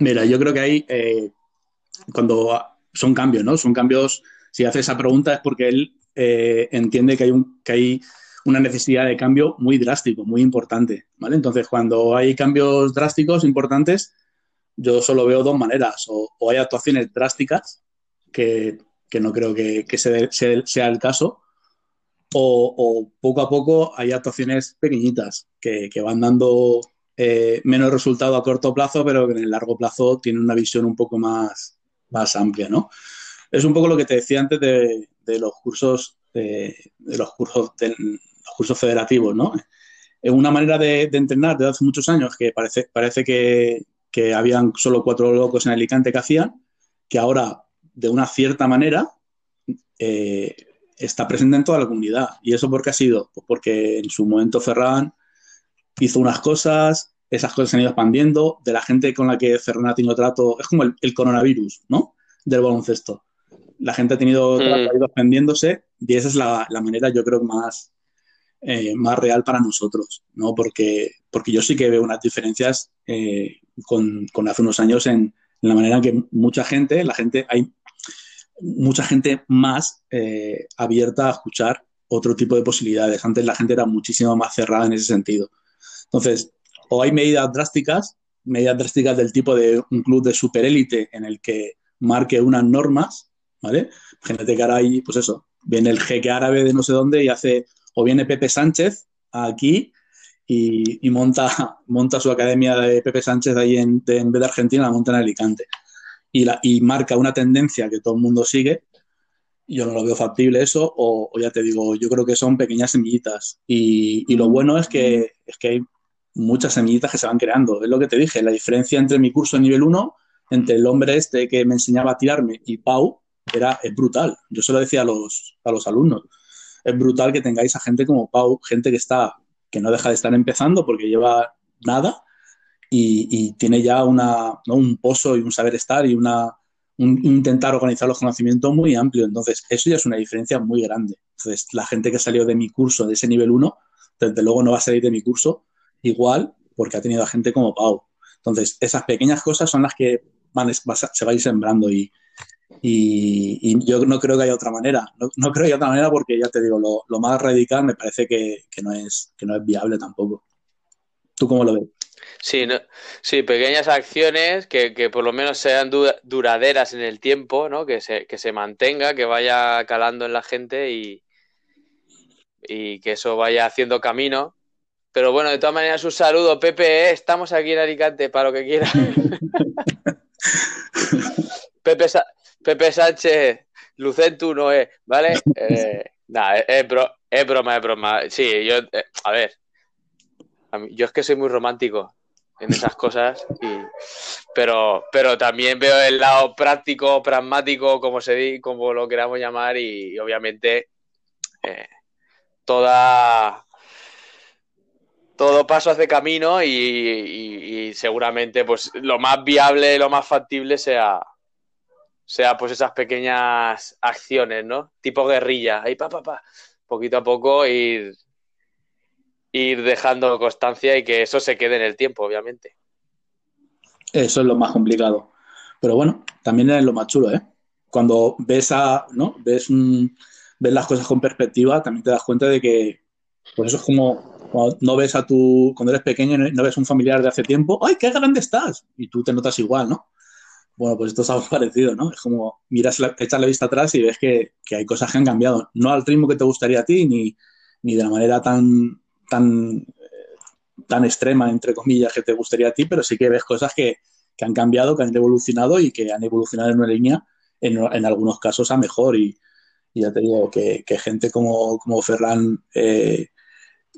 Mira, yo creo que hay, eh, cuando son cambios, ¿no? Son cambios, si hace esa pregunta es porque él eh, entiende que hay, un, que hay una necesidad de cambio muy drástico, muy importante, ¿vale? Entonces, cuando hay cambios drásticos, importantes, yo solo veo dos maneras. O, hay actuaciones drásticas, que, no creo que, sea el caso, o, poco a poco hay actuaciones pequeñitas que, van dando eh, menos resultado a corto plazo, pero que en el largo plazo tienen una visión un poco más, más amplia, ¿no? Es un poco lo que te decía antes de, los cursos de, los cursos de, los cursos federativos, ¿no? Una manera de, entrenar desde hace muchos años que parece, parece que, que habían solo cuatro locos en Alicante que hacían, que ahora, de una cierta manera, eh, está presente en toda la comunidad. ¿Y eso por qué ha sido? Pues porque en su momento Ferran hizo unas cosas, esas cosas se han ido expandiendo, de la gente con la que Ferran ha tenido trato, es como el, coronavirus, ¿no? Del baloncesto. La gente ha tenido mm. trato, ha ido expandiéndose y esa es la, la manera, yo creo, más, eh, más real para nosotros, ¿no? Porque, porque yo sí que veo unas diferencias eh, con, con, hace unos años en, la manera en que mucha gente, la gente, hay mucha gente más eh, abierta a escuchar otro tipo de posibilidades. Antes la gente era muchísimo más cerrada en ese sentido. Entonces, o hay medidas drásticas, medidas drásticas del tipo de un club de superélite en el que marque unas normas, ¿vale? Gente que ahora hay, pues eso, viene el jeque árabe de no sé dónde y hace, o viene Pepe Sánchez aquí y, monta, monta su academia de Pepe Sánchez ahí en, en vez de Argentina, la monta en Alicante. Y, marca una tendencia que todo el mundo sigue. Yo no lo veo factible eso, o, ya te digo, yo creo que son pequeñas semillitas. Y, y, lo bueno es que, es que hay muchas semillitas que se van creando. Es lo que te dije, la diferencia entre mi curso de nivel 1, entre el hombre este que me enseñaba a tirarme y Pau, era, es brutal. Yo se lo decía a los, a los alumnos. Es brutal que tengáis a gente como Pau, gente que está que no deja de estar empezando porque lleva nada y, tiene ya una, un pozo y un saber estar y una, un, intentar organizar los conocimientos muy amplio. Entonces, eso ya es una diferencia muy grande. Entonces, la gente que salió de mi curso, de ese nivel 1, desde luego no va a salir de mi curso igual porque ha tenido a gente como Pau. Entonces, esas pequeñas cosas son las que van, se va a ir sembrando y, yo no creo que haya otra manera. No, creo que haya otra manera porque ya te digo, lo, más radical me parece que, no es, viable tampoco. ¿Tú cómo lo ves? Sí, pequeñas acciones que, por lo menos sean duraderas en el tiempo, ¿no? que, se, que se mantenga, que vaya calando en la gente y que eso vaya haciendo camino. Pero bueno, de todas maneras, un saludo, Pepe. ¿eh? Estamos aquí en Alicante para lo que quieras. Pepe, Pepe Sánchez, Lucentu no es, ¿vale? Eh, nada, es, broma, es broma. Sí, yo, eh, a ver, yo es que soy muy romántico en esas cosas, pero, pero también veo el lado práctico, pragmático, como se como lo queramos llamar, y, obviamente eh, toda todo paso hace camino y, seguramente pues lo más viable, lo más factible sea sea pues esas pequeñas acciones, ¿no? Tipo guerrilla, ahí pa, pa, pa, poquito a poco ir, ir dejando constancia y que eso se quede en el tiempo, obviamente. Eso es lo más complicado. Pero bueno, también es lo más chulo, ¿eh? Cuando ves a, ¿no? Ves, ves las cosas con perspectiva, también te das cuenta de que, pues eso es como cuando no ves a tu, cuando eres pequeño, no ves un familiar de hace tiempo, ¡ay, qué grande estás! Y tú te notas igual, ¿no? Bueno, pues esto es algo parecido, ¿no? Es como miras, la, echas la vista atrás y ves que, hay cosas que han cambiado. No al ritmo que te gustaría a ti, ni, de la manera tan, tan, eh, tan extrema, entre comillas, que te gustaría a ti, pero sí que ves cosas que, han cambiado, que han evolucionado y que han evolucionado en una línea, en, algunos casos, a mejor. Y, ya te digo que, gente como, como Ferran, eh,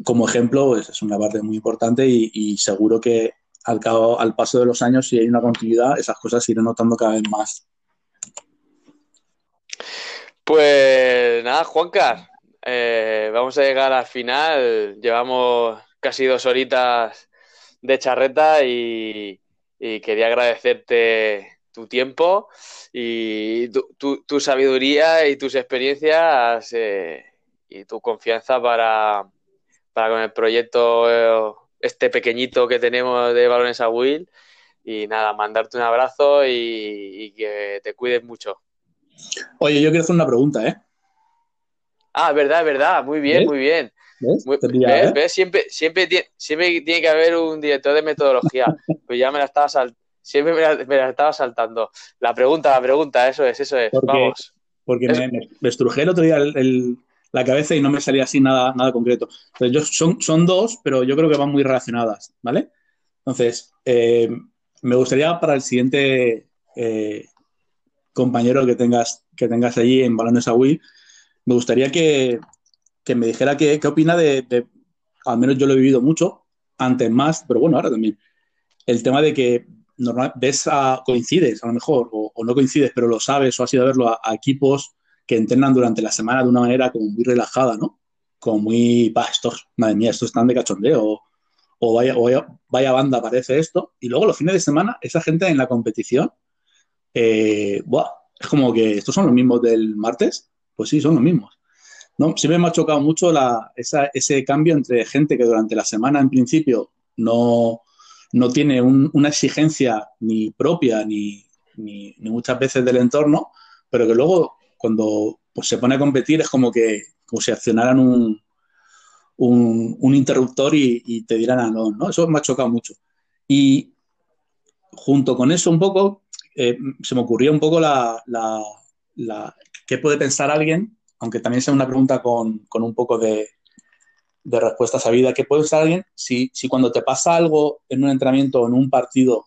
como ejemplo, pues es una parte muy importante y seguro que al, cabo, al paso de los años, si hay una continuidad, esas cosas se irán notando cada vez más. Pues nada, Juancar, eh, vamos a llegar al final. Llevamos casi dos horitas de charreta y, quería agradecerte tu tiempo y tu, sabiduría y tus experiencias eh, y tu confianza para, para con el proyecto eh, este pequeñito que tenemos de Balones a Will. Y nada, mandarte un abrazo y, que te cuides mucho. Oye, yo quiero hacer una pregunta, ¿eh? Ah, verdad, verdad. Muy bien, muy bien. ¿Ves? Siempre, siempre, tiene, siempre tiene que haber un director de metodología. pues ya me la estaba siempre me la, estaba saltando. La pregunta, la pregunta, eso es, eso es. Vamos. Porque me, estrujé el otro día la cabeza y no me salía así nada, nada concreto. Entonces, son, son dos, pero yo creo que van muy relacionadas, ¿vale? Entonces, eh, me gustaría para el siguiente eh, compañero que tengas, que tengas allí en Balones a Wii, me gustaría que, me dijera qué, opina de, al menos yo lo he vivido mucho, antes más, pero bueno, ahora también, el tema de que normal, ves a, coincides a lo mejor, o, no coincides, pero lo sabes o has ido a verlo a, equipos que entrenan durante la semana de una manera como muy relajada, ¿no? Como muy, pa, estos, madre mía, estos están de cachondeo, o, vaya, vaya, banda parece esto, y luego los fines de semana, esa gente en la competición, eh, es como que estos son los mismos del martes, pues sí, son los mismos. ¿no? Siempre me ha chocado mucho ese cambio entre gente que durante la semana en principio no, no tiene una exigencia ni propia ni, ni, muchas veces del entorno, pero que luego cuando pues, se pone a competir es como que como si accionaran un, un, interruptor y, te dieran a no, ¿no? Eso me ha chocado mucho. Y junto con eso un poco, eh, se me ocurrió un poco la, la, qué puede pensar alguien, aunque también sea una pregunta con, con un poco de, de respuesta sabida. ¿Qué puede pensar alguien si, si cuando te pasa algo en un entrenamiento o en un partido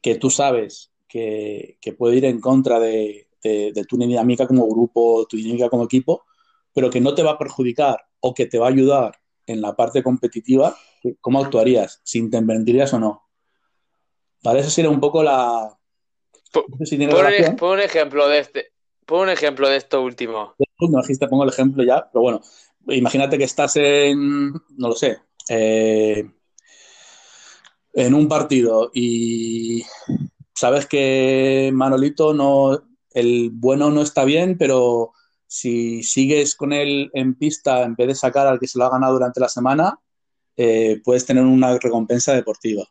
que tú sabes que, que puede ir en contra de, de, tu dinámica como grupo, tu dinámica como equipo, pero que no te va a perjudicar o que te va a ayudar en la parte competitiva, ¿cómo actuarías? ¿Si intervendrías o no? ¿Vale? Eso sería un poco la... pon, un ejemplo de este. Pon un ejemplo de esto último. No dijiste, pongo el ejemplo ya, pero bueno, imagínate que estás en, no lo sé, eh, en un partido y sabes que Manolito no, el bueno no está bien, pero si sigues con él en pista en vez de sacar al que se lo ha ganado durante la semana, eh, puedes tener una recompensa deportiva,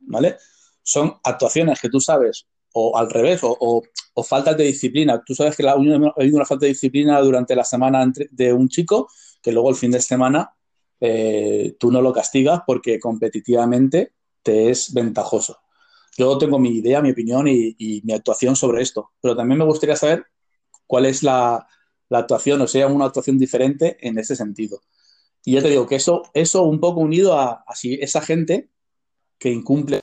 ¿vale? Son actuaciones que tú sabes, o al revés, o, faltas de disciplina. Tú sabes que ha habido una falta de disciplina durante la semana de un chico que luego el fin de semana eh, tú no lo castigas porque competitivamente te es ventajoso. Yo tengo mi idea, mi opinión y, mi actuación sobre esto, pero también me gustaría saber cuál es la, actuación, o sea, una actuación diferente en ese sentido. Y ya te digo que eso, eso un poco unido a, esa gente que incumple.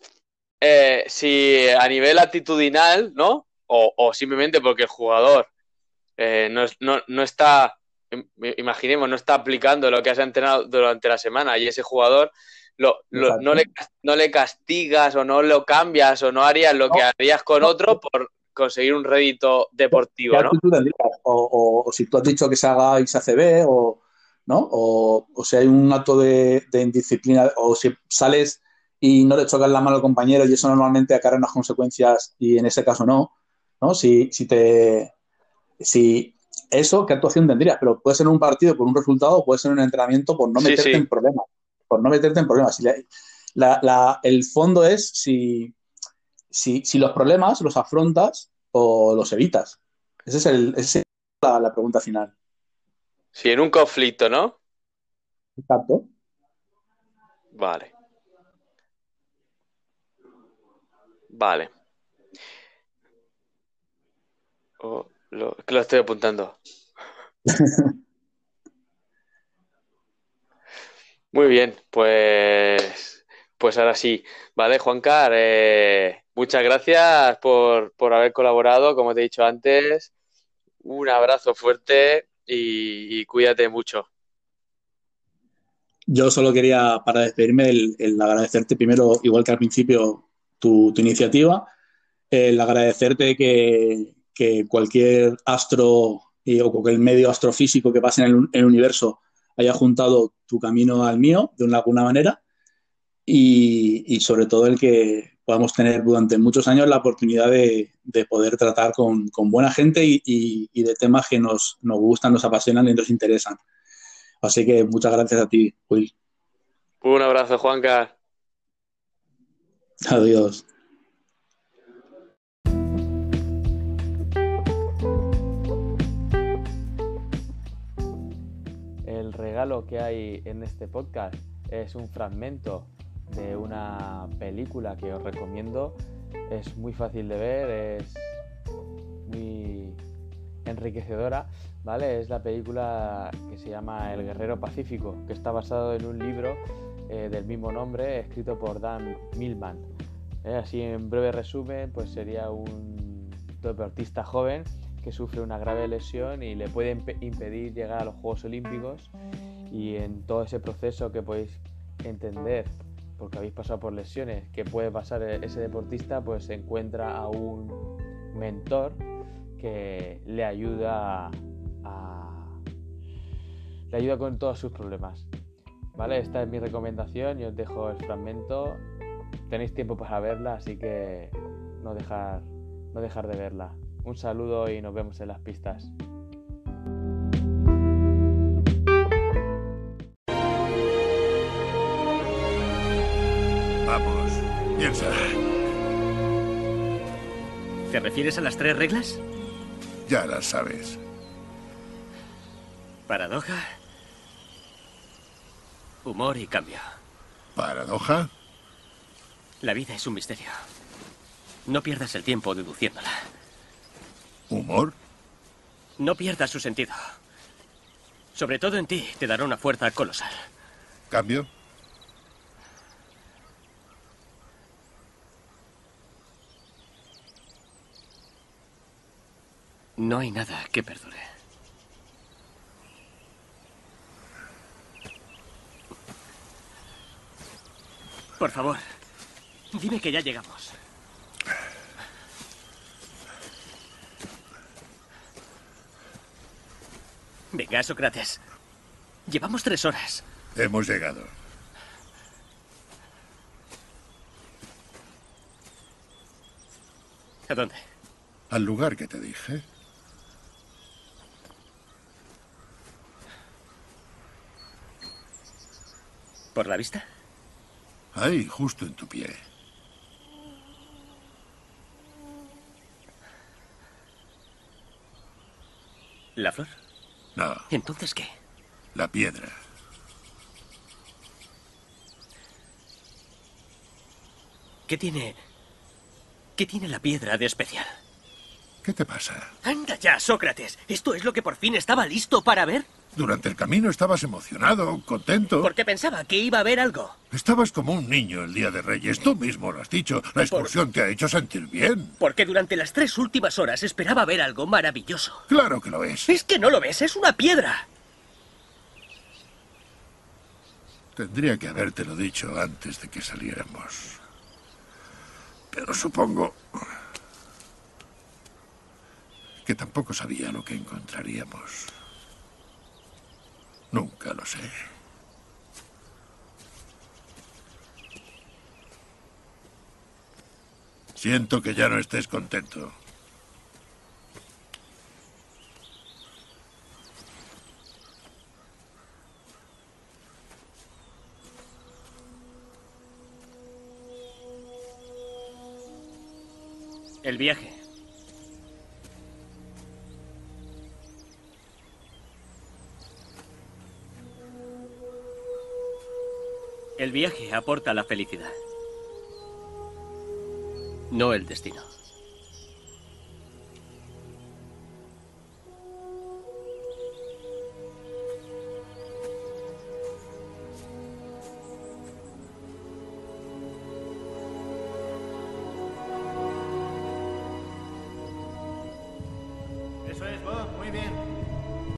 Eh, si a nivel actitudinal, ¿no? O, simplemente porque el jugador eh, no, está, imaginemos, no está aplicando lo que has entrenado durante la semana y ese jugador no, le, no le castigas o no lo cambias o no harías lo que harías con otro por conseguir un rédito deportivo, ¿no? O, si tú has dicho que se haga XACB o, ¿no? o, si hay un acto de, indisciplina o si sales y no le chocas la mano al compañero y eso normalmente acarrea unas consecuencias y en ese caso no, ¿no? Si, si te... Si eso, ¿qué actuación tendrías? Pero puede ser un partido por un resultado o puede ser un entrenamiento por no meterte en problemas. Por no meterte en problemas. el fondo es si, si, los problemas los afrontas o los evitas. Esa es, el, es la, pregunta final. Sí, en un conflicto, ¿no? Exacto. Vale. Vale. Oh, lo, que lo estoy apuntando. Muy bien, pues, pues ahora sí. Vale, Juancar, eh, muchas gracias por, haber colaborado, como te he dicho antes. Un abrazo fuerte y, cuídate mucho. Yo solo quería, para despedirme, el, agradecerte primero, igual que al principio, tu, tu iniciativa, el agradecerte que, que cualquier astro eh, o cualquier medio astrofísico que pase en el, universo haya juntado tu camino al mío de una, alguna manera. y, sobre todo el que podamos tener durante muchos años la oportunidad de, poder tratar con, buena gente y, de temas que nos, nos gustan, nos apasionan y nos interesan. Así que muchas gracias a ti, Will. Un abrazo, Juanca. Adiós. Regalo que hay en este podcast es un fragmento de una película que os recomiendo. Es muy fácil de ver, es muy enriquecedora, ¿vale? Es la película que se llama El Guerrero Pacífico, que está basado en un libro eh, del mismo nombre, escrito por Dan Millman. Eh, así en breve resumen, pues sería un deportista joven que sufre una grave lesión y le puede impedir llegar a los Juegos Olímpicos y en todo ese proceso que podéis entender porque habéis pasado por lesiones que puede pasar ese deportista, pues se encuentra a un mentor que le ayuda le ayuda con todos sus problemas. ¿Vale? Esta es mi recomendación y os dejo el fragmento. Tenéis tiempo para verla, así que no dejar, no dejar de verla. Un saludo y nos vemos en las pistas. Vamos, piensa. ¿Te refieres a las tres reglas? Ya las sabes. Paradoja, humor y cambio. ¿Paradoja? La vida es un misterio. No pierdas el tiempo deduciéndola. ¿Humor? No pierdas su sentido. Sobre todo en ti, te dará una fuerza colosal. ¿Cambio? No hay nada que perdure. Por favor, dime que ya llegamos. Venga, Sócrates. Llevamos tres horas. Hemos llegado. ¿A dónde? Al lugar que te dije. ¿Por la vista? Ahí, justo en tu pie. ¿La flor? No. ¿Entonces qué? La piedra. ¿Qué tiene... ¿Qué tiene la piedra de especial? ¿Qué te pasa? Anda ya, Sócrates. ¿Esto es lo que por fin estaba listo para ver? Durante el camino estabas emocionado, contento. Porque pensaba que iba a haber algo. Estabas como un niño el día de Reyes. Tú mismo lo has dicho. La excursión te ha hecho sentir bien. Porque durante las tres últimas horas esperaba ver algo maravilloso. Claro que lo es. Es que no lo ves, es una piedra. Tendría que habértelo dicho antes de que saliéramos. Pero supongo que tampoco sabía lo que encontraríamos. Nunca lo sé. Siento que ya no estés contento. El viaje. El viaje aporta la felicidad, no el destino.